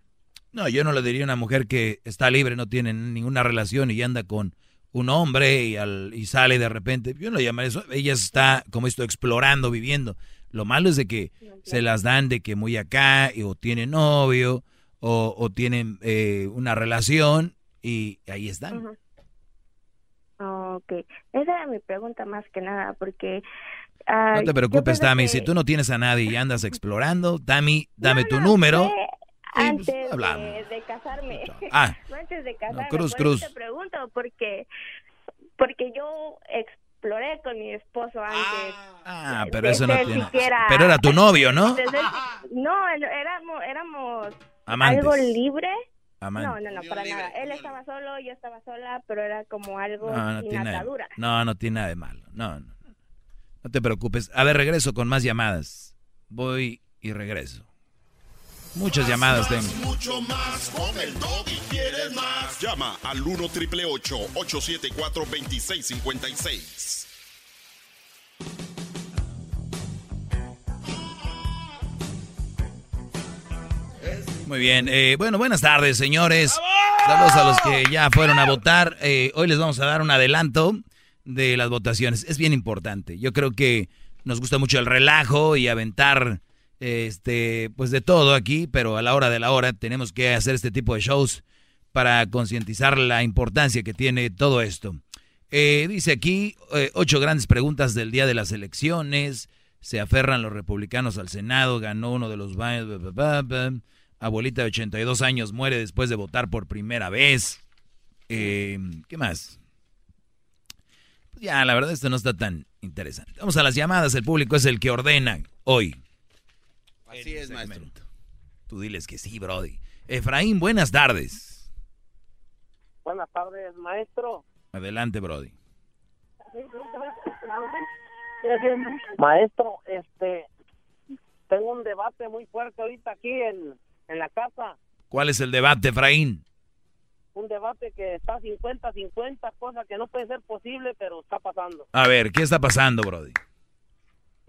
No, yo no le diría a una mujer que está libre, no tiene ninguna relación y anda con un hombre y, al, y sale de repente. Yo no le llamaría eso. Ella está, como esto, explorando, viviendo. Lo malo es de que se las dan de que muy acá, o tiene novio, o, o tienen eh, una relación, y ahí están. Ok, esa era mi pregunta más que nada, porque... no te preocupes, Tami, si tú no tienes a nadie y andas explorando, Tami, dame tu número. Antes de, casarme. Ah, antes de casarme. cruz, cruz. Te pregunto porque, porque yo exploré con mi esposo antes. Ah, pero eso no tiene... Pero era tu novio, ¿no? no, éramos, éramos algo libre no, no, no, para nada. Él estaba solo, yo estaba sola, pero era como algo no, no tiene atadura. no, no tiene nada de malo. No, no. No te preocupes. A ver, regreso con más llamadas. Voy y regreso. Muchas llamadas tengo. Mucho más con el y quieres más. Llama al 1 triple 874 2656. Muy bien. Eh, bueno, buenas tardes, señores. Saludos a los que ya fueron a votar. Eh, hoy les vamos a dar un adelanto de las votaciones. Es bien importante. Yo creo que nos gusta mucho el relajo y aventar este pues de todo aquí, pero a la hora de la hora tenemos que hacer este tipo de shows para concientizar la importancia que tiene todo esto. Eh, dice aquí ocho grandes preguntas del día de las elecciones. Se aferran los republicanos al Senado, ganó uno de los abuelita de 82 años muere después de votar por primera vez. Eh, ¿Qué más? Pues ya, la verdad esto no está tan interesante. Vamos a las llamadas, el público es el que ordena hoy. Así es, maestro. Tú diles que sí, Brody. Efraín, buenas tardes. Buenas tardes, maestro. Adelante, Brody. Maestro, este, tengo un debate muy fuerte ahorita aquí en, en la casa. ¿Cuál es el debate, Efraín? un debate que está 50-50, cosa que no puede ser posible, pero está pasando. A ver, ¿qué está pasando, Brody?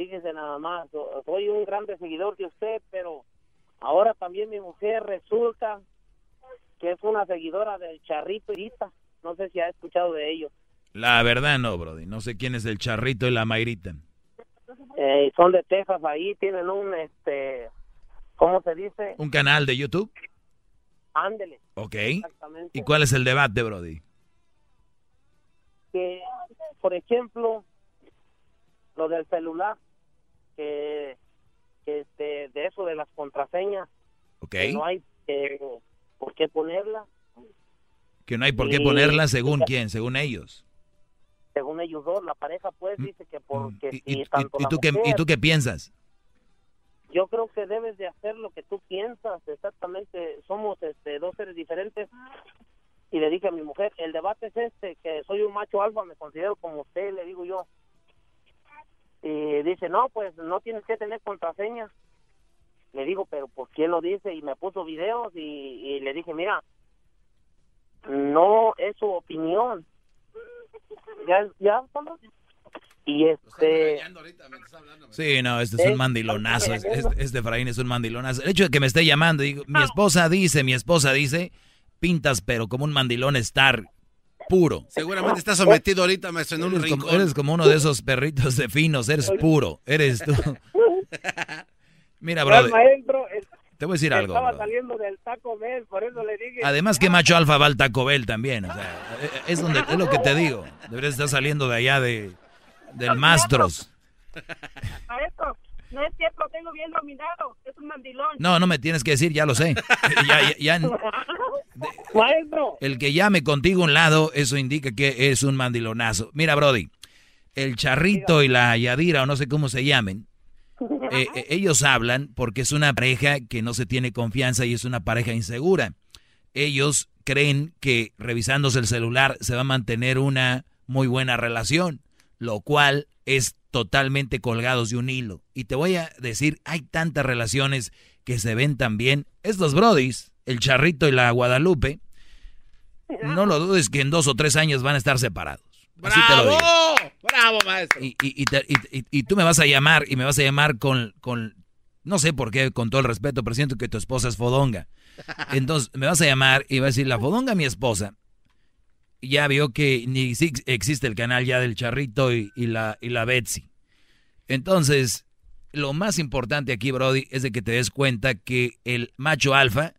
Fíjese nada más, soy un grande seguidor de usted, pero ahora también mi mujer resulta que es una seguidora del Charrito y Rita. No sé si ha escuchado de ellos. La verdad no, Brody. No sé quién es el Charrito y la Mayrita. Eh, son de Texas ahí, tienen un, este, ¿cómo se dice? ¿Un canal de YouTube? Ándele. Ok. ¿Y cuál es el debate, Brody? Que, por ejemplo, lo del celular, que, este, de eso de las contraseñas, okay. no hay por qué ponerla. Que no hay por qué ponerla según quién, según ellos. Según ellos dos, la pareja pues mm, dice que porque mm, ¿Y, tú qué, ¿Y tú qué piensas? yo creo que debes de hacer lo que tú piensas, exactamente, somos este, dos seres diferentes. Y le dije a mi mujer, el debate es este, que soy un macho alfa, me considero como usted, le digo yo. Y dice, no, pues no tienes que tener contraseña. Le digo, pero ¿por qué lo dice? Y me puso videos y, le dije, mira, no es su opinión. Ya, ya, y este... Sí, no, este es un mandilonazo. Este, este Efraín es un mandilonazo. El hecho de que me esté llamando, digo, mi esposa dice, mi esposa dice, pintas pero como un mandilón estar puro. Seguramente está sometido ahorita, maestro, en un eres rincón. Como, eres como uno de esos perritos de finos, eres puro, eres tú. Mira, brother. Te voy a decir algo. Estaba saliendo del Taco Bell, por eso le dije. Además que macho alfa va al Taco Bell también, o sea, es donde es lo que te digo. Deberías estar saliendo de allá de del Mastros. Maestro, no es cierto, tengo bien dominado, es un mandilón. No, no me tienes que decir, ya lo sé. ya, Maestro. El que llame contigo a un lado, eso indica que es un mandilonazo. Mira, Brody, el charrito y la Yadira, o no sé cómo se llamen, eh, eh, ellos hablan porque es una pareja que no se tiene confianza y es una pareja insegura. Ellos creen que revisándose el celular se va a mantener una muy buena relación lo cual es totalmente colgados de un hilo. Y te voy a decir, hay tantas relaciones que se ven también. Estos brodis, el charrito y la Guadalupe, no lo dudes que en dos o tres años van a estar separados. Así te lo digo. ¡Bravo, maestro! Y, y, tú me vas a llamar y me vas a llamar con, con, no sé por qué, con todo el respeto, pero siento que tu esposa es fodonga. Entonces me vas a llamar y vas a decir, la fodonga mi esposa ya vio que ni existe el canal ya del Charrito y, la, y la Betsy. Entonces, lo más importante aquí, Brody, es de que te des cuenta que el macho alfa,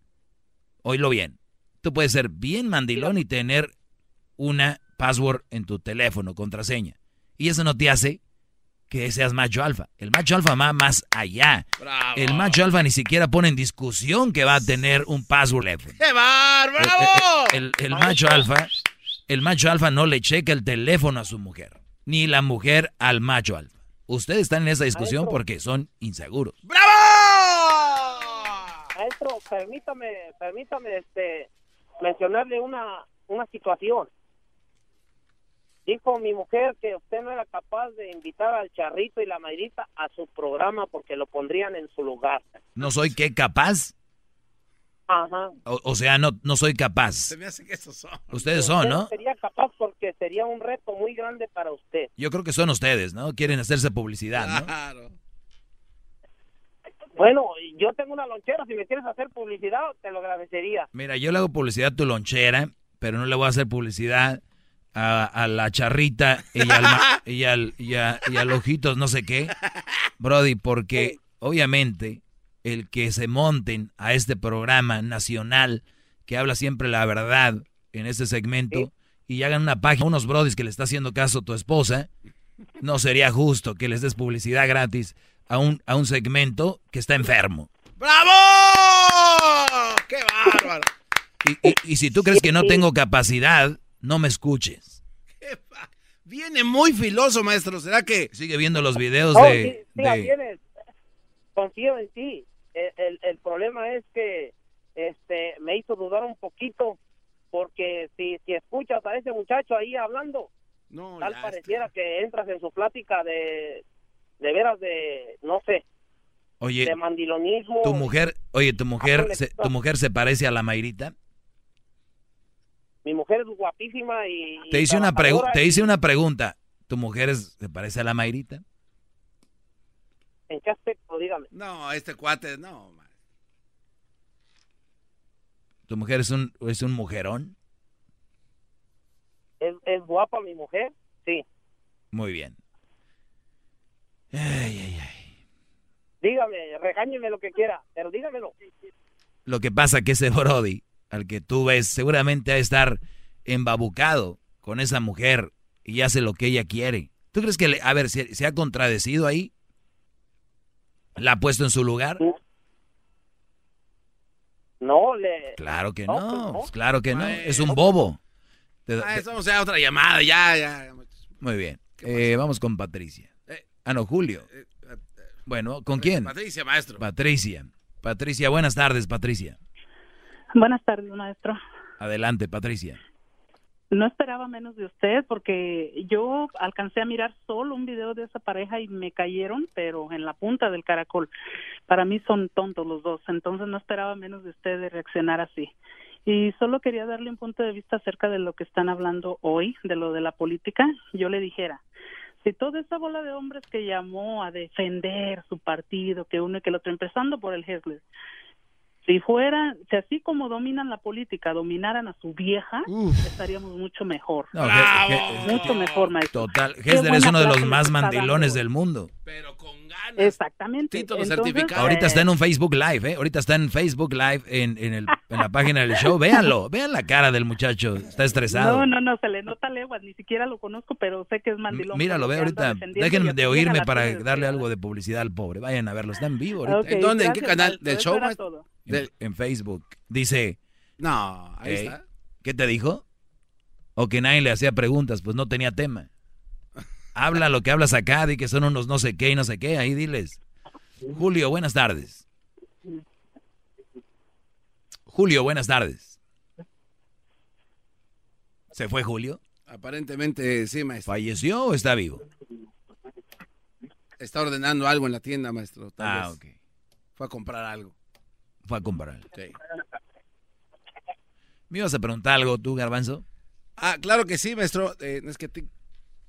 oílo bien, tú puedes ser bien mandilón y tener una password en tu teléfono, contraseña. Y eso no te hace que seas macho alfa. El macho alfa va más allá. El macho alfa ni siquiera pone en discusión que va a tener un password. ¡Qué bar, bravo! el, el macho alfa el macho alfa no le checa el teléfono a su mujer, ni la mujer al macho alfa. Ustedes están en esa discusión porque son inseguros. ¡Bravo! Maestro, permítame, permítame este, mencionarle una, una situación. Dijo mi mujer que usted no era capaz de invitar al charrito y la mayrita a su programa porque lo pondrían en su lugar. ¿No soy qué capaz? Ajá. O, sea, no, no soy capaz. Se me hace que esos son. Ustedes son, ¿no? Sería capaz porque sería un reto muy grande para usted. Yo creo que son ustedes, ¿no? Quieren hacerse publicidad, ¿no? Claro. Bueno, yo tengo una lonchera. Si me quieres hacer publicidad, te lo agradecería. Mira, yo le hago publicidad a tu lonchera, pero no le voy a hacer publicidad a, la charrita y al, y, al, y, y al ojitos no sé qué. Brody, porque obviamente el que se monten a este programa nacional que habla siempre la verdad en este segmento y hagan una página, unos brodis que le está haciendo caso a tu esposa, no sería justo que les des publicidad gratis a un, a un segmento que está enfermo. ¡Bravo! ¡Qué bárbaro! Y, si tú crees que no tengo capacidad, no me escuches. Viene muy filoso, maestro. ¿Será que sigue viendo los videos de, Confío en ti el, el, problema es que este me hizo dudar un poquito porque si, si escuchas a ese muchacho ahí hablando, no, tal pareciera que entras en su plática de, de veras de, no sé, oye, de mandilonismo. Tu mujer, oye, tu mujer, se, tu mujer se parece a la Mayrita. Mi mujer es guapísima y... Te hice, una, te hice una pregunta. ¿Tu mujer es, se parece a la Mayrita? ¿En qué aspecto? Dígame. No, este cuate, no. ¿Tu mujer es un, es un mujerón? ¿Es, ¿Es guapa mi mujer? Sí. Muy bien. Ay, ay, ay. Dígame, regáñeme lo que quiera, pero dígamelo. Lo que pasa que ese Brody, al que tú ves, seguramente ha de estar embabucado con esa mujer y hace lo que ella quiere. ¿Tú crees que, le, a ver, se, se ha contradecido ahí? ¿La ha puesto en su lugar? No, le... Claro que no, pues claro que no. Es un bobo. Ah, vamos a otra llamada, ya, ya. Muy bien. Eh, vamos con Patricia. Eh, ah, no, Julio. Eh, bueno, ¿con quién? Patricia, maestro. Patricia. Patricia, buenas tardes, Patricia. Buenas tardes, maestro. Adelante, Patricia. No esperaba menos de usted porque yo alcancé a mirar solo un video de esa pareja y me cayeron, pero en la punta del caracol. Para mí son tontos los dos, entonces no esperaba menos de usted de reaccionar así. Y solo quería darle un punto de vista acerca de lo que están hablando hoy, de lo de la política. Yo le dijera, si toda esa bola de hombres que llamó a defender su partido, que uno y que el otro, empezando por el Hesler, si fuera, si así como dominan la política, dominaran a su vieja, estaríamos mucho mejor. mucho mejor, maestro. Total, Hesler es uno de los más mandilones del mundo. Pero con ganas. Exactamente. Entonces, Ahorita está en un Facebook Live, ¿eh? Ahorita está en Facebook Live en, en, el, en la página del show. Véanlo, vean la cara del muchacho. Está estresado. No, no, no, se le nota leguas. Ni siquiera lo conozco, pero sé que es mandilón. Míralo, ve ahorita. Dejen de oírme para darle algo de publicidad al pobre. Vayan a verlo, está en vivo ahorita. ¿En dónde? ¿En qué canal? ¿Del show? En, Facebook. Dice. No, ahí está. ¿Qué te dijo? O que nadie le hacía preguntas, pues no tenía tema. Habla lo que hablas acá, di que son unos no sé qué y no sé qué, ahí diles. Julio, buenas tardes. Julio, buenas tardes. ¿Se fue Julio? Aparentemente sí, maestro. ¿Falleció o está vivo? Está ordenando algo en la tienda, maestro. ah, ok. Fue a comprar algo. Fue a comprar. Sí. ¿Me ibas a preguntar algo tú, Garbanzo? Ah, claro que sí, maestro. Eh, es que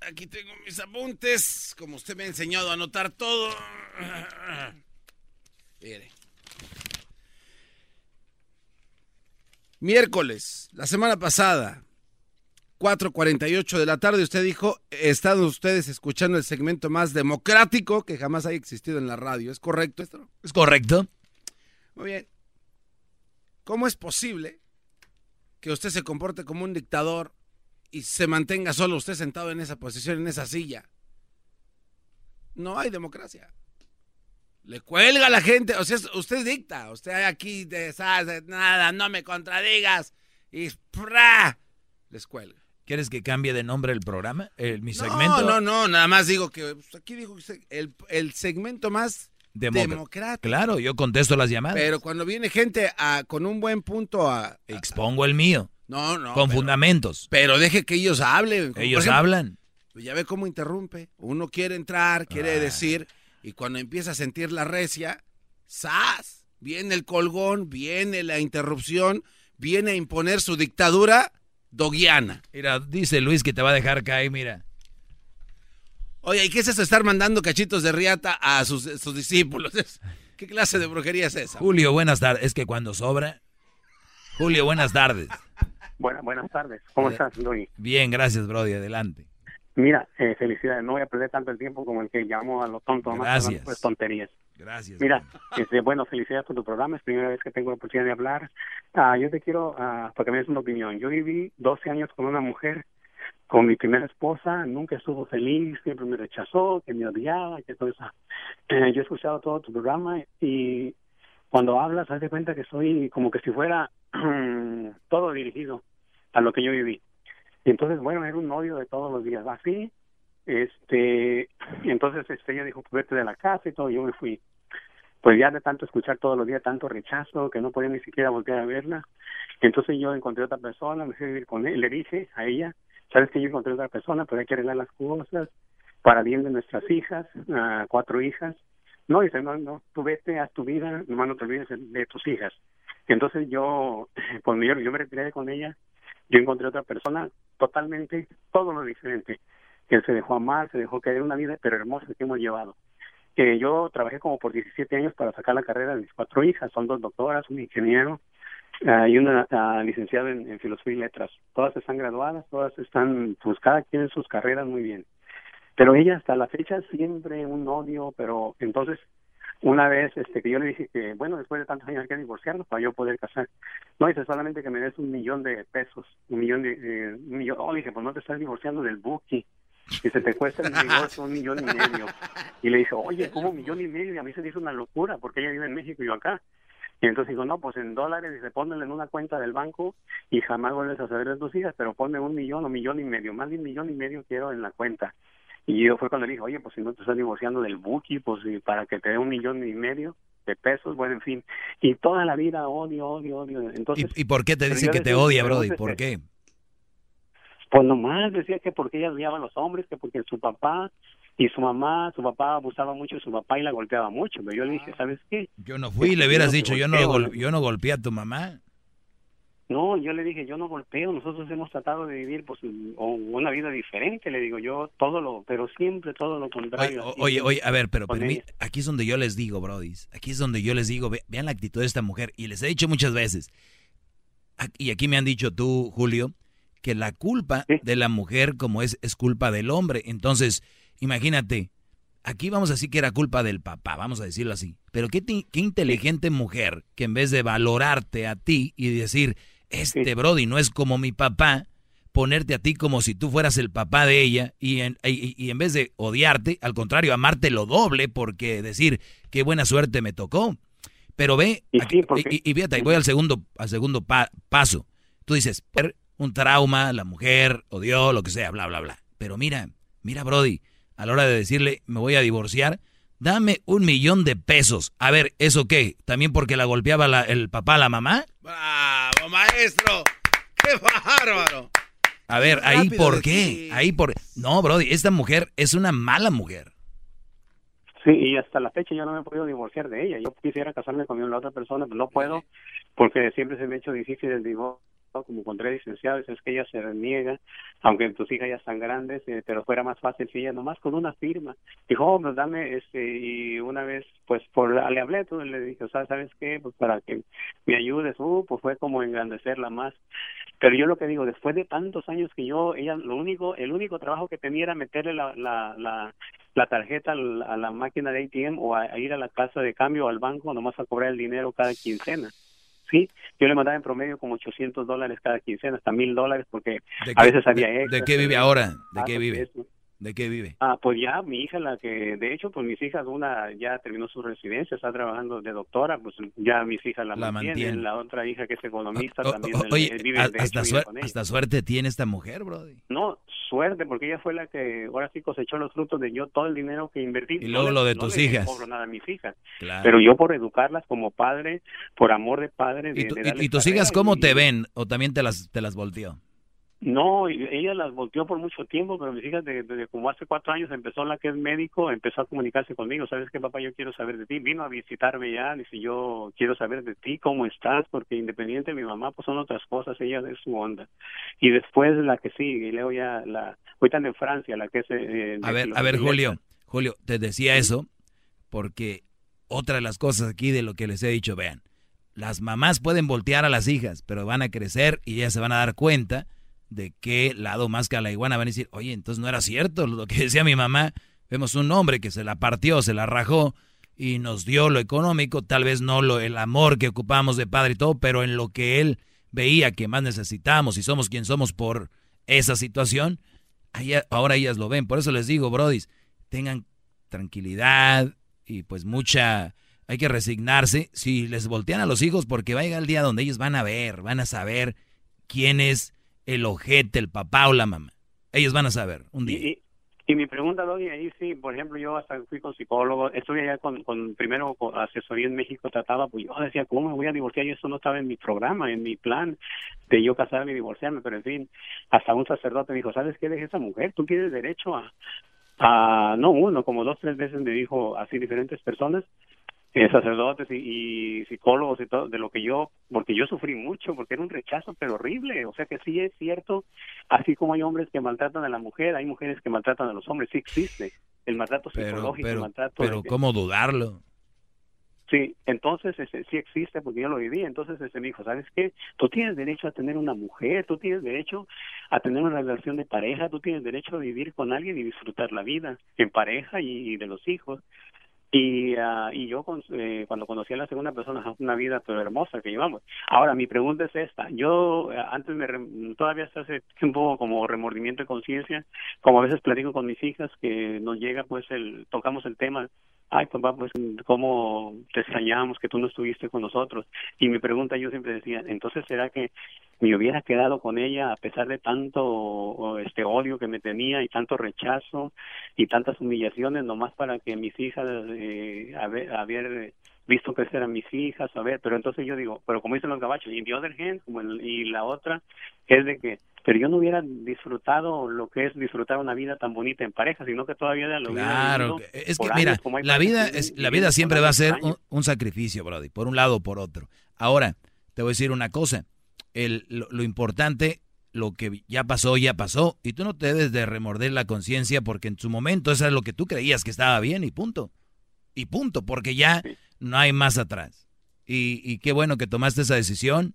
aquí tengo mis apuntes, como usted me ha enseñado a anotar todo. Mire. Miércoles, la semana pasada, 4.48 de la tarde, usted dijo, están ustedes escuchando el segmento más democrático que jamás haya existido en la radio. ¿Es correcto esto? Es correcto. Muy bien. ¿Cómo es posible que usted se comporte como un dictador y se mantenga solo usted sentado en esa posición, en esa silla? No hay democracia. Le cuelga a la gente, o sea, usted dicta, usted aquí, de, nada, no me contradigas, y ¡pra! les cuelga. ¿Quieres que cambie de nombre el programa? El, mi segmento. No, no, no, nada más digo que pues, aquí dijo el, el segmento más democrático. Claro, yo contesto las llamadas. Pero cuando viene gente a, con un buen punto a... Expongo el mío. No, no. Con fundamentos. Pero deje que ellos hablen. Ellos hablan. Ya ve cómo interrumpe. Uno quiere entrar, quiere ah. decir, y cuando empieza a sentir la recia, ¡zas! Viene el colgón, viene la interrupción, viene a imponer su dictadura doguiana. Mira, dice Luis que te va a dejar caer, mira. Oye, ¿y qué es eso estar mandando cachitos de riata a sus, discípulos? ¿Qué clase de brujería es esa? Julio, buenas tardes. Es que cuando sobra. Julio, buenas tardes. Buenas, buenas tardes. ¿Cómo estás, Luis? Bien, gracias, Brody. Adelante. Mira, eh, felicidades. No voy a perder tanto el tiempo como el que llamo a los tontos. Gracias. Pues, tonterías. Gracias. Mira, este, bueno, felicidades por tu programa. Es la primera vez que tengo la oportunidad de hablar. Ah, yo te quiero, ah, porque me des una opinión. Yo viví 12 años con una mujer, con mi primera esposa. Nunca estuvo feliz, siempre me rechazó, que me odiaba, que todo eso. Eh, yo he escuchado todo tu programa y cuando hablas, haz de cuenta que soy como que si fuera todo dirigido a lo que yo viví. Y entonces, bueno, era un novio de todos los días. Así, este, entonces este, ella dijo, pues vete de la casa y todo, yo me fui. Pues ya de tanto escuchar todos los días tanto rechazo que no podía ni siquiera volver a verla. Entonces yo encontré otra persona, me fui a vivir con él, le dije a ella, sabes que yo encontré otra persona, pero hay que arreglar las cosas para bien de nuestras hijas, cuatro hijas. No, dice, no, no, tú vete, haz tu vida, nomás no te olvides de, tus hijas. Entonces yo, cuando yo, yo me retiré con ella, yo encontré otra persona totalmente, todo lo diferente, que se dejó amar, se dejó caer una vida, pero hermosa que hemos llevado. Que yo trabajé como por 17 años para sacar la carrera de mis cuatro hijas, son dos doctoras, un ingeniero uh, y una uh, licenciada en, en, filosofía y letras. Todas están graduadas, todas están, pues cada quien en sus carreras muy bien. Pero ella hasta la fecha siempre un odio, pero entonces una vez este que yo le dije que bueno después de tantos años hay que divorciarnos para yo poder casar. No dice solamente que me des un millón de pesos un millón de un millón oh dije pues no te estás divorciando del buki. Y se te cuesta el divorcio un millón y medio. Y le dije oye cómo un millón y medio y a mí se dice una locura porque ella vive en México y yo acá y entonces digo, no, pues en dólares, y se ponen en una cuenta del banco y jamás vuelves a saber de tus hijas, pero ponme un millón o millón y medio, más de un millón y medio quiero en la cuenta. Y yo fue cuando le dije, oye, pues si no te estás divorciando del Buki, pues para que te dé un millón y medio de pesos, bueno, en fin. Y toda la vida odio, odio, odio. Entonces, ¿Y, por qué te dice que te odia, Brody? ¿Por qué? Pues nomás decía que porque ella odiaba a los hombres, que porque su papá y su mamá, su papá abusaba mucho de su papá y la golpeaba mucho. Pero yo le dije, ¿sabes qué? Yo no fui, le hubieras dicho, yo no, yo no golpeé a tu mamá. No, yo le dije, yo no golpeo, nosotros hemos tratado de vivir pues una vida diferente, le digo yo, todo lo, pero siempre todo lo contrario. Oye, oye, a ver, pero, aquí es donde yo les digo, brodis, aquí es donde yo les digo, vean la actitud de esta mujer, y les he dicho muchas veces, y aquí me han dicho tú, Julio, que la culpa de la mujer como es, es culpa del hombre, entonces, imagínate, aquí vamos a decir que era culpa del papá, vamos a decirlo así, pero qué, qué inteligente mujer que en vez de valorarte a ti y decir, este Brody no es como mi papá, ponerte a ti como si tú fueras el papá de ella y en, y, en vez de odiarte, al contrario, amarte lo doble porque decir, qué buena suerte me tocó. Pero ve, y, y, fíjate, voy al segundo, al segundo paso. Tú dices, un trauma, la mujer odió, lo que sea, bla, bla, bla. Pero mira, mira Brody, a la hora de decirle, me voy a divorciar, dame un millón de pesos. A ver, ¿eso qué? ¿También porque la golpeaba el papá a la mamá? ¡Bravo, maestro! ¡Qué bárbaro! A ver, ahí por qué, ahí por... No, Brody, esta mujer es una mala mujer. Sí, y hasta la fecha yo no me he podido divorciar de ella. Yo quisiera casarme con la otra persona, pero no puedo porque siempre se me ha hecho difícil el divorcio como con tres licenciados, es que ella se niega, aunque tus hijas ya están grandes, eh, pero fuera más fácil si ella nomás con una firma. Dijo, oh, pues dame, este, y una vez, pues, por, le hablé, tú le dije, o sea, ¿sabes qué? Pues para que me ayudes, uh, pues fue como engrandecerla más. Pero yo lo que digo, después de tantos años que yo, ella, lo único, el único trabajo que tenía era meterle la, la, la, la tarjeta a la, máquina de ATM o a, ir a la casa de cambio o al banco nomás a cobrar el dinero cada quincena. Sí, yo le mandaba en promedio como 800 dólares cada quincena, hasta mil dólares, porque a veces había ¿De qué vive ahora? ¿De qué vive? ¿De qué vive? Ah, pues ya mi hija, la que, de hecho, pues mis hijas, una ya terminó su residencia, está trabajando de doctora, pues ya mis hijas la, mantienen, la otra hija que es economista también oye, vive de hasta, hasta suerte tiene esta mujer, Brody. No, suerte, porque ella fue la que ahora sí cosechó los frutos de yo todo el dinero que invertí. Y luego lo de tus hijas. No cobro nada a mis hijas. Pero yo por educarlas como padre, por amor de padre. ¿Y, tus hijas cómo te ven? ¿O también te las, te las volteó? No, ella las volteó por mucho tiempo, pero mis hijas, desde, como hace cuatro años empezó la que es médico, empezó a comunicarse conmigo. ¿Sabes qué, papá? Yo quiero saber de ti. Vino a visitarme ya, dice, yo quiero saber de ti, cómo estás, porque independiente de mi mamá, pues son otras cosas, ella es su onda. Y después la que sigue, y luego ya la, ahorita en Francia, la que es... Eh, a ver, a ver, Julio, Julio, te decía eso porque otra de las cosas aquí de lo que les he dicho, vean, las mamás pueden voltear a las hijas, pero van a crecer y ellas se van a dar cuenta de qué lado más que a la iguana van a decir, oye, entonces no era cierto lo que decía mi mamá. Vemos un hombre que se la partió, se la rajó y nos dio lo económico, tal vez no lo, el amor que ocupamos de padre y todo, pero en lo que él veía que más necesitamos y somos quien somos por esa situación, ahora ellas lo ven. Por eso les digo, brodis, tengan tranquilidad y pues mucha, hay que resignarse si les voltean a los hijos porque va a llegar el día donde ellos van a ver, van a saber quién es el ojete, el papá o la mamá. Ellos van a saber un día. Y, mi pregunta, Doggy, ahí sí, por ejemplo, yo hasta fui con psicólogo, estuve allá con, con primero con asesoría en México, trataba, pues yo decía, ¿cómo me voy a divorciar? Y eso no estaba en mi programa, en mi plan de yo casarme y divorciarme, pero en fin, hasta un sacerdote me dijo, ¿sabes qué? Deje esa mujer, tú tienes derecho a, a, no uno, como dos, tres veces me dijo así diferentes personas, eh, sacerdotes y, psicólogos y todo, de lo que yo, porque yo sufrí mucho, porque era un rechazo pero horrible, o sea que sí es cierto, así como hay hombres que maltratan a la mujer, hay mujeres que maltratan a los hombres, sí existe el maltrato psicológico, el maltrato... Pero ¿cómo dudarlo? Sí, entonces ese, sí existe porque yo lo viví. Entonces ese me dijo, ¿sabes qué? Tú tienes derecho a tener una mujer, tú tienes derecho a tener una relación de pareja, tú tienes derecho a vivir con alguien y disfrutar la vida en pareja y de los hijos. Y, uh, y yo eh, cuando conocí a la segunda persona, una vida pero hermosa que llevamos. Ahora, mi pregunta es esta. Yo eh, antes me, todavía hasta hace tiempo como remordimiento de conciencia, como a veces platico con mis hijas que nos llega pues el, tocamos el tema ay papá, pues cómo te extrañamos que tú no estuviste con nosotros. Y mi pregunta yo siempre decía, entonces será que me hubiera quedado con ella a pesar de tanto este odio que me tenía y tanto rechazo y tantas humillaciones nomás para que mis hijas eh, haber, haber visto crecer a mis hijas, a ver, pero entonces yo digo, pero como dicen los gabachos, y the other como y la otra es de que pero yo no hubiera disfrutado lo que es disfrutar una vida tan bonita en pareja, sino que todavía lo Claro, es que mira, la vida es la vida siempre va a ser un, sacrificio, Brody, por un lado o por otro. Ahora, te voy a decir una cosa, el, lo, importante, lo que ya pasó, ya pasó, y tú no te debes de remorder la conciencia porque en su momento eso es lo que tú creías que estaba bien y punto. Y punto, porque ya no hay más atrás. Y, y qué bueno que tomaste esa decisión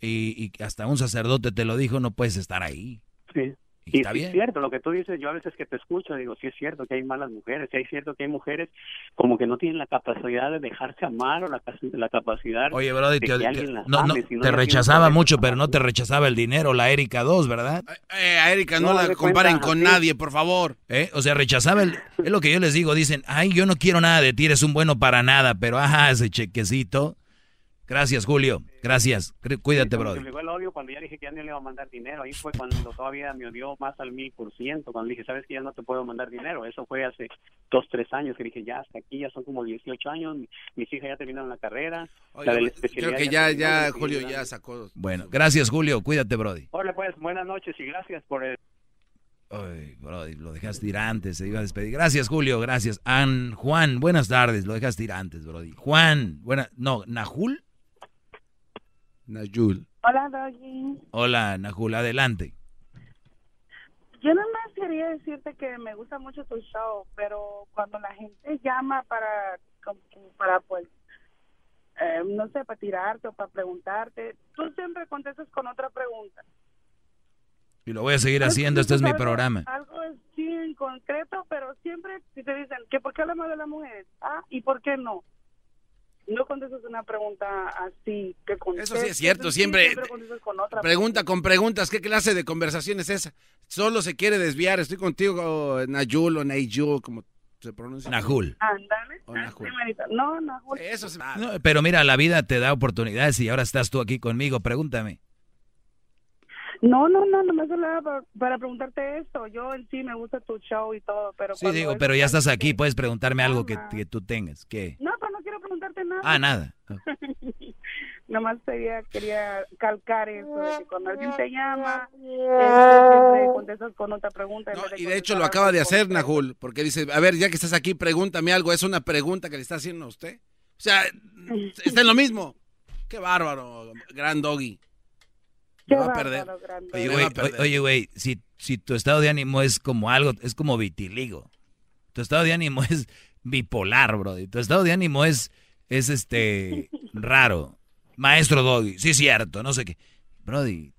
y, hasta un sacerdote te lo dijo, no puedes estar ahí. Sí. Y, está bien. es cierto, lo que tú dices, yo a veces que te escucho, digo, sí es cierto que hay malas mujeres, sí es cierto que hay mujeres como que no tienen la capacidad de dejarse amar o la, la capacidad Oye, Brody, te, no, no, te rechazaba mucho, pero no te rechazaba el dinero, la Erika 2, ¿verdad? Eh, a Erika no, la comparen con nadie, por favor. ¿Eh? O sea, rechazaba el... Es lo que yo les digo, dicen, ay, yo no quiero nada de ti, eres un bueno para nada, pero ajá, ese chequecito Gracias, Julio. Gracias. Cuídate, bro. Me el odio cuando ya dije que ya no le iba a mandar dinero. Ahí fue cuando todavía me odió más al mil por ciento. Cuando dije, sabes que ya no te puedo mandar dinero. Eso fue hace dos, tres años que dije, ya hasta aquí, ya son como 18 años. Mis hijas ya terminaron la carrera. creo que ya, ya, Julio ya sacó. Bueno, gracias, Julio. Cuídate, Brody. Hola, pues, buenas noches y gracias por el. Ay, Brody, lo dejaste ir antes, se iba a despedir. Gracias, Julio, gracias. An, Juan, buenas tardes, lo dejaste ir antes, Brody. Juan, buena, no, Nahul. Nayul. Hola, Doggy. Hola, Najul, adelante. Yo no más quería decirte que me gusta mucho tu show, pero cuando la gente llama para, para pues, eh, no sé, para tirarte o para preguntarte, tú siempre contestas con otra pregunta. Y lo voy a seguir haciendo, este es mi programa. Algo es sí en concreto, pero siempre si te dicen que por qué hablamos de la mujer, ah, y por qué no no contestas una pregunta así que Eso sí es cierto, siempre, pregunta con preguntas, ¿qué clase de conversación es esa? Solo se quiere desviar, estoy contigo, Nayul o Nayul, como se pronuncia. Najul. Ándale. No, Najul. Eso pero mira, la vida te da oportunidades y ahora estás tú aquí conmigo, pregúntame. No, no, no, no me hablaba para, para, preguntarte esto. Yo en sí me gusta tu show y todo, pero... Sí, digo, pero ya estás aquí, puedes preguntarme algo que, que, tú tengas. ¿Qué? No, nada. Ah, nada. Nomás quería, quería calcar eso, de que cuando alguien te llama, siempre contestas con otra pregunta. No, y de hecho lo acaba de hacer, Nahul, porque dice, a ver, ya que estás aquí, pregúntame algo. Es una pregunta que le está haciendo a usted. O sea, está en lo mismo. Qué bárbaro, gran doggy va a perder. Oye, güey, si, si tu estado de ánimo es como algo, es como vitiligo. Tu estado de ánimo es bipolar, bro. Tu estado de ánimo es, es este, raro. Maestro Doggy, sí, cierto, no sé qué. Brody,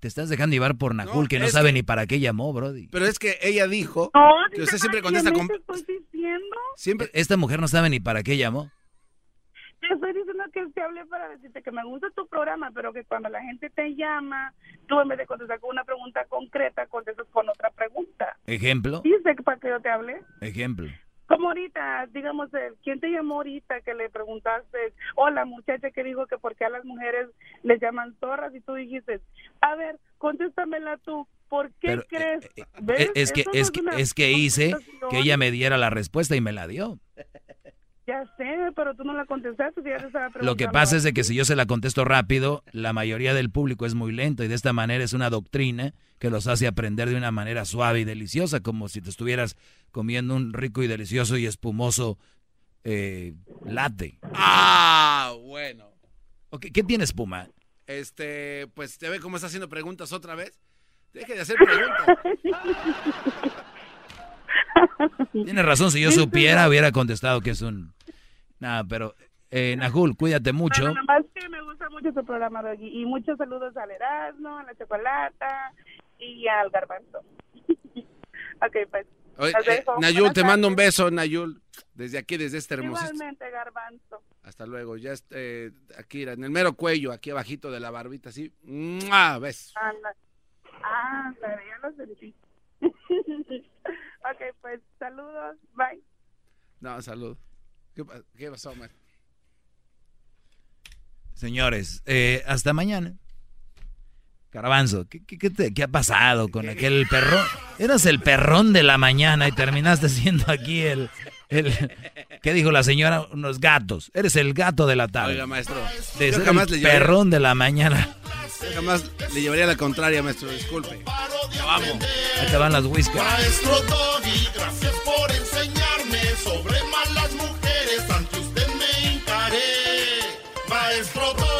te estás dejando llevar por Nahul, que no sabe ni para qué llamó, Brody. Pero es que ella dijo que usted siempre contesta con... Siempre... Esta mujer no sabe ni para qué llamó. Te estoy diciendo que te hablé para decirte que me gusta tu programa, pero que cuando la gente te llama, tú en vez de contestar con una pregunta concreta, contestas con otra pregunta. ¿Ejemplo? ¿Dice para que yo te hable? Ejemplo. Como ahorita, digamos, ¿quién te llamó ahorita que le preguntaste, o la muchacha que dijo que por qué a las mujeres les llaman zorras y tú dijiste, a ver, contéstamela tú, ¿por qué eh, crees? Eh, eh, es que, es, que, es que hice que ella me diera la respuesta y me la dio. Ya sé, pero tú no la contestaste. Ya Lo que pasa es de que si yo se la contesto rápido, la mayoría del público es muy lento y de esta manera es una doctrina que los hace aprender de una manera suave y deliciosa, como si te estuvieras comiendo un rico y delicioso y espumoso eh, latte. Ah, bueno. ¿Qué tienes, Puma? Este, pues, ¿te ve cómo está haciendo preguntas otra vez? Deje de hacer preguntas. Tienes razón, si yo supiera hubiera contestado que es un... Nada, pero eh, Najul, cuídate mucho. Bueno, más que me gusta mucho tu programa, Doggy. Y muchos saludos al Erasmo, a la Chocolata y al Garbanzo. ok, pues. Eh, Nayul, te mando un beso, Nayul. Desde aquí, desde este hermoso. Igualmente, Garbanzo. Hasta luego. Ya este, aquí, en el mero cuello, aquí abajito de la barbita, así. ¡Mua! ¿Ves? Ah, ya lo sentí. ok, pues saludos. Bye. No, salud. ¿Qué, qué pasó, man? Señores, eh, hasta mañana. Carabanzo, ¿qué, qué, ha pasado con aquel perrón? Eras el perrón de la mañana y terminaste siendo aquí el, el... ¿Qué dijo la señora? Unos gatos. Eres el gato de la tarde. Oiga, maestro. el perrón de la mañana. jamás le llevaría la contraria, maestro. Disculpe. Amo. Ahí van las whiskas. Maestro Doggy, gracias por enseñarme sobre malas mujeres. Ante usted me encaré. Maestro Doggy.